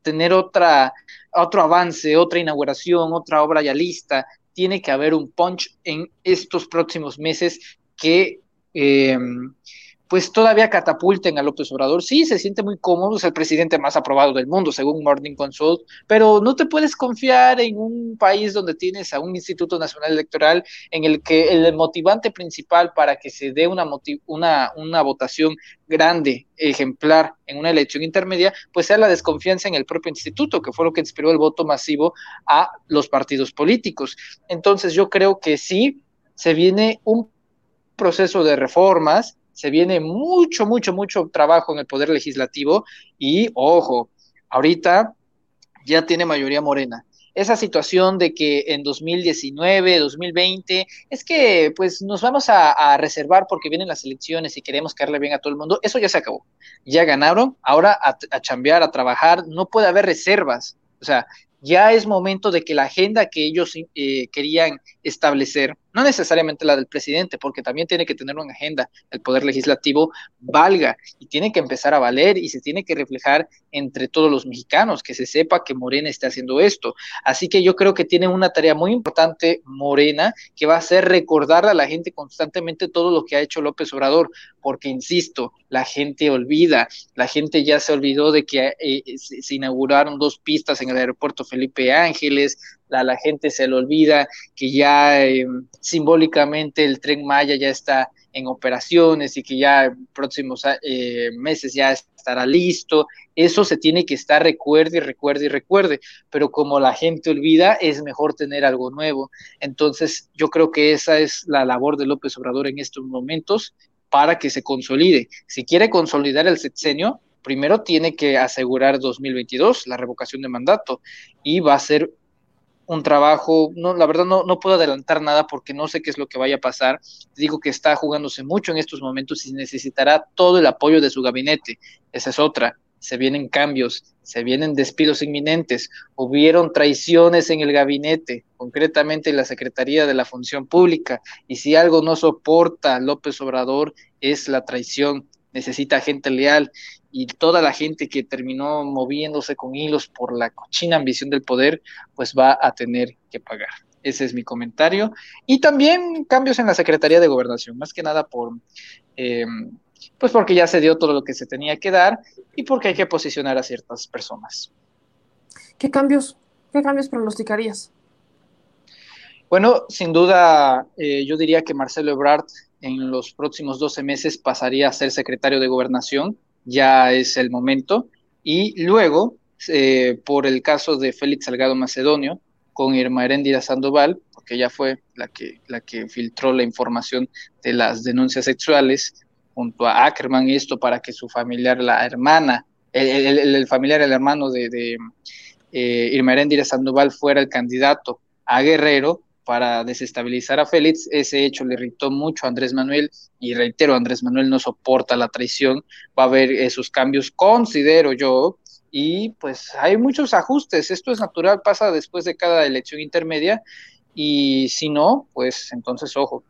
tener otra, otro avance, otra inauguración, otra obra ya lista. Tiene que haber un punch en estos próximos meses que... Eh, pues todavía catapulten a López Obrador. Sí, se siente muy cómodo, es el presidente más aprobado del mundo, según Morning Consult, pero no te puedes confiar en un país donde tienes a un Instituto Nacional Electoral en el que el motivante principal para que se dé una, una, una votación grande, ejemplar, en una elección intermedia, pues sea la desconfianza en el propio instituto, que fue lo que inspiró el voto masivo a los partidos políticos. Entonces yo creo que sí, se viene un proceso de reformas, se viene mucho, mucho, mucho trabajo en el Poder Legislativo y, ojo, ahorita ya tiene mayoría morena. Esa situación de que en 2019, 2020, es que pues nos vamos a, reservar porque vienen las elecciones y queremos caerle bien a todo el mundo, eso ya se acabó. Ya ganaron, ahora a, a chambear, a trabajar, no puede haber reservas. O sea, ya es momento de que la agenda que ellos eh, querían establecer, no necesariamente la del presidente, porque también tiene que tener una agenda, el poder legislativo valga y tiene que empezar a valer y se tiene que reflejar entre todos los mexicanos, que se sepa que Morena está haciendo esto. Así que yo creo que tiene una tarea muy importante Morena, que va a ser recordarle a la gente constantemente todo lo que ha hecho López Obrador, porque insisto, la gente olvida, la gente ya se olvidó de que eh, se inauguraron dos pistas en el aeropuerto Felipe Ángeles, la, gente se le olvida que ya eh, simbólicamente el tren Maya ya está en operaciones y que ya en próximos eh, meses ya estará listo. Eso se tiene que estar recuerde y recuerde y recuerde, pero como la gente olvida, es mejor tener algo nuevo. Entonces, yo creo que esa es la labor de López Obrador en estos momentos para que se consolide. Si quiere consolidar el sexenio, primero tiene que asegurar 2022 la revocación de mandato y va a ser un trabajo, no, la verdad no, no puedo adelantar nada porque no sé qué es lo que vaya a pasar. Digo que está jugándose mucho en estos momentos y necesitará todo el apoyo de su gabinete. Esa es otra. Se vienen cambios, se vienen despidos inminentes, hubieron traiciones en el gabinete, concretamente en la Secretaría de la Función Pública, y si algo no soporta López Obrador es la traición, necesita gente leal y toda la gente que terminó moviéndose con hilos por la cochina ambición del poder, pues va a tener que pagar. Ese es mi comentario. Y también cambios en la Secretaría de Gobernación, más que nada por, em, pues porque ya se dio todo lo que se tenía que dar y porque hay que posicionar a ciertas personas. ¿Qué cambios, qué cambios pronosticarías? Bueno, sin duda, eh, yo diría que Marcelo Ebrard en los próximos 12 meses pasaría a ser secretario de Gobernación ya es el momento. Y luego, eh, por el caso de Félix Salgado Macedonio, con Irma Heréndira Sandoval, porque ella fue la que, la que filtró la información de las denuncias sexuales junto a Ackerman, y esto para que su familiar, la hermana, el, familiar, el hermano de, de eh, Irma Heréndira Sandoval fuera el candidato a Guerrero, para desestabilizar a Félix. Ese hecho le irritó mucho a Andrés Manuel y reitero, Andrés Manuel no soporta la traición, va a haber esos cambios, considero yo, y pues hay muchos ajustes. Esto es natural, pasa después de cada elección intermedia y si no, pues entonces ojo.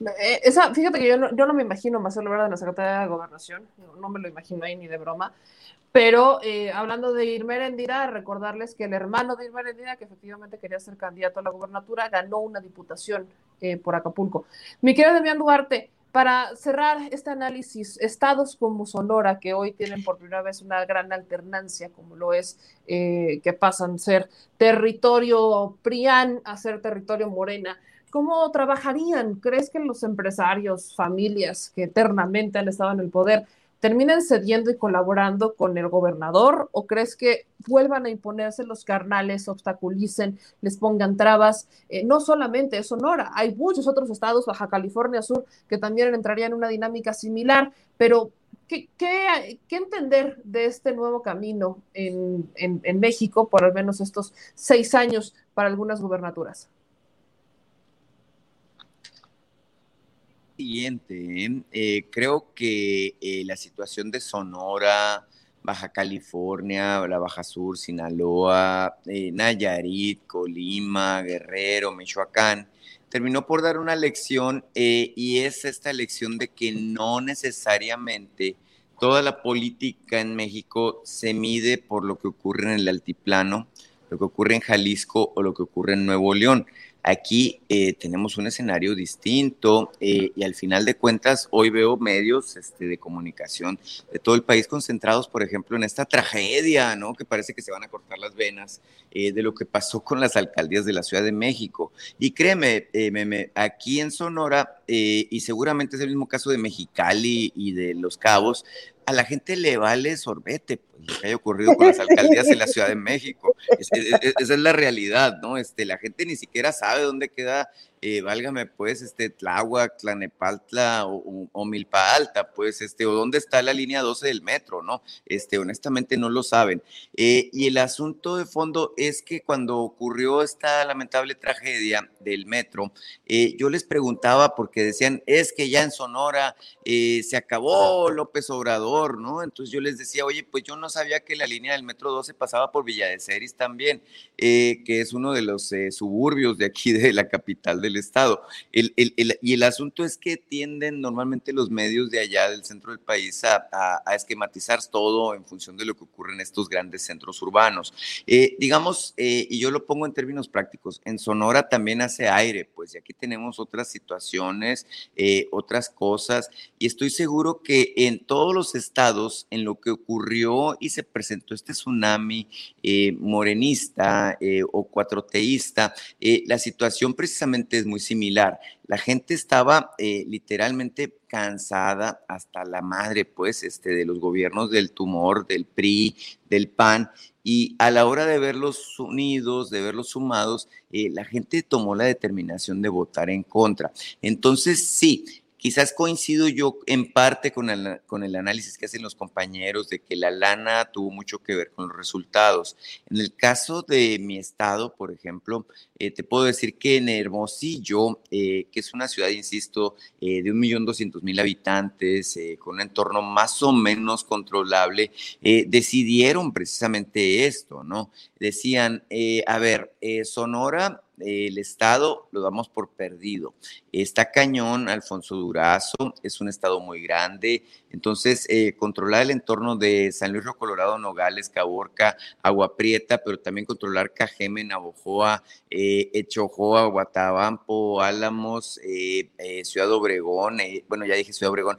Eh, esa, fíjate que yo no, yo no me imagino más Ebrard en la Secretaría de Gobernación, no, me lo imagino ahí ni de broma, pero eh, hablando de Irma Erendira, recordarles que el hermano de Irma Erendira, que efectivamente quería ser candidato a la gubernatura, ganó una diputación eh, por Acapulco. Mi querido Demián Duarte, para cerrar este análisis, estados como Sonora, que hoy tienen por primera vez una gran alternancia, como lo es, eh, que pasan a ser territorio PRIAN a ser territorio Morena, ¿cómo trabajarían? ¿Crees que los empresarios, familias que eternamente han estado en el poder, terminen cediendo y colaborando con el gobernador o crees que vuelvan a imponerse los carnales, obstaculicen, les pongan trabas? Eh, no solamente es Sonora, hay muchos otros estados, Baja California Sur, que también entrarían en una dinámica similar, pero ¿qué, qué, qué entender de este nuevo camino en, en, en México por al menos estos seis años para algunas gubernaturas? Siguiente, ¿eh? Eh, creo que eh, la situación de Sonora, Baja California, la Baja Sur, Sinaloa, Nayarit, Colima, Guerrero, Michoacán, terminó por dar una lección y es esta lección de que no necesariamente toda la política en México se mide por lo que ocurre en el altiplano, lo que ocurre en Jalisco o lo que ocurre en Nuevo León. Aquí eh, tenemos un escenario distinto eh, y al final de cuentas hoy veo medios este, de comunicación de todo el país concentrados, por ejemplo, en esta tragedia, ¿no? Que parece que se van a cortar las venas eh, de lo que pasó con las alcaldías de la Ciudad de México. Y créeme, meme, aquí en Sonora, y seguramente es el mismo caso de Mexicali y de Los Cabos, a la gente le vale sorbete pues, lo que haya ocurrido con las alcaldías en la Ciudad de México. esa es la realidad, ¿no? Este, la gente ni siquiera sabe dónde queda eh, válgame pues, este, Tláhuac, Tlanepaltla o, o, Milpa Alta, pues, este, o dónde está la línea 12 del metro, ¿no? Este, honestamente no lo saben. Eh, y el asunto de fondo es que cuando ocurrió esta lamentable tragedia del metro, eh, yo les preguntaba porque decían, es que ya en Sonora se acabó López Obrador, ¿no? Entonces yo les decía, oye, pues yo no sabía que la línea del metro 12 pasaba por Villa de Ceris también, que es uno de los suburbios de aquí de la capital de del Estado. El, y el asunto es que tienden normalmente los medios de allá del centro del país a, esquematizar todo en función de lo que ocurre en estos grandes centros urbanos. Eh, digamos, eh, y yo lo pongo en términos prácticos, en Sonora también hace aire, pues y aquí tenemos otras situaciones, eh, otras cosas, y estoy seguro que en todos los estados, en lo que ocurrió y se presentó este tsunami morenista o cuatroteísta, la situación precisamente es muy similar. La gente estaba eh, literalmente cansada hasta la madre, pues, este, de los gobiernos del tumor, del PRI, del PAN, y a la hora de verlos unidos, de verlos sumados, eh, la gente tomó la determinación de votar en contra. Entonces, sí, Quizás coincido yo en parte con el, con el análisis que hacen los compañeros de que la lana tuvo mucho que ver con los resultados. En el caso de mi estado, por ejemplo, eh, te puedo decir que en Hermosillo, eh, que es una ciudad, insisto, eh, de 1.200.000 habitantes, con un entorno más o menos controlable, decidieron precisamente esto, ¿no? Decían, a ver, Sonora el Estado lo damos por perdido. Está cañón, Alfonso Durazo, es un Estado muy grande, entonces eh, controlar el entorno de San Luis Río Colorado, Nogales, Caborca, Agua Prieta, pero también controlar Cajeme, Navojoa, eh, Echojoa, Guatabampo, Álamos, eh, eh, Ciudad Obregón, bueno, ya dije Ciudad Obregón,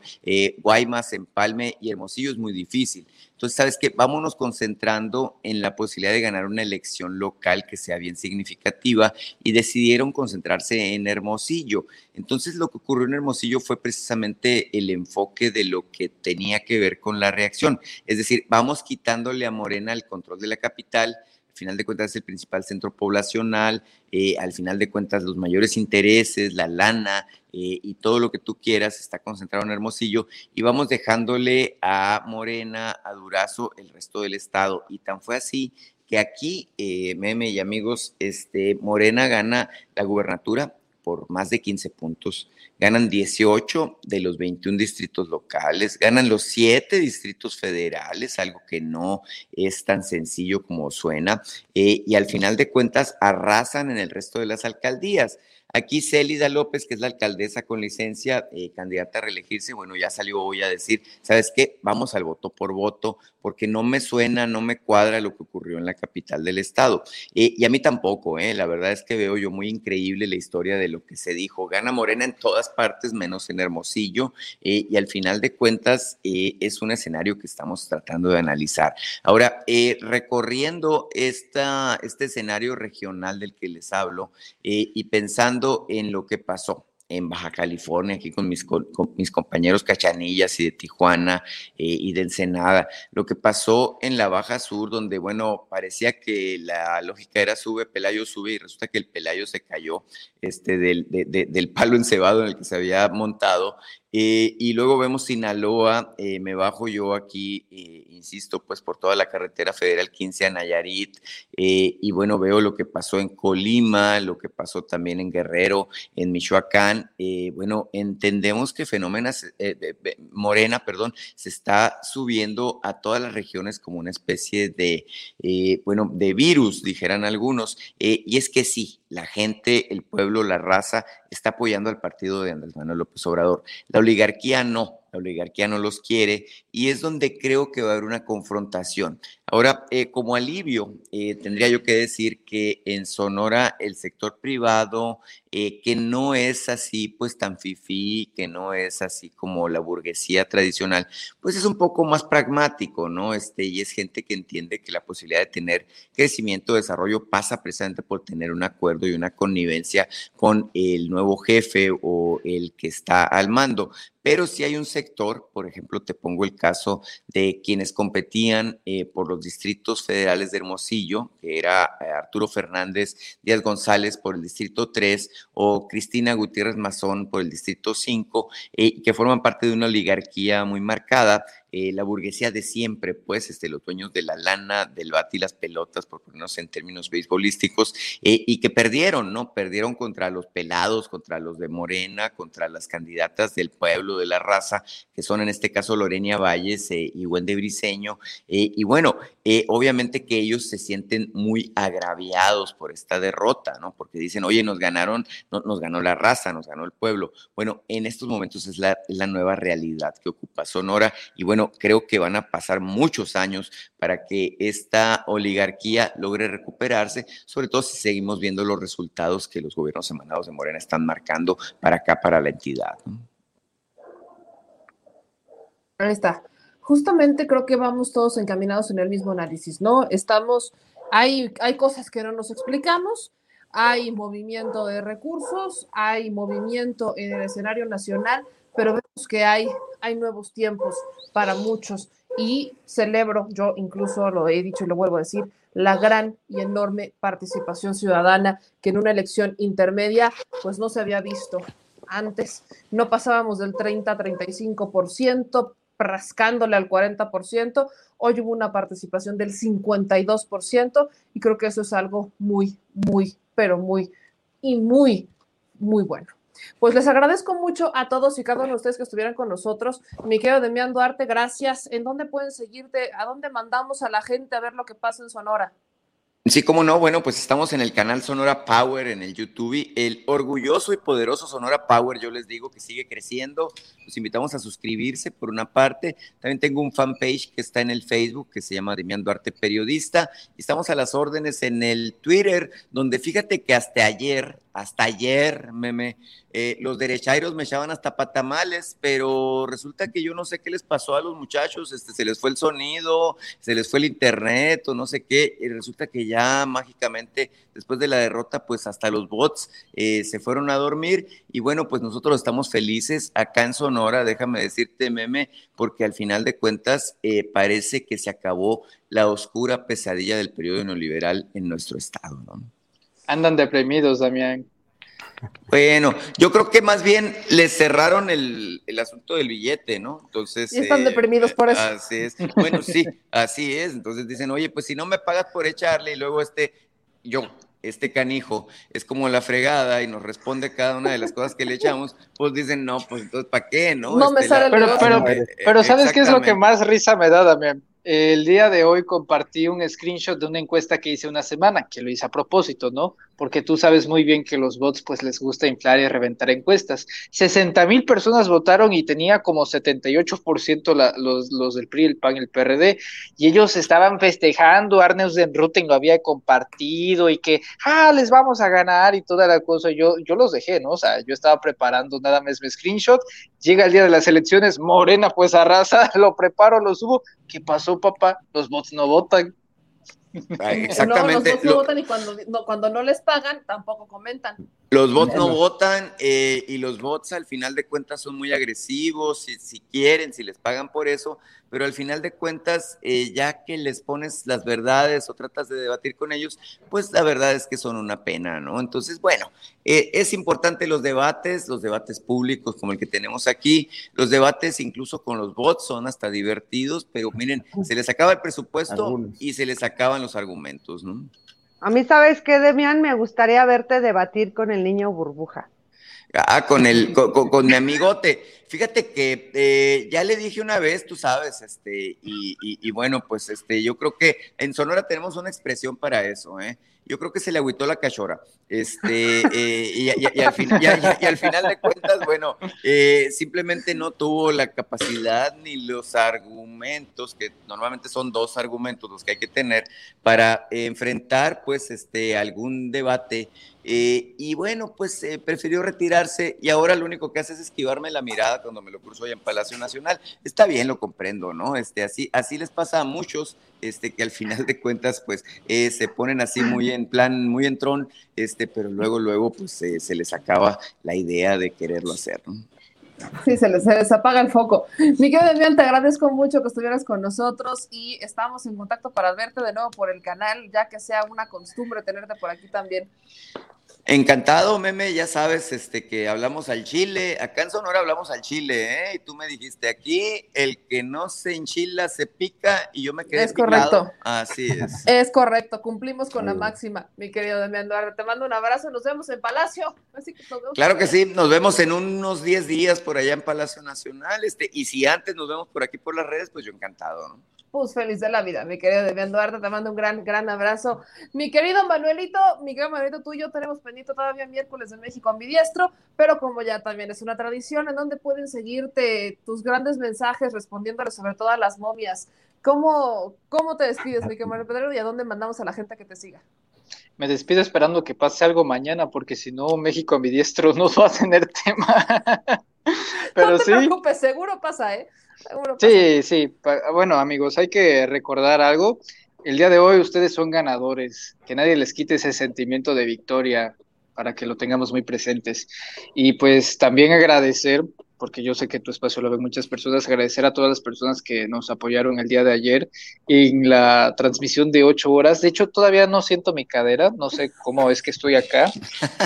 Guaymas, Empalme y Hermosillo es muy difícil. Entonces, ¿sabes qué? Vámonos concentrando en la posibilidad de ganar una elección local que sea bien significativa y decidieron concentrarse en Hermosillo. Entonces, lo que ocurrió en Hermosillo fue precisamente el enfoque de lo que tenía que ver con la reacción. Es decir, vamos quitándole a Morena el control de la capital final de cuentas es el principal centro poblacional, eh, al final de cuentas los mayores intereses, la lana eh, y todo lo que tú quieras está concentrado en Hermosillo y vamos dejándole a Morena, a Durazo, el resto del estado. Y tan fue así que aquí, eh, meme y amigos, este, Morena gana la gubernatura por más de 15 puntos ganan 18 de los 21 distritos locales, ganan los 7 distritos federales, algo que no es tan sencillo como suena, eh, y al final de cuentas arrasan en el resto de las alcaldías. Aquí Célida López, que es la alcaldesa con licencia, eh, candidata a reelegirse, bueno, ya salió hoy a decir, ¿sabes qué? Vamos al voto por voto, porque no me suena, no me cuadra lo que ocurrió en la capital del estado. Eh, y a mí tampoco, eh, la verdad es que veo yo muy increíble la historia de lo que se dijo. Gana Morena en todas partes, menos en Hermosillo, y al final de cuentas es un escenario que estamos tratando de analizar. Ahora, recorriendo este escenario regional del que les hablo y pensando en lo que pasó en Baja California, aquí con mis, compañeros Cachanillas y de Tijuana eh, y de Ensenada. Lo que pasó en la Baja Sur, donde, bueno, parecía que la lógica era sube, Pelayo sube, y resulta que el Pelayo se cayó este, del, del palo encebado en el que se había montado eh, y luego vemos Sinaloa, eh, me bajo yo aquí, eh, insisto, pues por toda la carretera federal 15 a Nayarit, y bueno, veo lo que pasó en Colima, lo que pasó también en Guerrero, en Michoacán, eh, bueno, entendemos que fenómenos, eh, Morena, perdón, se está subiendo a todas las regiones como una especie de, eh, bueno, de virus, dijeran algunos. y es que sí, la gente, el pueblo, la raza está apoyando al partido de Andrés Manuel López Obrador. La oligarquía no la oligarquía no los quiere y es donde creo que va a haber una confrontación. Ahora, eh, como alivio, eh, tendría yo que decir que en Sonora el sector privado, eh, que no es así pues tan fifí, que no es así como la burguesía tradicional, pues es un poco más pragmático, ¿no? Este, y es gente que entiende que la posibilidad de tener crecimiento, desarrollo pasa precisamente por tener un acuerdo y una connivencia con el nuevo jefe o el que está al mando. Pero si hay un sector, por ejemplo, te pongo el caso de quienes competían eh, por los distritos federales de Hermosillo, que era eh, Arturo Fernández Díaz González por el distrito 3 o Cristina Gutiérrez Mazón por el distrito 5, eh, que forman parte de una oligarquía muy marcada eh, la burguesía de siempre, pues, este, los dueños de la lana, del bate y las pelotas, por ponernos en términos beisbolísticos, eh, y que perdieron, ¿no? Perdieron contra los pelados, contra los de Morena, contra las candidatas del pueblo, de la raza, que son en este caso Lorenia Valles eh, y Wendy Briseño. y bueno, obviamente que ellos se sienten muy agraviados por esta derrota, ¿no? Porque dicen, oye, nos ganaron, no, nos ganó la raza, nos ganó el pueblo. Bueno, en estos momentos es la nueva realidad que ocupa Sonora y bueno, creo que van a pasar muchos años para que esta oligarquía logre recuperarse, sobre todo si seguimos viendo los resultados que los gobiernos emanados de Morena están marcando para acá, para la entidad. Ahí está. Justamente creo que vamos todos encaminados en el mismo análisis, ¿no? Estamos, hay, hay cosas que no nos explicamos, hay movimiento de recursos, hay movimiento en el escenario nacional, pero vemos que hay, hay nuevos tiempos para muchos y celebro, yo incluso lo he dicho y lo vuelvo a decir, la gran y enorme participación ciudadana que en una elección intermedia pues no se había visto antes. No pasábamos del 30-35%, rascándole al 40%. Hoy hubo una participación del 52% y creo que eso es algo muy, muy, pero muy y muy, muy bueno. Pues les agradezco mucho a todos y cada uno de ustedes que estuvieran con nosotros. Mi querido Demián Duarte, gracias. ¿En dónde pueden seguirte? ¿A dónde mandamos a la gente a ver lo que pasa en Sonora? Sí, cómo no. Bueno, pues estamos en el canal Sonora Power en el YouTube. El orgulloso y poderoso Sonora Power, yo les digo que sigue creciendo. Los invitamos a suscribirse por una parte. También tengo un fanpage que está en el Facebook que se llama Demián Duarte Periodista. Estamos a las órdenes en el Twitter, donde fíjate que hasta ayer hasta ayer, meme, eh, los derechairos me echaban hasta patamales, pero resulta que yo no sé qué les pasó a los muchachos, este, se les fue el sonido, se les fue el internet o no sé qué, y resulta que ya mágicamente después de la derrota, pues hasta los bots eh, se fueron a dormir y bueno, pues nosotros estamos felices acá en Sonora, déjame decirte, meme, porque al final de cuentas eh, parece que se acabó la oscura pesadilla del periodo neoliberal en nuestro estado, ¿no? Andan deprimidos, Damián. Bueno, yo creo que más bien les cerraron el, asunto del billete, ¿no? Entonces. Y están deprimidos por eso. Así es. Bueno, sí, así es. Entonces dicen, oye, pues si no me pagas por echarle y luego este, yo, este canijo es como la fregada y nos responde cada una de las cosas que le echamos, pues dicen, no, pues entonces, ¿para qué? No, no me este, sale pero, pero, pero, ¿sabes qué es lo que más risa me da, Damián? El día de hoy compartí un screenshot de una encuesta que hice una semana, que lo hice a propósito, ¿no? Porque tú sabes muy bien que los bots pues les gusta inflar y reventar encuestas. 60 mil personas votaron y tenía como 78% la, los, los del PRI, el PAN, el PRD, y ellos estaban festejando, Arneus de Ruten lo había compartido y que, ah, les vamos a ganar y toda la cosa. Yo, yo los dejé, ¿no? O sea, yo estaba preparando nada más mi screenshot, llega el día de las elecciones, Morena pues arrasa, lo preparo, lo subo, ¿qué pasó, papá? Los bots no votan. exactamente. No, los bots no votan y cuando no, cuando no les pagan, tampoco comentan. Los bots no votan eh, y los bots al final de cuentas son muy agresivos, si, si quieren, si les pagan por eso, pero al final de cuentas, eh, ya que les pones las verdades o tratas de debatir con ellos, pues la verdad es que son una pena, ¿no? Entonces, bueno, eh, es importante los debates, los debates públicos como el que tenemos aquí, los debates incluso con los bots son hasta divertidos, pero miren, se les acaba el presupuesto y se les acaban los argumentos, ¿no? A mí, ¿sabes qué, Demian? Me gustaría verte debatir con el niño burbuja. Ah, con el, con, con- mi amigote. Fíjate que eh, ya le dije una vez, tú sabes, este, y, y- y bueno, pues este, yo creo que en Sonora tenemos una expresión para eso, ¿eh? Yo creo que se le agüitó la cachora. Este, eh, y, al final de cuentas, bueno, eh, simplemente no tuvo la capacidad ni los argumentos, que normalmente son dos argumentos los que hay que tener, para enfrentar, pues, este, algún debate. Eh, y bueno, pues prefirió retirarse y ahora lo único que hace es esquivarme la mirada cuando me lo cruzo allá en Palacio Nacional. Está bien, lo comprendo, ¿no? Este, así, así les pasa a muchos, este, que al final de cuentas, pues, eh, se ponen así muy en plan, muy en tron, este, pero luego, luego, pues, se les acaba la idea de quererlo hacer. Sí, se les, se les apaga el foco. Mi querido Demian, te agradezco mucho que estuvieras con nosotros y estamos en contacto para verte de nuevo por el canal, ya que sea una costumbre tenerte por aquí también. Encantado, meme, ya sabes este, que hablamos al chile. Acá en Sonora hablamos al chile, ¿eh? Y tú me dijiste, aquí el que no se enchila se pica y yo me quedé Es correcto. Así es. Es correcto, cumplimos con la máxima, mi querido Demian Duarte. Te mando un abrazo, nos vemos en Palacio. Así que nos vemos Claro que sí, nos vemos en unos 10 días por allá en Palacio Nacional. Este, y si antes nos vemos por aquí por las redes, pues yo encantado, ¿no? Pues feliz de la vida, mi querido Demian Duarte, te mando un gran, gran abrazo. Mi querido Manuelito, mi querido Manuelito, tú y yo tenemos pendiente todavía miércoles de México ambidiestro, pero como ya también es una tradición, ¿en dónde pueden seguirte tus grandes mensajes respondiéndole sobre todo a las momias? ¿Cómo, cómo te despides, mi querido Manuel Pedrero, y a dónde mandamos a la gente que te siga? Me despido esperando que pase algo mañana, porque si no, México ambidiestro no va a tener tema. Pero no te sí. preocupes, seguro pasa, ¿eh? Seguro. Sí, sí. Bueno, amigos, hay que recordar algo. El día de hoy ustedes son ganadores. Que nadie les quite ese sentimiento de victoria para que lo tengamos muy presentes. Y pues también agradecer, porque yo sé que tu espacio lo ven muchas personas, agradecer a todas las personas que nos apoyaron el día de ayer en la transmisión de ocho horas. De hecho, todavía no siento mi cadera, no sé cómo es que estoy acá.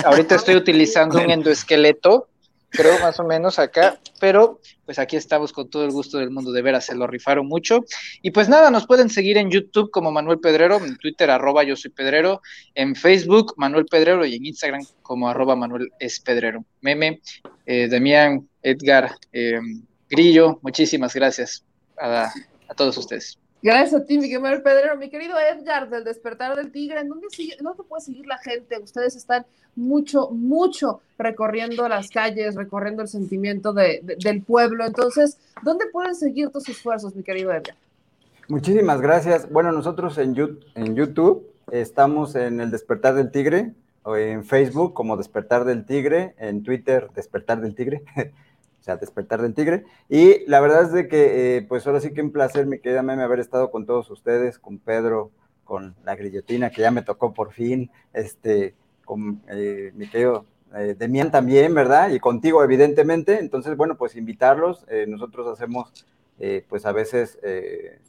Ahorita estoy utilizando un endoesqueleto creo más o menos acá, pero pues aquí estamos con todo el gusto del mundo, de veras, se lo rifaron mucho. Y pues nada, nos pueden seguir en YouTube como Manuel Pedrero, en Twitter arroba yo soy Pedrero, en Facebook Manuel Pedrero y en Instagram como arroba Manuel es Pedrero. Meme, eh, Damián, Edgar, eh, Grillo, muchísimas gracias a, a todos ustedes. Gracias a ti, mi querido Pedrero. Mi querido Edgar del Despertar del Tigre, ¿en dónde, sigue, ¿dónde puede seguir la gente? Ustedes están mucho, mucho recorriendo las calles, recorriendo el sentimiento de, de- del pueblo. Entonces, ¿dónde pueden seguir tus esfuerzos, mi querido Edgar? Muchísimas gracias. Bueno, nosotros en YouTube estamos en el Despertar del Tigre, o en Facebook como Despertar del Tigre, en Twitter Despertar del Tigre, o sea, Despertar del Tigre. Y la verdad es de que, eh, pues ahora sí que un placer, mi querida Meme, haber estado con todos ustedes, con Pedro, con la grillotina que ya me tocó por fin, este, con eh, mi querido eh, Demián también, ¿verdad? Y contigo, evidentemente. Entonces, bueno, pues invitarlos. Eh, nosotros hacemos, pues a veces,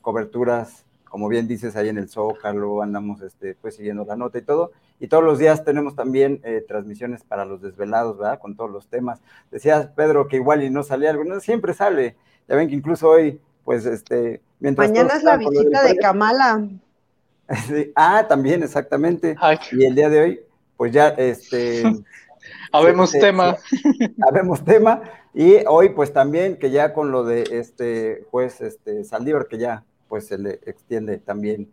coberturas, como bien dices, ahí en el Zócalo, andamos este, pues siguiendo la nota y todo. Y todos los días tenemos también eh, transmisiones para los desvelados, ¿verdad? Con todos los temas. Decías, Pedro, que igual y no salía algo. No, siempre sale. Ya ven que incluso hoy, pues, este, mientras... Mañana es la visita de Kamala. Sí, Ah, también, exactamente. Y el día de hoy, pues ya, este... Habemos se- tema. habemos tema. Y hoy, pues también, que ya con lo de este juez este, Saldívar, que ya, pues se le extiende también,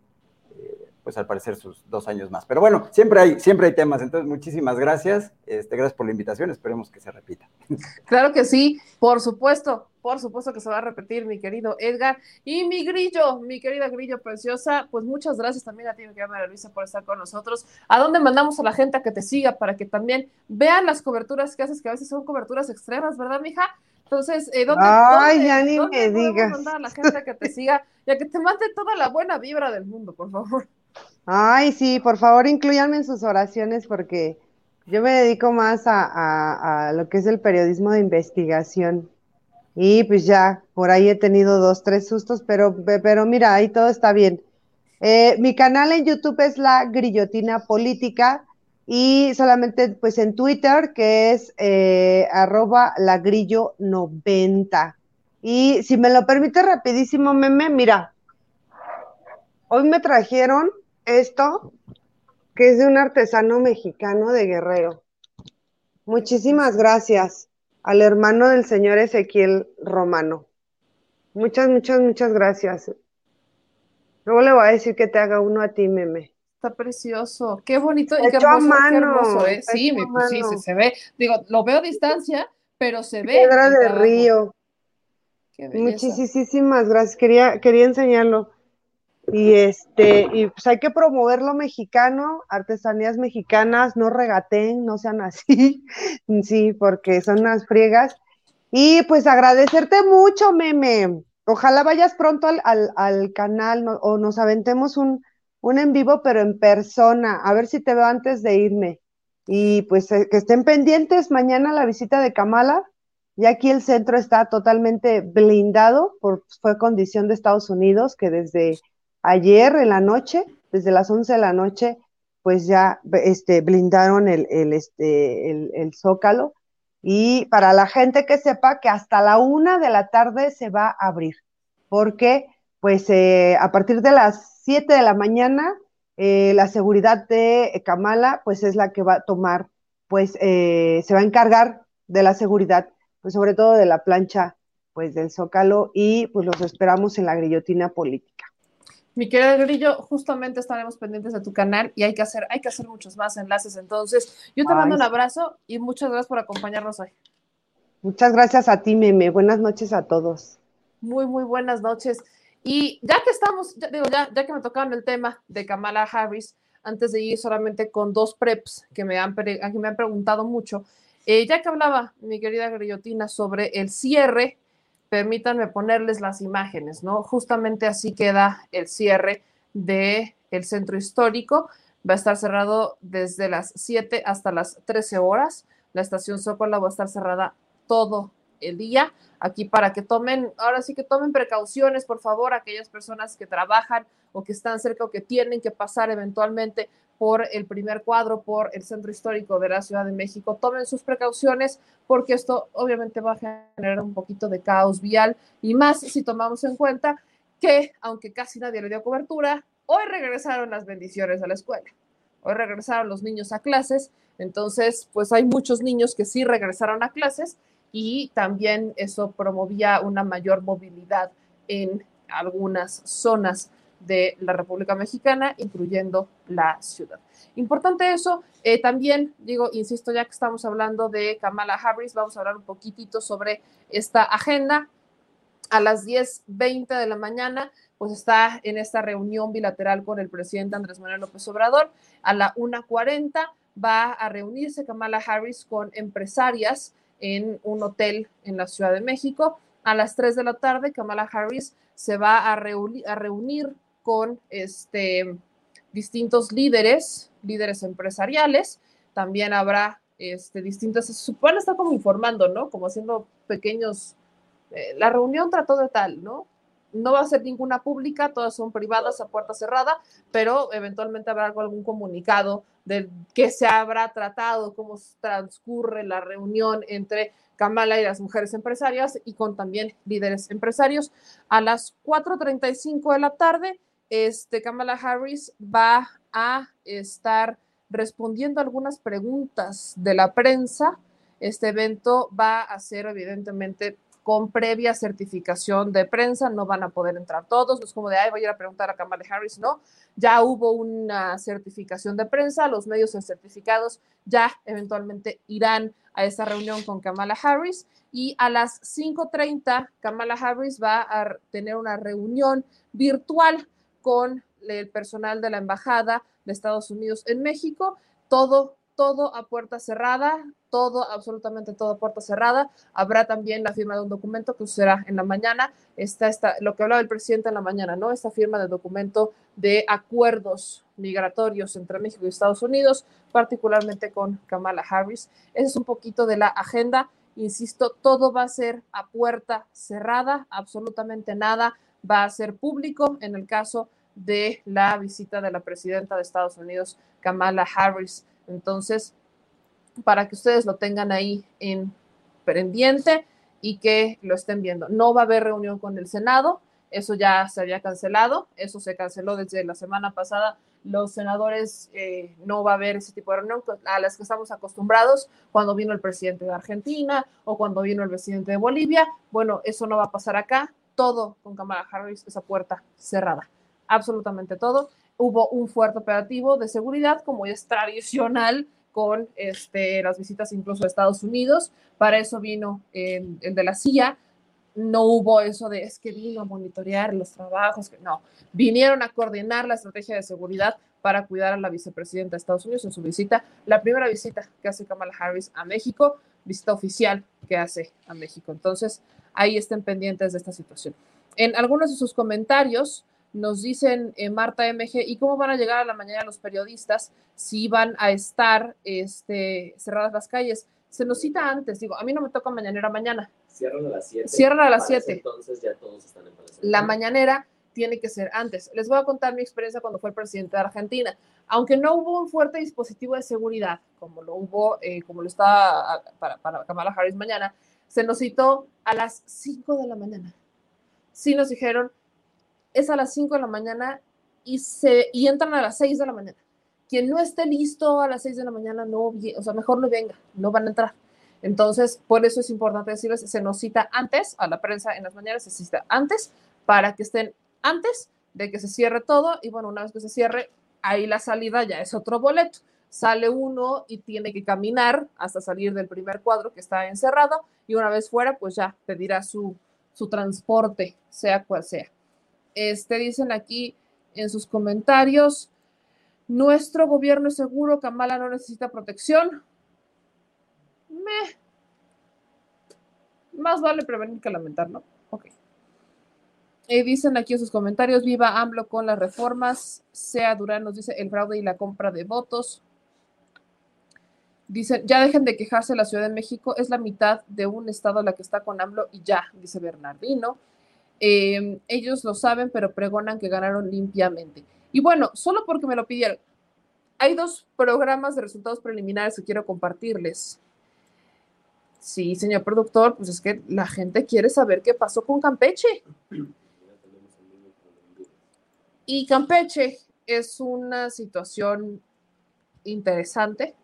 pues al parecer sus dos años más. Pero bueno, siempre hay, siempre hay temas. Entonces, muchísimas gracias. Este, gracias por la invitación. Esperemos que se repita. Claro que sí, por supuesto, por supuesto que se va a repetir, mi querido Edgar. Y mi grillo, mi querida grillo preciosa, pues muchas gracias también a ti, mi querida María Luisa, por estar con nosotros. ¿A dónde mandamos a la gente a que te siga para que también vean las coberturas que haces, que a veces son coberturas extremas, ¿verdad, mija? Entonces, eh, ¿dónde, Ay, dónde- ya ni dónde me podemos digas. mandar a la gente a que te siga y a que te mande toda la buena vibra del mundo, por favor? Ay, sí, por favor, incluyanme en sus oraciones porque yo me dedico más a, a- lo que es el periodismo de investigación. Y pues ya, por ahí he tenido dos, tres sustos, pero, pe- pero mira, ahí todo está bien. Eh, mi canal en YouTube es La Grillotina Política y solamente pues en Twitter que es eh, arroba lagrillo90. Y si me lo permite rapidísimo, meme, mira, hoy me trajeron esto que es de un artesano mexicano de Guerrero. Muchísimas gracias al hermano del señor Ezequiel Romano. Muchas, muchas, muchas gracias. Luego le voy a decir que te haga uno a ti, meme. Está precioso, qué bonito y qué a mano, hermoso, ¿eh? Sí, me- pues sí, se, se ve. Digo, lo veo a distancia, pero se ve. Piedra de río. Muchísimas gracias. Quería, quería enseñarlo. Y este, y pues hay que promover lo mexicano, artesanías mexicanas, no regateen, no sean así, sí, porque son unas friegas. Y pues agradecerte mucho, meme. Ojalá vayas pronto al, al, al canal o nos aventemos un, un en vivo, pero en persona. A ver si te veo antes de irme. Y pues eh, que estén pendientes mañana la visita de Kamala. Ya aquí el centro está totalmente blindado, por, fue condición de Estados Unidos, que desde ayer en la noche, desde las 11 de la noche, pues ya este, blindaron el, el, este, el, el zócalo. Y para la gente que sepa que hasta la una de la tarde se va a abrir, porque pues eh, a partir de las 7 de la mañana, eh, la seguridad de Kamala pues es la que va a tomar, pues eh, se va a encargar de la seguridad, pues sobre todo de la plancha pues del Zócalo y pues los esperamos en la grillotina política. Mi querida Grillo, justamente estaremos pendientes de tu canal y hay que hacer, hay que hacer muchos más enlaces. Entonces, yo te Ay, mando un abrazo y muchas gracias por acompañarnos hoy. Muchas gracias a ti, Meme. Buenas noches a todos. Muy, muy buenas noches. Y ya que estamos, ya, digo, ya, ya que me tocaron el tema de Kamala Harris, antes de ir solamente con dos preps que me han, pre- que me han preguntado mucho, eh, ya que hablaba mi querida Grillotina sobre el cierre, permítanme ponerles las imágenes, ¿no? Justamente así queda el cierre del el centro histórico. Va a estar cerrado desde las 7 hasta las 13 horas. La estación Zócalo va a estar cerrada todo el día. Aquí para que tomen, ahora sí que tomen precauciones, por favor, aquellas personas que trabajan o que están cerca o que tienen que pasar eventualmente por el primer cuadro, por el centro histórico de la Ciudad de México. Tomen sus precauciones porque esto obviamente va a generar un poquito de caos vial y más si tomamos en cuenta que, aunque casi nadie le dio cobertura, hoy regresaron las bendiciones a la escuela. Hoy regresaron los niños a clases, entonces pues hay muchos niños que sí regresaron a clases y también eso promovía una mayor movilidad en algunas zonas de la República Mexicana, incluyendo la ciudad. Importante eso, eh, también digo, insisto, ya que estamos hablando de Kamala Harris, vamos a hablar un poquitito sobre esta agenda. A las 10.20 de la mañana, pues está en esta reunión bilateral con el presidente Andrés Manuel López Obrador. A la 1.40 va a reunirse Kamala Harris con empresarias en un hotel en la Ciudad de México. A las 3 de la tarde, Kamala Harris se va a, reunir, con este, distintos líderes, líderes empresariales. También habrá este, distintas, se supone estar como informando, ¿no? Como haciendo pequeños, eh, la reunión trató de tal, ¿no? No va a ser ninguna pública, todas son privadas a puerta cerrada, pero eventualmente habrá algún comunicado de qué se habrá tratado, cómo transcurre la reunión entre Kamala y las mujeres empresarias y con también líderes empresarios. A las 4.35 de la tarde, este, Kamala Harris va a estar respondiendo algunas preguntas de la prensa. Este evento va a ser evidentemente con previa certificación de prensa, no van a poder entrar todos, no es como de, ay, voy a ir a preguntar a Kamala Harris, no, ya hubo una certificación de prensa, los medios certificados ya eventualmente irán a esta reunión con Kamala Harris y a las 5.30 Kamala Harris va a tener una reunión virtual con el personal de la Embajada de Estados Unidos en México, todo, todo a puerta cerrada, todo, absolutamente todo puerta cerrada. Habrá también la firma de un documento que será en la mañana, está, está lo que hablaba el presidente en la mañana, ¿no? Esta firma de documento de acuerdos migratorios entre México y Estados Unidos, particularmente con Kamala Harris. Ese es un poquito de la agenda. Insisto, todo va a ser a puerta cerrada, absolutamente nada va a ser público en el caso de la visita de la presidenta de Estados Unidos, Kamala Harris. Entonces, para que ustedes lo tengan ahí en pendiente y que lo estén viendo. No va a haber reunión con el Senado. eso ya se había cancelado, eso se canceló desde la semana pasada. Los senadores eh, no va a haber ese tipo de reunión a las que estamos acostumbrados cuando vino el presidente de Argentina o cuando vino el presidente de Bolivia. Bueno, eso no va a pasar acá. Todo con Kamala Harris, esa puerta cerrada. Absolutamente todo. Hubo un fuerte operativo de seguridad, como es tradicional con este, las visitas incluso a Estados Unidos. Para eso vino el de la CIA no hubo eso de es que vino a monitorear los trabajos, no, vinieron a coordinar la estrategia de seguridad para cuidar a la vicepresidenta de Estados Unidos en su visita, la primera visita que hace Kamala Harris a México, visita oficial que hace a México. Entonces, ahí estén pendientes de esta situación. En algunos de sus comentarios nos dicen eh, Marta MG, ¿y cómo van a llegar a la mañana los periodistas si van a estar este, cerradas las calles? Se nos cita antes, digo, a mí no me toca mañanera mañana, Cierran a las 7. Cierran a las 7. Entonces ya todos están en Palacio. La mañanera tiene que ser antes. Les voy a contar mi experiencia cuando fue el presidente de Argentina. Aunque no hubo un fuerte dispositivo de seguridad, como lo hubo, eh, como lo está para, para Kamala Harris mañana, se nos citó a las 5 de la mañana. Sí nos dijeron, es a las 5 de la mañana y, se, y entran a las 6 de la mañana. Quien no esté listo a las 6 de la mañana, no, o sea, mejor no venga, no van a entrar. Entonces, por eso es importante decirles, se nos cita antes, a la prensa en las mañanas se cita antes, para que estén antes de que se cierre todo. Y bueno, una vez que se cierre, ahí la salida ya es otro boleto. Sale uno y tiene que caminar hasta salir del primer cuadro que está encerrado y una vez fuera, pues ya pedirá su, su transporte, sea cual sea. Este, dicen aquí en sus comentarios, nuestro gobierno es seguro, Kamala no necesita protección. Más vale prevenir que lamentar, ¿no? Ok. Y dicen aquí en sus comentarios, viva AMLO con las reformas, sea Durán nos dice el fraude y la compra de votos. Dicen, ya dejen de quejarse la Ciudad de México, es la mitad de un estado la que está con AMLO y ya, dice Bernardino. Eh, ellos lo saben, pero pregonan que ganaron limpiamente. Y bueno, solo porque me lo pidieron, hay dos programas de resultados preliminares que quiero compartirles. Sí, señor productor, pues es que la gente quiere saber qué pasó con Campeche. Y Campeche es una situación interesante.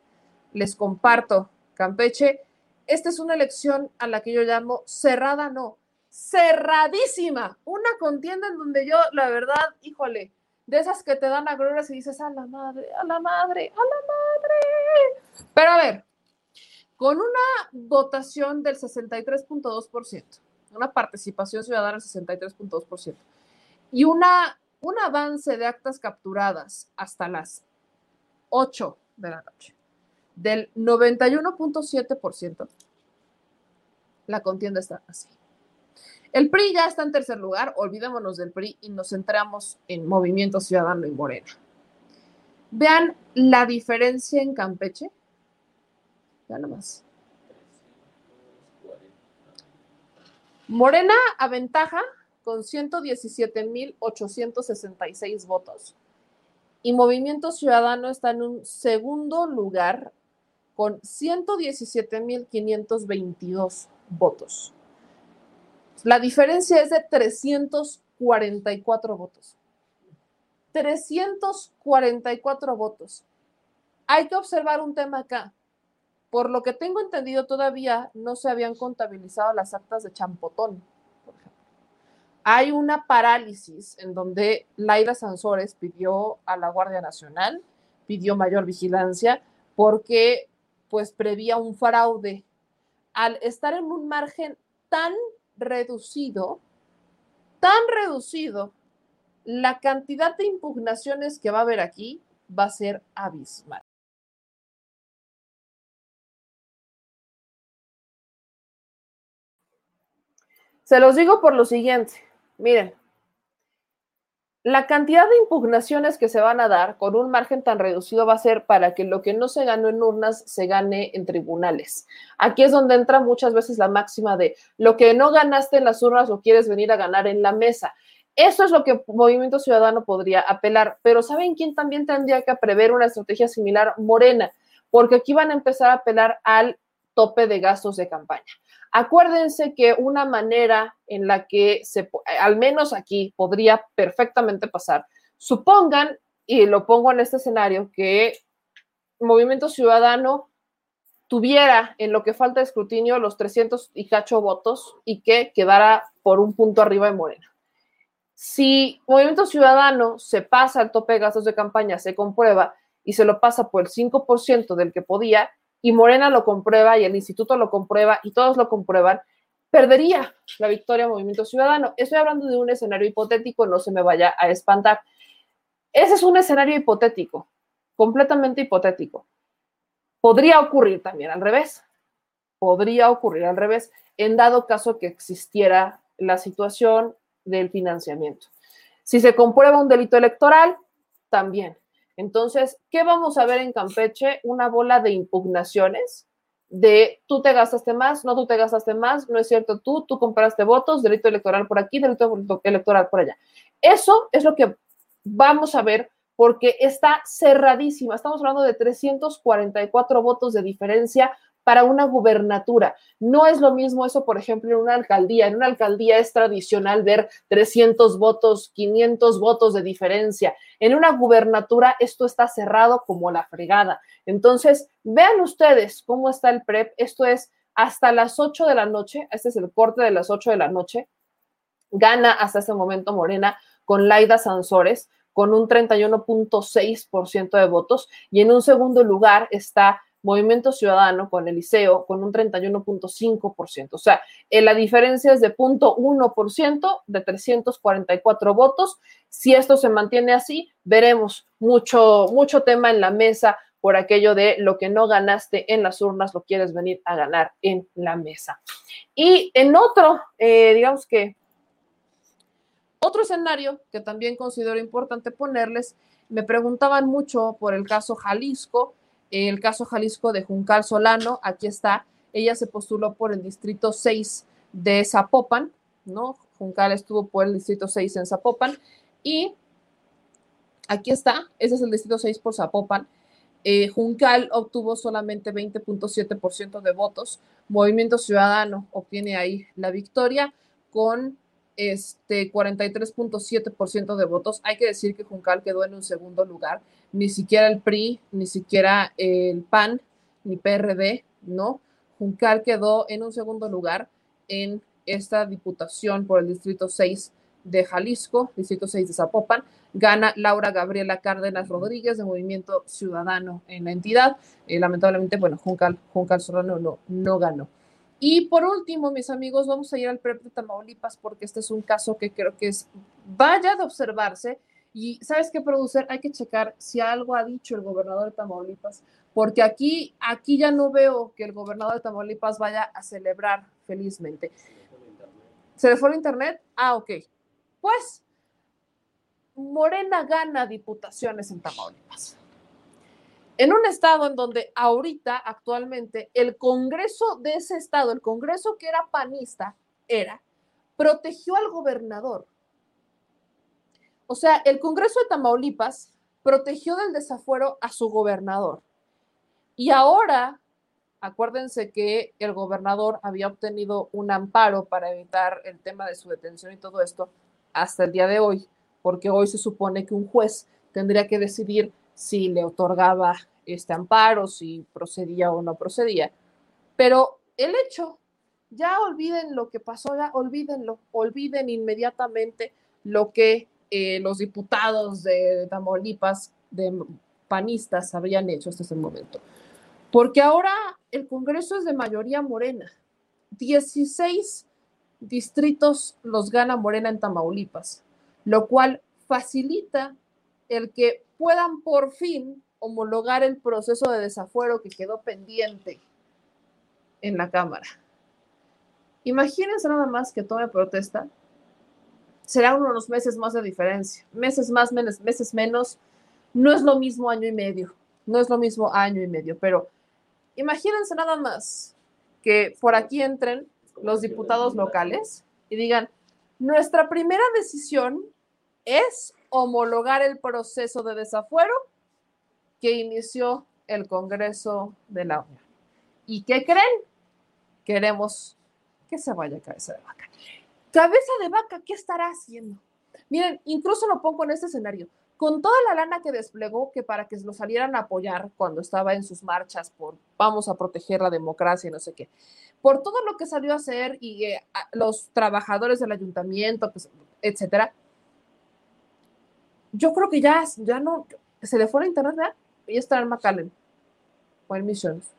Les comparto, Campeche, esta es una elección a la que yo llamo cerrada, no, cerradísima. Una contienda en donde yo, la verdad, híjole, de esas que te dan a glorias y dices, a la madre, a la madre, a la madre. Pero a ver, con una votación del 63.2%, una participación ciudadana del 63.2% y una, un avance de actas capturadas hasta las 8 de la noche del 91.7%, la contienda está así. El PRI ya está en tercer lugar, olvidémonos del PRI y nos centramos en Movimiento Ciudadano y Morena. Vean la diferencia en Campeche ya nomás. Morena aventaja con 117.866 votos y Movimiento Ciudadano está en un segundo lugar con 117.522 votos. La diferencia es de 344 votos. 344 votos. Hay que observar un tema acá. Por lo que tengo entendido, todavía no se habían contabilizado las actas de Champotón, por ejemplo. Hay una parálisis en donde Laida Sansores pidió a la Guardia Nacional, pidió mayor vigilancia, porque pues prevía un fraude. Al estar en un margen tan reducido, tan reducido, la cantidad de impugnaciones que va a haber aquí va a ser abismal. Se los digo por lo siguiente. Miren, la cantidad de impugnaciones que se van a dar con un margen tan reducido va a ser para que lo que no se ganó en urnas se gane en tribunales. Aquí es donde entra muchas veces la máxima de lo que no ganaste en las urnas lo quieres venir a ganar en la mesa. Eso es lo que Movimiento Ciudadano podría apelar, pero ¿saben quién también tendría que prever una estrategia similar? Morena, porque aquí van a empezar a apelar al tope de gastos de campaña. Acuérdense que una manera en la que se, al menos aquí podría perfectamente pasar, supongan, y lo pongo en este escenario, que Movimiento Ciudadano tuviera en lo que falta de escrutinio los 300 y cacho votos y que quedara por un punto arriba de Morena. Si Movimiento Ciudadano se pasa al tope de gastos de campaña, se comprueba y se lo pasa por el 5% del que podía, y Morena lo comprueba y el instituto lo comprueba y todos lo comprueban, perdería la victoria Movimiento Ciudadano. Estoy hablando de un escenario hipotético, no se me vaya a espantar. Ese es un escenario hipotético, completamente hipotético. Podría ocurrir también al revés. Podría ocurrir al revés, en dado caso que existiera la situación del financiamiento. Si se comprueba un delito electoral, también. Entonces, ¿qué vamos a ver en Campeche? Una bola de impugnaciones de tú te gastaste más, no tú te gastaste más, no es cierto tú, tú compraste votos, delito electoral por aquí, delito electoral por allá. Eso es lo que vamos a ver porque está cerradísima. Estamos hablando de 344 votos de diferencia para una gubernatura. No es lo mismo eso, por ejemplo, en una alcaldía. En una alcaldía es tradicional ver 300 votos, 500 votos de diferencia. En una gubernatura esto está cerrado como la fregada. Entonces, vean ustedes cómo está el PREP. Esto es hasta las 8 de la noche. Este es el corte de las 8 de la noche. Gana hasta este momento Morena con Laida Sansores con un 31.6% de votos y en un segundo lugar está Movimiento Ciudadano con Eliseo con un 31.5%. O sea, eh, la diferencia es de 0.1% de 344 votos. Si esto se mantiene así, veremos mucho, mucho tema en la mesa por aquello de lo que no ganaste en las urnas, lo quieres venir a ganar en la mesa. Y en otro, eh, digamos que, otro escenario que también considero importante ponerles, me preguntaban mucho por el caso Jalisco, el caso Jalisco de Juncal Solano, aquí está, ella se postuló por el distrito 6 de Zapopan, ¿no? Juncal estuvo por el distrito 6 en Zapopan y aquí está, ese es el distrito 6 por Zapopan. Eh, Juncal obtuvo solamente 20.7% de votos. Movimiento Ciudadano obtiene ahí la victoria con este 43.7% de votos. Hay que decir que Juncal quedó en un segundo lugar. Ni siquiera el PRI, ni siquiera el PAN, ni PRD, ¿no? Juncal quedó en un segundo lugar en esta diputación por el Distrito 6 de Jalisco, Distrito 6 de Zapopan. Gana Laura Gabriela Cárdenas Rodríguez de Movimiento Ciudadano en la entidad. Eh, lamentablemente, bueno, Juncal, Juncal Solano no, no ganó. Y por último, mis amigos, vamos a ir al PREP de Tamaulipas porque este es un caso que creo que es vaya de observarse. Y sabes qué, producer, hay que checar si algo ha dicho el gobernador de Tamaulipas, porque aquí, aquí ya no veo que el gobernador de Tamaulipas vaya a celebrar felizmente. ¿Se le fue el internet? Ah, ok. Pues Morena gana diputaciones en Tamaulipas en un estado en donde ahorita, actualmente, el Congreso de ese estado, el Congreso que era panista, era, protegió al gobernador. O sea, el Congreso de Tamaulipas protegió del desafuero a su gobernador. Y ahora, acuérdense que el gobernador había obtenido un amparo para evitar el tema de su detención y todo esto hasta el día de hoy, porque hoy se supone que un juez tendría que decidir si le otorgaba este amparo, si procedía o no procedía. Pero el hecho, ya olviden lo que pasó, ya olvídenlo, olviden inmediatamente lo que eh, los diputados de Tamaulipas, de panistas, habían hecho hasta ese momento. Porque ahora el Congreso es de mayoría morena. 16 distritos los gana Morena en Tamaulipas, lo cual facilita el que puedan por fin homologar el proceso de desafuero que quedó pendiente en la Cámara. Imagínense nada más que tome protesta. Será unos meses más de diferencia. Meses más, menos, meses menos. No es lo mismo año y medio. No es lo mismo año y medio. Pero imagínense nada más que por aquí entren los diputados locales y digan, nuestra primera decisión es homologar el proceso de desafuero que inició el Congreso de la Unión. ¿Y qué creen? queremos que se vaya cabeza de vaca. Cabeza de vaca, ¿qué estará haciendo? Miren, incluso lo pongo en este escenario. Con toda la lana que desplegó, que para que lo salieran a apoyar cuando estaba en sus marchas por vamos a proteger la democracia y no sé qué, por todo lo que salió a hacer y eh, los trabajadores del ayuntamiento, pues, etcétera, yo creo que ya, ya no, se le fue a internet, ¿verdad? Y estará en McAllen o en Misiones.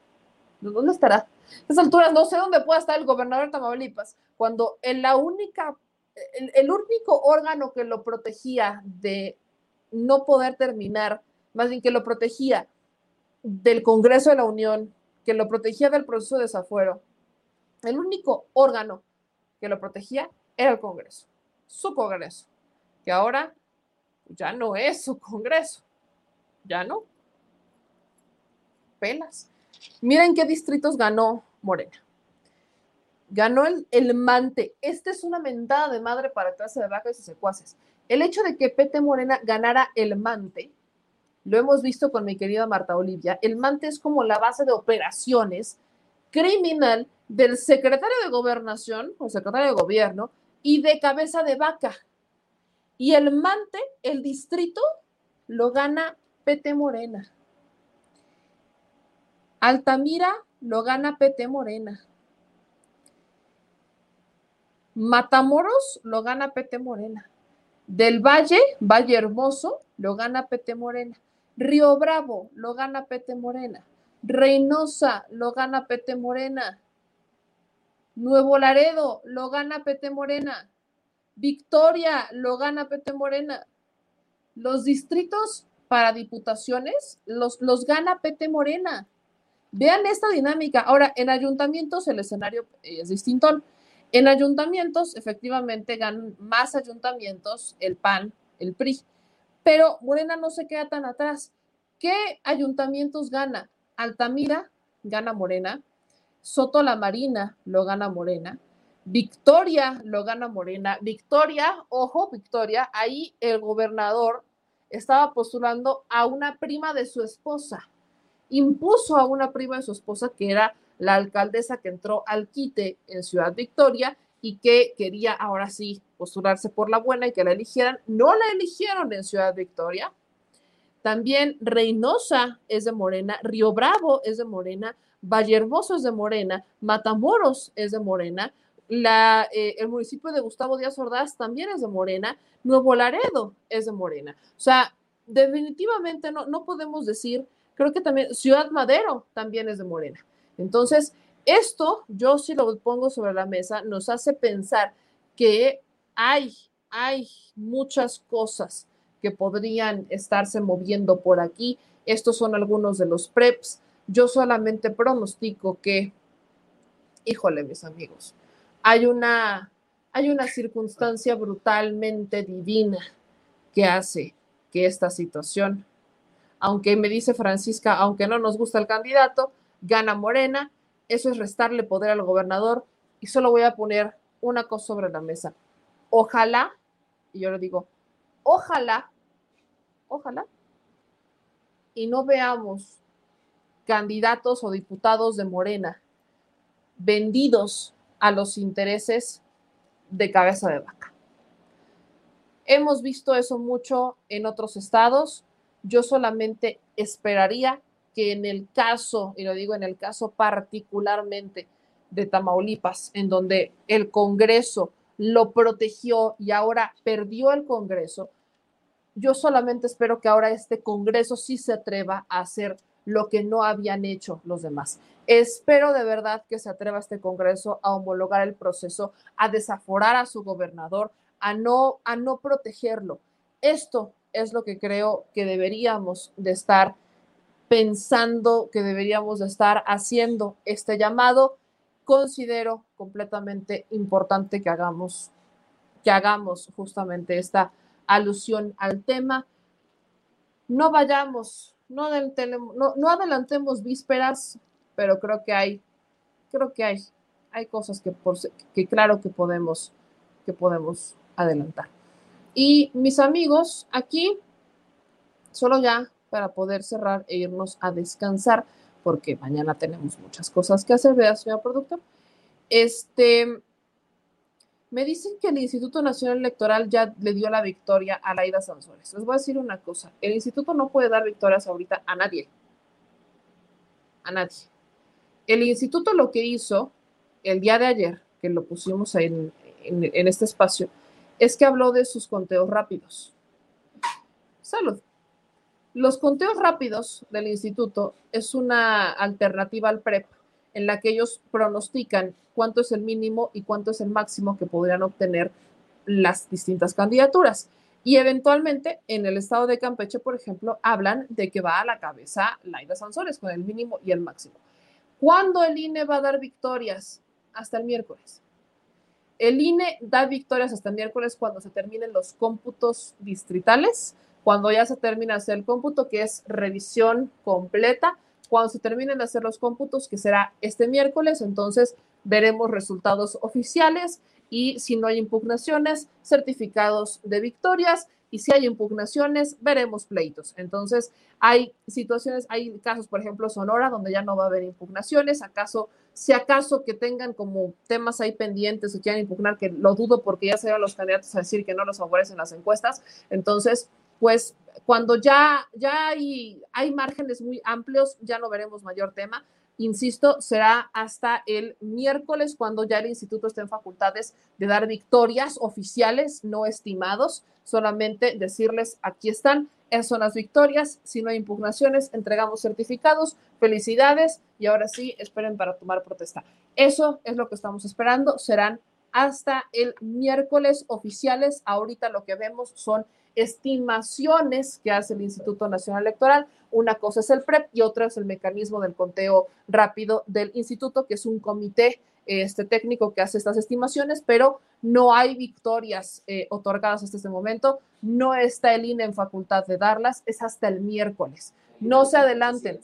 ¿Dónde estará? A estas alturas no sé dónde pueda estar el gobernador de Tamaulipas, cuando en la única, el, el único órgano que lo protegía de no poder terminar, más bien que lo protegía del Congreso de la Unión, que lo protegía del proceso de desafuero, el único órgano que lo protegía era el Congreso, su Congreso, que ahora ya no es su Congreso, ya no. Pelas. Miren qué distritos ganó Morena. Ganó el, el Mante. Esta es una mentada de madre para clase de vacas y secuaces. El hecho de que Pete Morena ganara el Mante, lo hemos visto con mi querida Marta Olivia, el Mante es como la base de operaciones criminal del secretario de gobernación o secretario de gobierno y de cabeza de vaca. Y el Mante, el distrito, lo gana Pete Morena. Altamira lo gana Pete Morena. Matamoros lo gana Pete Morena. Del Valle, Valle Hermoso, lo gana Pete Morena. Río Bravo lo gana Pete Morena. Reynosa lo gana Pete Morena. Nuevo Laredo lo gana Pete Morena. Victoria lo gana Pete Morena. Los distritos para diputaciones los, los gana Pete Morena. Vean esta dinámica. Ahora, en ayuntamientos el escenario es distinto. En ayuntamientos, efectivamente, ganan más ayuntamientos el PAN, el PRI, pero Morena no se queda tan atrás. ¿Qué ayuntamientos gana? Altamira gana Morena, Soto la Marina lo gana Morena, Victoria lo gana Morena. Victoria, ojo, Victoria, ahí el gobernador estaba postulando a una prima de su esposa. Impuso a una prima de su esposa que era la alcaldesa que entró al quite en Ciudad Victoria y que quería ahora sí postularse por la buena y que la eligieran. No la eligieron en Ciudad Victoria. También Reynosa es de Morena, Río Bravo es de Morena, Valle Hermoso es de Morena, Matamoros es de Morena, eh, el municipio de Gustavo Díaz Ordaz también es de Morena, Nuevo Laredo es de Morena. O sea, definitivamente no, no podemos decir, creo que también Ciudad Madero también es de Morena. Entonces, esto yo sí lo pongo sobre la mesa, nos hace pensar que hay, hay muchas cosas que podrían estarse moviendo por aquí. Estos son algunos de los preps. Yo solamente pronostico que, híjole, mis amigos, hay una, hay una circunstancia brutalmente divina que hace que esta situación, aunque me dice Francisca, aunque no nos gusta el candidato, gana Morena, eso es restarle poder al gobernador y solo voy a poner una cosa sobre la mesa. Ojalá, y yo le digo, ojalá, ojalá, y no veamos candidatos o diputados de Morena vendidos a los intereses de cabeza de vaca. Hemos visto eso mucho en otros estados. Yo solamente esperaría que en el caso, y lo digo en el caso particularmente de Tamaulipas, en donde el Congreso lo protegió y ahora perdió el Congreso, yo solamente espero que ahora este Congreso sí se atreva a hacer lo que no habían hecho los demás. Espero de verdad que se atreva este Congreso a homologar el proceso, a desaforar a su gobernador, a no, a no protegerlo. Esto es lo que creo que deberíamos de estar pensando que deberíamos de estar haciendo este llamado. Considero completamente importante que hagamos, que hagamos justamente esta alusión al tema. No vayamos, no, adelantemos, no, no adelantemos vísperas, pero creo que hay, creo que hay, hay cosas que, por, que claro que podemos, que podemos adelantar. Y mis amigos, aquí, solo ya para poder cerrar e irnos a descansar, porque mañana tenemos muchas cosas que hacer, vea, señor productor. Este, me dicen que el Instituto Nacional Electoral ya le dio la victoria a Laida Sansores. Les voy a decir una cosa, el instituto no puede dar victorias ahorita a nadie. A nadie. El instituto lo que hizo el día de ayer, que lo pusimos en, en este espacio, es que habló de sus conteos rápidos. Salud. Los conteos rápidos del instituto es una alternativa al PREP en la que ellos pronostican cuánto es el mínimo y cuánto es el máximo que podrían obtener las distintas candidaturas. Y eventualmente en el estado de Campeche, por ejemplo, hablan de que va a la cabeza Laida Sansores con el mínimo y el máximo. ¿Cuándo el INE va a dar victorias? Hasta el miércoles. El INE da victorias hasta miércoles cuando se terminen los cómputos distritales cuando ya se termina hacer el cómputo, que es revisión completa, cuando se terminen de hacer los cómputos, que será este miércoles, entonces veremos resultados oficiales y si no hay impugnaciones, certificados de victorias y si hay impugnaciones, veremos pleitos. Entonces, hay situaciones, hay casos, por ejemplo, Sonora, donde ya no va a haber impugnaciones, acaso, si acaso que tengan como temas ahí pendientes o quieran impugnar, que lo dudo porque ya se los candidatos a decir que no los favorecen las encuestas, entonces pues cuando ya, ya hay, hay márgenes muy amplios, ya no veremos mayor tema. Insisto, será hasta el miércoles cuando ya el instituto esté en facultades de dar victorias oficiales, no estimados, solamente decirles, aquí están, esas son las victorias, si no hay impugnaciones, entregamos certificados, felicidades y ahora sí, esperen para tomar protesta. Eso es lo que estamos esperando, serán hasta el miércoles oficiales. Ahorita lo que vemos son estimaciones que hace el Instituto Nacional Electoral. Una cosa es el PREP y otra es el mecanismo del conteo rápido del instituto, que es un comité este, técnico que hace estas estimaciones, pero no hay victorias eh, otorgadas hasta este momento. No está el INE en facultad de darlas, es hasta el miércoles. No se adelanten.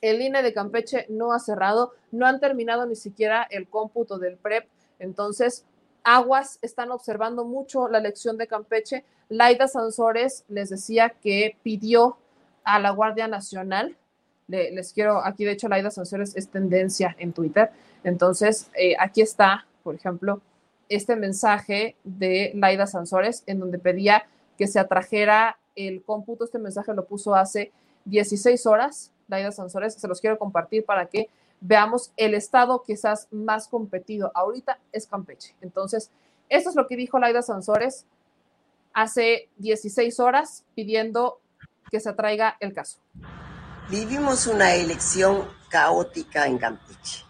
El INE de Campeche no ha cerrado, no han terminado ni siquiera el cómputo del PREP. Entonces, aguas están observando mucho la elección de Campeche. Laida Sansores les decía que pidió a la Guardia Nacional, les quiero, aquí de hecho Laida Sansores es tendencia en Twitter, entonces eh, aquí está, por ejemplo, este mensaje de Laida Sansores en donde pedía que se atrajera el cómputo, este mensaje lo puso hace 16 horas, Laida Sansores, se los quiero compartir para que veamos el estado quizás más competido ahorita es Campeche. Entonces, esto es lo que dijo Laida Sansores hace 16 horas pidiendo que se atraiga el caso. Vivimos una elección caótica en Campeche.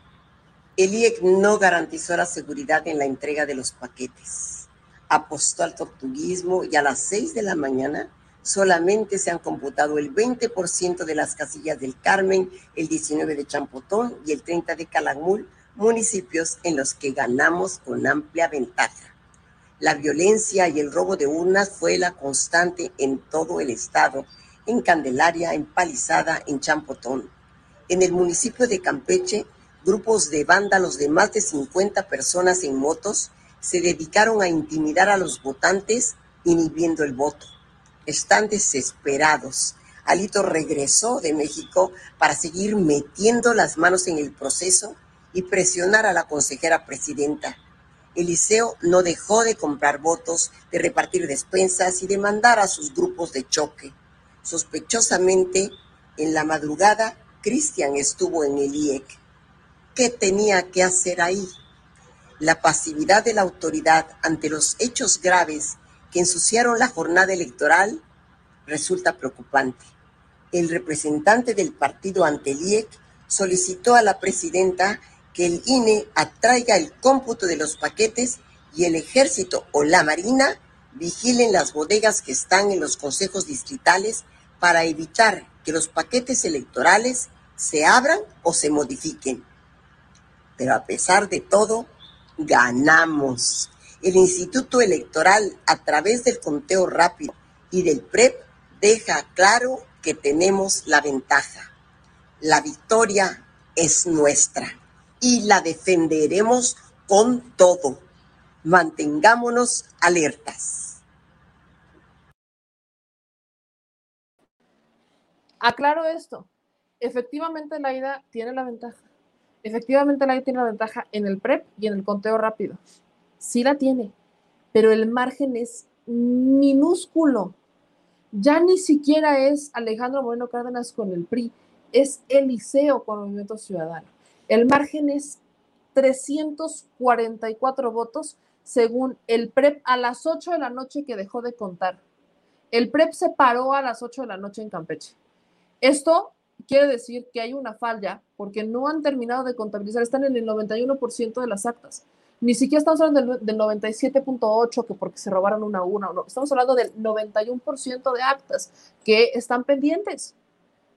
El IEC no garantizó la seguridad en la entrega de los paquetes. Apostó al tortuguismo y a las 6 de la mañana solamente se han computado el 20% de las casillas del Carmen, el 19 de Champotón y el 30 de Calakmul, municipios en los que ganamos con amplia ventaja. La violencia y el robo de urnas fue la constante en todo el estado, en Candelaria, en Palizada, en Champotón. En el municipio de Campeche, grupos de vándalos de más de 50 personas en motos se dedicaron a intimidar a los votantes inhibiendo el voto están desesperados. Alito regresó de México para seguir metiendo las manos en el proceso y presionar a la consejera presidenta. Eliseo no dejó de comprar votos, de repartir despensas y de mandar a sus grupos de choque. Sospechosamente, en la madrugada, Cristian estuvo en el IEC. ¿Qué tenía que hacer ahí? La pasividad de la autoridad ante los hechos graves que ensuciaron la jornada electoral resulta preocupante. El representante del partido ante el IEC solicitó a la presidenta que el INE atraiga el cómputo de los paquetes y el ejército o la marina vigilen las bodegas que están en los consejos distritales para evitar que los paquetes electorales se abran o se modifiquen. Pero a pesar de todo, ganamos el Instituto Electoral, a través del conteo rápido y del PREP, deja claro que tenemos la ventaja. La victoria es nuestra y la defenderemos con todo. Mantengámonos alertas. Aclaro esto. Efectivamente, la ida tiene la ventaja. Efectivamente la tiene la ventaja en el prep y en el conteo rápido. Sí la tiene, pero el margen es minúsculo. Ya ni siquiera es Alejandro Moreno Cárdenas con el PRI, es Eliseo con el Movimiento Ciudadano. El margen es 344 votos según el PREP a las 8 de la noche que dejó de contar. El PREP se paró a las 8 de la noche en Campeche. Esto quiere decir que hay una falla porque no han terminado de contabilizar, están en el 91% de las actas. Ni siquiera estamos hablando del, 97.8 que porque se robaron una a una, no, estamos hablando del 91% de actas que están pendientes.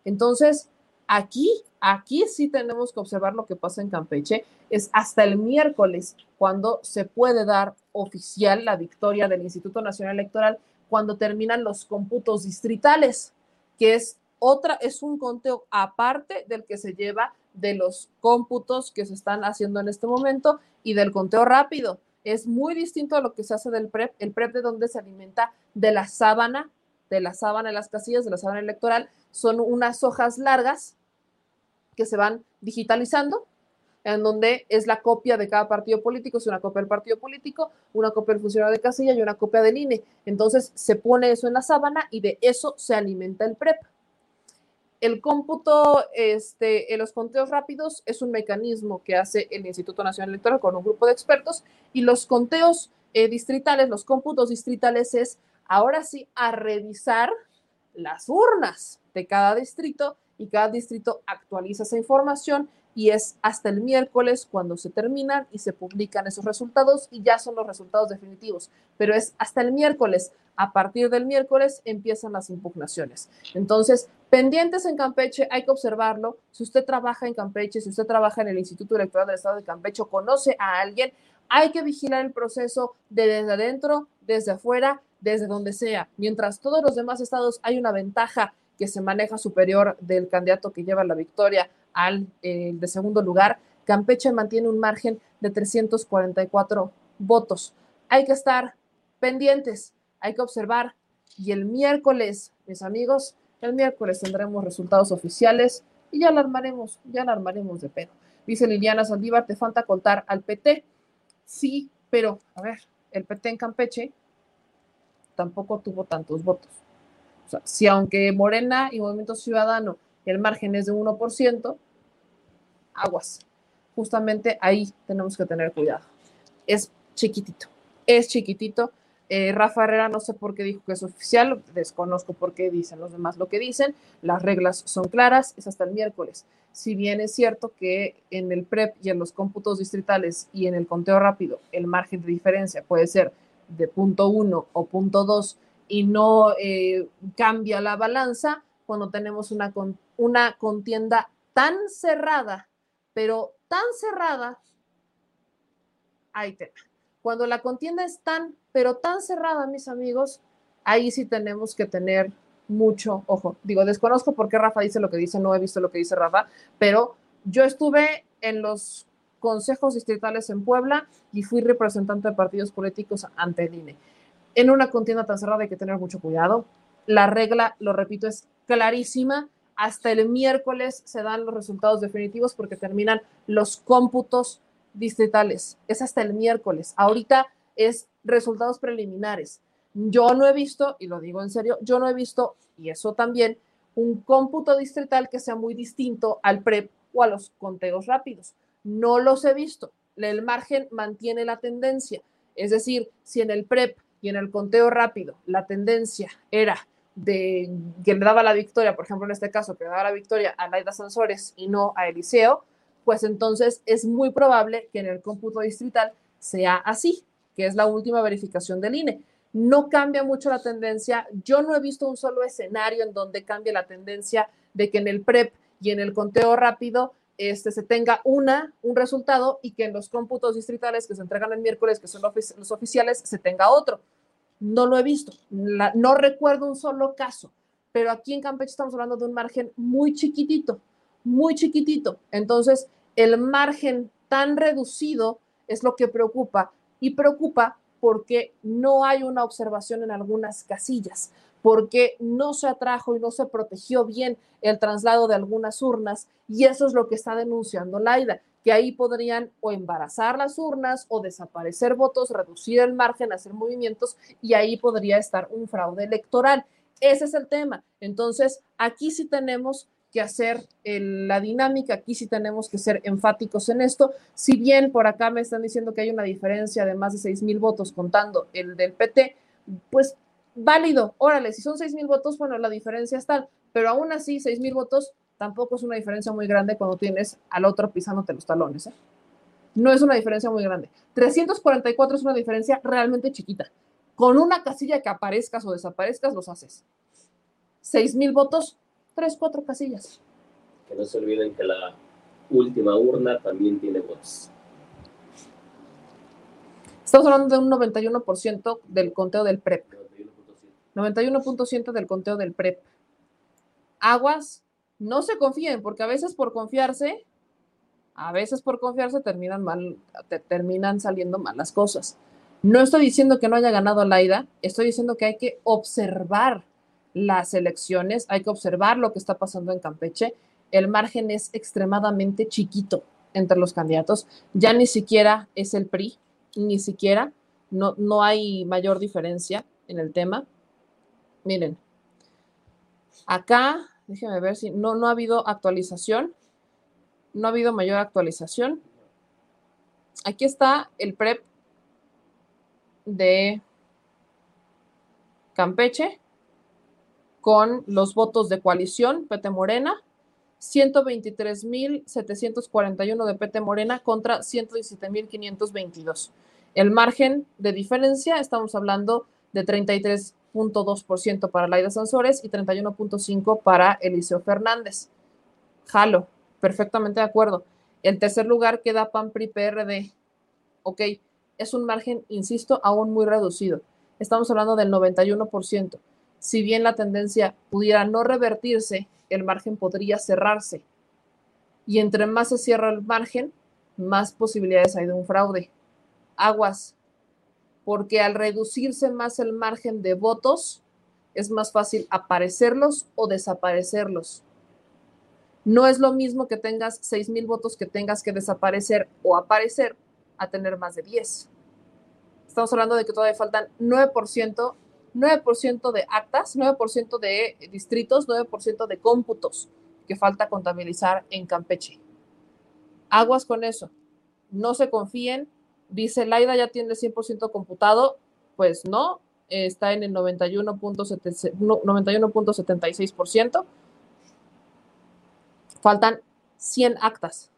Entonces, aquí, aquí sí tenemos que observar lo que pasa en Campeche. Es hasta el miércoles cuando se puede dar oficial la victoria del Instituto Nacional Electoral cuando terminan los cómputos distritales, que es otra, es un conteo aparte del que se lleva de los cómputos que se están haciendo en este momento y del conteo rápido. Es muy distinto a lo que se hace del PREP, el PREP de donde se alimenta de la sábana, de la sábana de las casillas, de la sábana electoral, son unas hojas largas que se van digitalizando, en donde es la copia de cada partido político, es una copia del partido político, una copia del funcionario de casilla y una copia del INE. Entonces se pone eso en la sábana y de eso se alimenta el PREP. El cómputo este, en los conteos rápidos es un mecanismo que hace el Instituto Nacional Electoral con un grupo de expertos y los conteos eh, distritales, los cómputos distritales es ahora sí a revisar las urnas de cada distrito y cada distrito actualiza esa información y es hasta el miércoles cuando se terminan y se publican esos resultados y ya son los resultados definitivos, pero es hasta el miércoles. A partir del miércoles empiezan las impugnaciones. Entonces, pendientes en Campeche, hay que observarlo. Si usted trabaja en Campeche, si usted trabaja en el Instituto Electoral del Estado de Campeche conoce a alguien, hay que vigilar el proceso de desde adentro, desde afuera, desde donde sea. Mientras todos los demás estados hay una ventaja que se maneja superior del candidato que lleva la victoria al eh, de segundo lugar, Campeche mantiene un margen de 344 votos. Hay que estar pendientes hay que observar. Y el miércoles, mis amigos, el miércoles tendremos resultados oficiales y ya alarmaremos, ya alarmaremos de pedo. Dice Liliana Saldívar, te falta contar al PT. Sí, pero, a ver, el PT en Campeche tampoco tuvo tantos votos. O sea, si aunque Morena y Movimiento Ciudadano el margen es de 1%, aguas. Justamente ahí tenemos que tener cuidado. Es chiquitito, es chiquitito eh, Rafa Herrera no sé por qué dijo que es oficial, desconozco por qué dicen los demás lo que dicen, las reglas son claras, es hasta el miércoles. Si bien es cierto que en el PREP y en los cómputos distritales y en el conteo rápido el margen de diferencia puede ser de punto uno o punto dos y no eh, cambia la balanza cuando tenemos una, una contienda tan cerrada, pero tan cerrada, ahí te cuando la contienda es tan, pero tan cerrada, mis amigos, ahí sí tenemos que tener mucho ojo. Digo, desconozco por qué Rafa dice lo que dice, no he visto lo que dice Rafa, pero yo estuve en los consejos distritales en Puebla y fui representante de partidos políticos ante el INE. En una contienda tan cerrada hay que tener mucho cuidado. La regla, lo repito, es clarísima. Hasta el miércoles se dan los resultados definitivos porque terminan los cómputos distritales. Es hasta el miércoles. Ahorita es resultados preliminares. Yo no he visto, y lo digo en serio, yo no he visto, y eso también, un cómputo distrital que sea muy distinto al PREP o a los conteos rápidos. No los he visto. El margen mantiene la tendencia. Es decir, si en el PREP y en el conteo rápido la tendencia era de que le daba la victoria, por ejemplo, en este caso, que le daba la victoria a Laida Sansores y no a Eliseo, pues entonces es muy probable que en el cómputo distrital sea así, que es la última verificación del INE. No cambia mucho la tendencia. Yo no he visto un solo escenario en donde cambie la tendencia de que en el PREP y en el conteo rápido este, se tenga una, un resultado y que en los cómputos distritales que se entregan el miércoles, que son los oficiales, se tenga otro. No lo he visto. no recuerdo un solo caso, pero aquí en Campeche estamos hablando de un margen muy chiquitito, muy chiquitito. Entonces, el margen tan reducido es lo que preocupa y preocupa porque no hay una observación en algunas casillas, porque no se atrajo y no se protegió bien el traslado de algunas urnas y eso es lo que está denunciando Laida, que ahí podrían o embarazar las urnas o desaparecer votos, reducir el margen, hacer movimientos y ahí podría estar un fraude electoral. Ese es el tema. Entonces, aquí sí tenemos que hacer la dinámica, aquí sí tenemos que ser enfáticos en esto. Si bien por acá me están diciendo que hay una diferencia de más de 6 mil votos contando el del PT, pues válido, órale, si son 6 mil votos, bueno, la diferencia está, pero aún así 6 mil votos tampoco es una diferencia muy grande cuando tienes al otro pisándote los talones. ¿eh? No es una diferencia muy grande. 344 es una diferencia realmente chiquita. Con una casilla que aparezcas o desaparezcas, los haces. 6 mil votos, 3, 4 casillas. Que no se olviden que la última urna también tiene votos. Estamos hablando de un 91% del conteo del PREP. 91.7 del conteo del PREP. Aguas, no se confíen, porque a veces por confiarse, a veces por confiarse terminan mal, te terminan saliendo mal las cosas. No estoy diciendo que no haya ganado Laida, estoy diciendo que hay que observar las elecciones, hay que observar lo que está pasando en Campeche. El margen es extremadamente chiquito entre los candidatos, ya ni siquiera es el PRI, ni siquiera, no, no hay mayor diferencia en el tema. Miren, acá, déjenme ver si no, no ha habido actualización, no ha habido mayor actualización. Aquí está el PREP de Campeche con los votos de coalición, PT Morena, 123.741 de PT Morena contra 117.522. El margen de diferencia, estamos hablando de 33.2% para Laida Sansores y 31.5% para Eliseo Fernández. Jalo, perfectamente de acuerdo. En tercer lugar queda PAN PRI PRD. Ok, es un margen, insisto, aún muy reducido. Estamos hablando del 91%. Si bien la tendencia pudiera no revertirse, el margen podría cerrarse. Y entre más se cierra el margen, más posibilidades hay de un fraude. Aguas, porque al reducirse más el margen de votos, es más fácil aparecerlos o desaparecerlos. No es lo mismo que tengas 6 mil votos que tengas que desaparecer o aparecer a tener más de 10. Estamos hablando de que todavía faltan 9%, 9% de actas, 9% de distritos, 9% de cómputos que falta contabilizar en Campeche. Aguas con eso. No se confíen. Dice Laida ya tiene el 100% computado. Pues no, está en el 91.76%. Faltan 100 actas.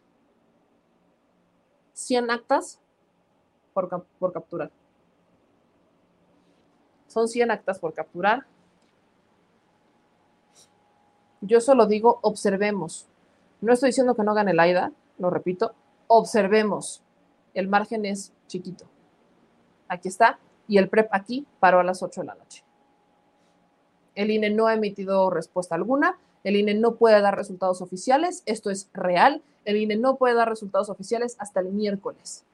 100 actas por, por capturar. Son 100 actas por capturar. Yo solo digo, observemos. No estoy diciendo que no gane el AIDA, lo repito, observemos. El margen es chiquito. Aquí está. Y el PREP aquí paró a las 8 de la noche. El INE no ha emitido respuesta alguna. El INE no puede dar resultados oficiales. Esto es real. El INE no puede dar resultados oficiales hasta el miércoles.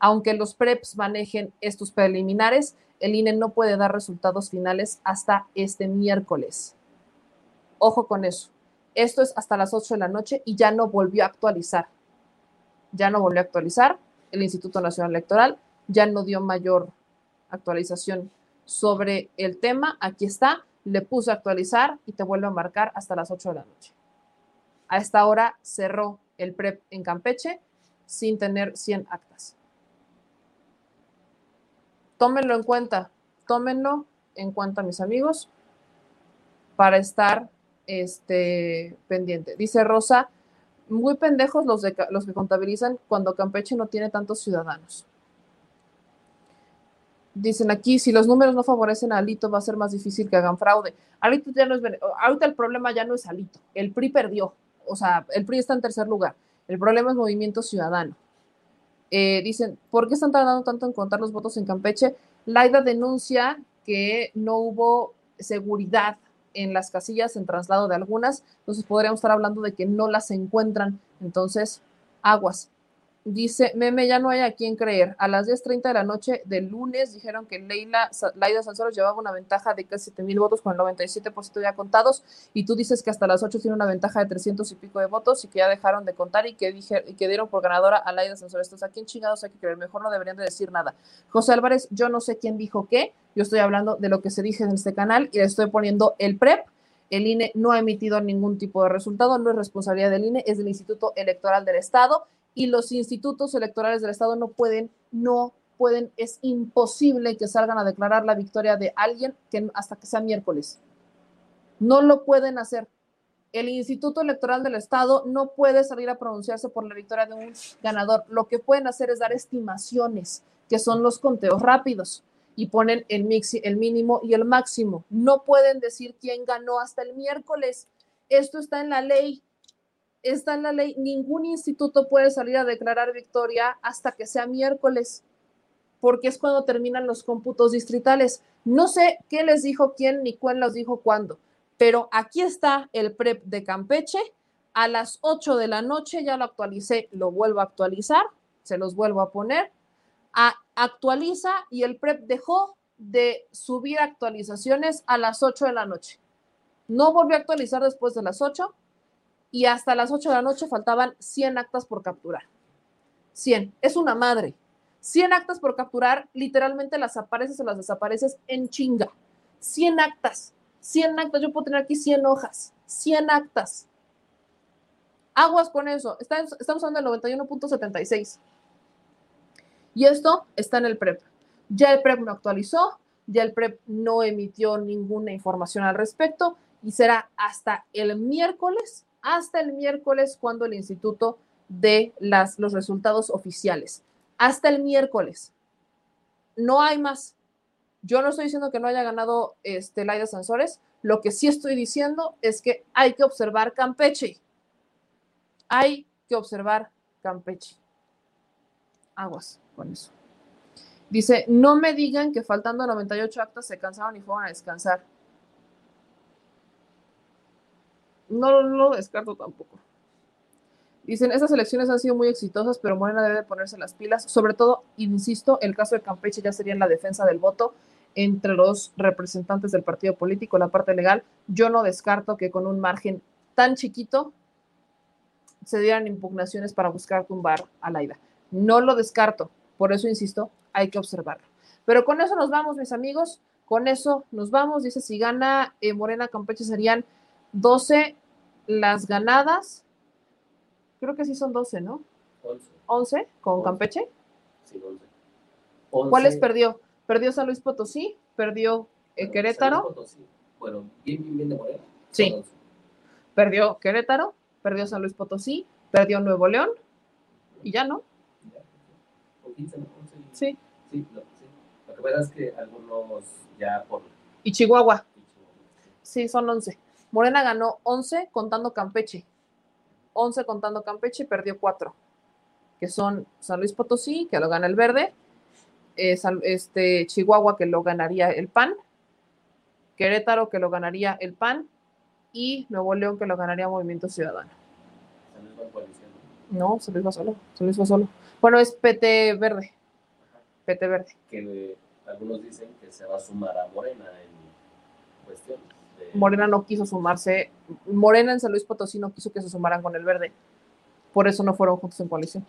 Aunque los PREPs manejen estos preliminares, el INE no puede dar resultados finales hasta este miércoles. Ojo con eso. Esto es hasta las 8 de la noche y ya no volvió a actualizar. Ya no volvió a actualizar. El Instituto Nacional Electoral ya no dio mayor actualización sobre el tema. Aquí está. Le puse a actualizar y te vuelve a marcar hasta las 8 de la noche. A esta hora cerró el PREP en Campeche sin tener 100 actas tómenlo en cuenta, tómenlo en cuenta, mis amigos, para estar este, pendiente. Dice Rosa, muy pendejos los, de, los que contabilizan cuando Campeche no tiene tantos ciudadanos. Dicen aquí, si los números no favorecen a Alito, va a ser más difícil que hagan fraude. Alito ya no es, ahorita el problema ya no es Alito, el PRI perdió, o sea, el PRI está en tercer lugar. El problema es Movimiento Ciudadano. Eh, dicen, ¿por qué están tardando tanto en contar los votos en Campeche? Laida denuncia que no hubo seguridad en las casillas en traslado de algunas, entonces podríamos estar hablando de que no las encuentran. Entonces, aguas. Dice, meme, ya no hay a quien creer. A las 10.30 de la noche del lunes dijeron que Leila, Laida Sanzoro llevaba una ventaja de casi 7 mil votos con el 97% ya contados y tú dices que hasta las 8 tiene una ventaja de 300 y pico de votos y que ya dejaron de contar y que, dije, y que dieron por ganadora a Laida Sanzoro. Estos a quién chingados hay que creer. Mejor no deberían de decir nada. José Álvarez, yo no sé quién dijo qué. Yo estoy hablando de lo que se dice en este canal y le estoy poniendo el PREP. El INE no ha emitido ningún tipo de resultado, no es responsabilidad del INE, es del Instituto Electoral del Estado y los institutos electorales del Estado no pueden, no pueden, es imposible que salgan a declarar la victoria de alguien hasta que sea miércoles. No lo pueden hacer. El Instituto Electoral del Estado no puede salir a pronunciarse por la victoria de un ganador. Lo que pueden hacer es dar estimaciones, que son los conteos rápidos, y ponen el, mix, el mínimo y el máximo. No pueden decir quién ganó hasta el miércoles. Esto está en la ley está en la ley, ningún instituto puede salir a declarar victoria hasta que sea miércoles, porque es cuando terminan los cómputos distritales. No sé qué les dijo quién ni cuál los dijo cuándo, pero aquí está el PREP de Campeche. A las 8 de la noche ya lo actualicé, lo vuelvo a actualizar, se los vuelvo a poner. Actualiza y el PREP dejó de subir actualizaciones a las 8 de la noche. No volvió a actualizar después de las 8 y hasta las 8 de la noche faltaban 100 actas por capturar. 100. Es una madre. 100 actas por capturar, literalmente las apareces o las desapareces en chinga. 100 actas. 100 actas. Yo puedo tener aquí 100 hojas. 100 actas. Aguas con eso. Estamos hablando del 91.76. Y esto está en el PREP. Ya el PREP no actualizó, ya el PREP no emitió ninguna información al respecto y será hasta el miércoles hasta el miércoles cuando el instituto dé las, los resultados oficiales. Hasta el miércoles. No hay más. Yo no estoy diciendo que no haya ganado este, Laida Sansores. Lo que sí estoy diciendo es que hay que observar Campeche. Hay que observar Campeche. Aguas con eso. Dice, no me digan que faltando 98 actas se cansaron y fueron a descansar. No lo descarto tampoco. Dicen, estas elecciones han sido muy exitosas, pero Morena debe ponerse las pilas. Sobre todo, insisto, el caso de Campeche ya sería en la defensa del voto entre los representantes del partido político, la parte legal. Yo no descarto que con un margen tan chiquito se dieran impugnaciones para buscar tumbar a Laida. No lo descarto, por eso insisto, hay que observarlo. Pero con eso nos vamos, mis amigos, con eso nos vamos. Dice, si gana eh, Morena Campeche serían 12 las ganadas, creo que sí son 12, ¿no? 11. 11 con Campeche. Sí, 11. ¿Cuáles perdió? Perdió San Luis Potosí, perdió eh, Querétaro. Potosí. Bueno, bien, bien, bien de Morena. Sí. Perdió Querétaro, perdió San Luis Potosí, perdió Nuevo León y ya no. Con 15, ¿no? 11. Sí. Sí, sí. Lo que pasa es que algunos ya por... Y Chihuahua. Sí, son 11. Morena ganó 11 contando Campeche. 11 contando Campeche y perdió 4. Que son San Luis Potosí, que lo gana el verde. Eh, San, este, Chihuahua, que lo ganaría el PAN. Querétaro, que lo ganaría el PAN. Y Nuevo León, que lo ganaría Movimiento Ciudadano. San Luis va. No, San Luis va solo. San Luis va solo. Bueno, es PT verde. PT verde. Que eh, algunos dicen que se va a sumar a Morena en cuestiones. Morena no quiso sumarse, Morena en San Luis Potosí no quiso que se sumaran con el verde, por eso no fueron juntos en coalición.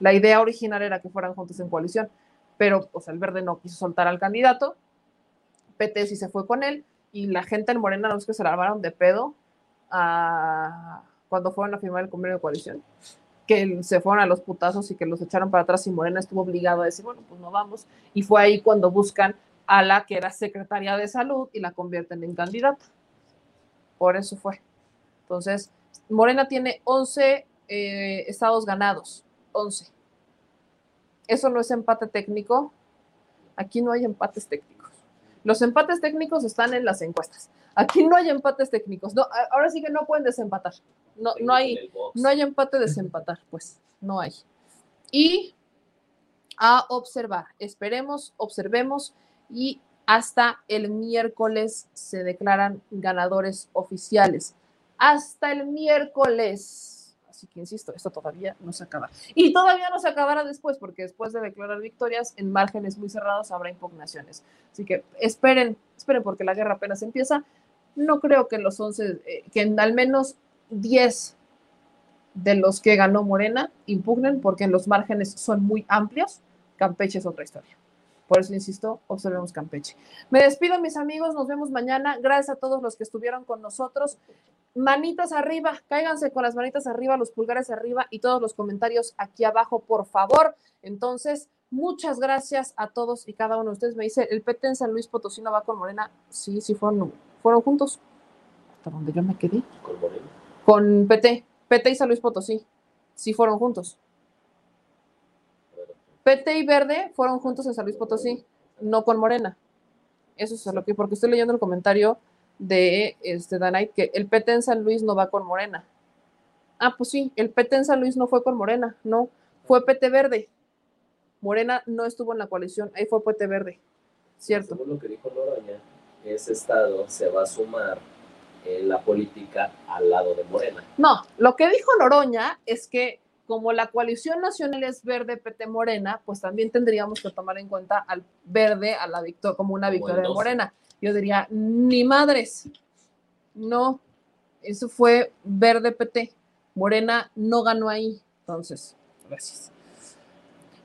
La idea original era que fueran juntos en coalición, pero sea, el verde no quiso soltar al candidato, PT sí se fue con él, y la gente en Morena no es que se la armaron de pedo a, cuando fueron a firmar el convenio de coalición, que se fueron a los putazos y que los echaron para atrás y Morena estuvo obligado a decir, bueno, pues no vamos, y fue ahí cuando buscan a la que era secretaria de salud y la convierten en candidata. Por eso fue. Entonces, Morena tiene 11 eh, estados ganados, 11. Eso no es empate técnico. Aquí no hay empates técnicos. Los empates técnicos están en las encuestas. Aquí no hay empates técnicos. No, ahora sí que no pueden desempatar. No, no, hay, no hay empate desempatar, pues. No hay. Y a observar. Esperemos, observemos y hasta el miércoles se declaran ganadores oficiales. Hasta el miércoles. Así que insisto, esto todavía no se acaba. Y todavía no se acabará después, porque después de declarar victorias, en márgenes muy cerrados habrá impugnaciones. Así que esperen, esperen, porque la guerra apenas empieza. No creo que los 11, eh, que en al menos 10 de los que ganó Morena impugnen, porque los márgenes son muy amplios. Campeche es otra historia. Por eso insisto, observemos Campeche. Me despido, mis amigos. Nos vemos mañana. Gracias a todos los que estuvieron con nosotros manitas arriba, cáiganse con las manitas arriba, los pulgares arriba y todos los comentarios aquí abajo, por favor. Entonces, muchas gracias a todos y cada uno de ustedes. Me dice, ¿el PT en San Luis Potosí no va con Morena? Sí, sí fueron, fueron juntos. Hasta donde yo me quedé. ¿Con Morena? Con PT, PT y San Luis Potosí. Sí fueron juntos. PT y Verde fueron juntos en San Luis Potosí, no con Morena. Eso es lo que, porque estoy leyendo el comentario de este Danite que el PT en San Luis no va con Morena. Ah, pues sí, el PT en San Luis no fue con Morena, no, fue PT Verde. Morena no estuvo en la coalición, ahí fue PT Verde, ¿cierto? Según lo que dijo Noroña, ese estado se va a sumar en la política al lado de Morena. No, lo que dijo Noroña es que como la coalición nacional es verde PT Morena, pues también tendríamos que tomar en cuenta al verde a la victoria como una victoria de Morena yo diría, ni madres. No, eso fue verde PT. Morena no ganó ahí. Entonces, gracias.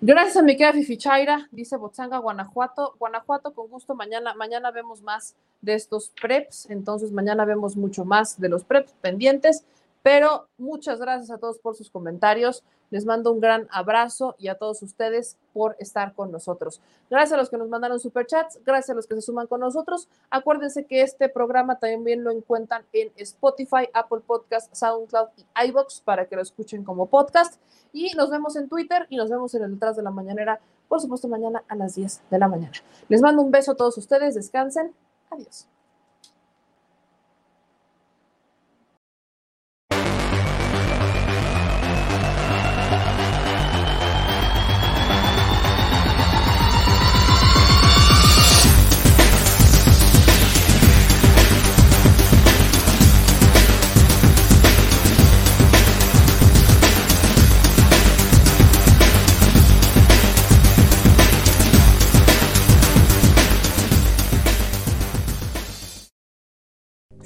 Gracias a mi querida Fifichaira, dice Botzanga, Guanajuato. Guanajuato, con gusto, mañana, mañana vemos más de estos preps, entonces mañana vemos mucho más de los preps pendientes, pero muchas gracias a todos por sus comentarios. Les mando un gran abrazo y a todos ustedes por estar con nosotros. Gracias a los que nos mandaron superchats, gracias a los que se suman con nosotros. Acuérdense que este programa también lo encuentran en Spotify, Apple Podcast, SoundCloud y iBox para que lo escuchen como podcast. Y nos vemos en Twitter y nos vemos en el detrás de la mañanera, por supuesto, mañana a las 10 de la mañana. Les mando un beso a todos ustedes, descansen. Adiós.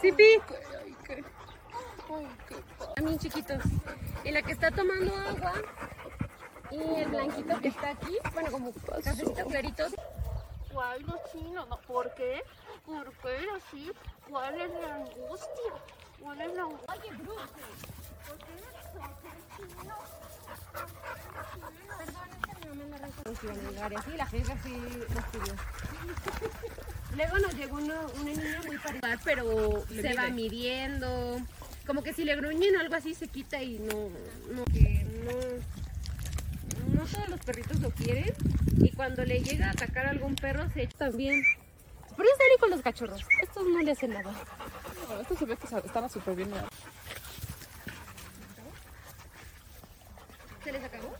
Sipi. También chiquitos. Y la que está tomando agua. Y el blanquito que está aquí. Bueno, como cafecito clarito. Ay, no chino, no. ¿Por qué? ¿Por qué así? ¿Cuál es la angustia? ¿Cuál es la angustia? Oye, Bruce, ¿por qué eres chino? Sí, la jefa sí estudió. Luego nos llegó uno, una niña muy parecida, pero se va midiendo. Como que si le gruñen o algo así se quita y no, no, que no, no todos los perritos lo quieren. Y cuando le llega a atacar a algún perro se echa también. Pero es con los cachorros, estos no le hacen nada. No, estos se ve que estaban súper bien. ¿Se les acabó?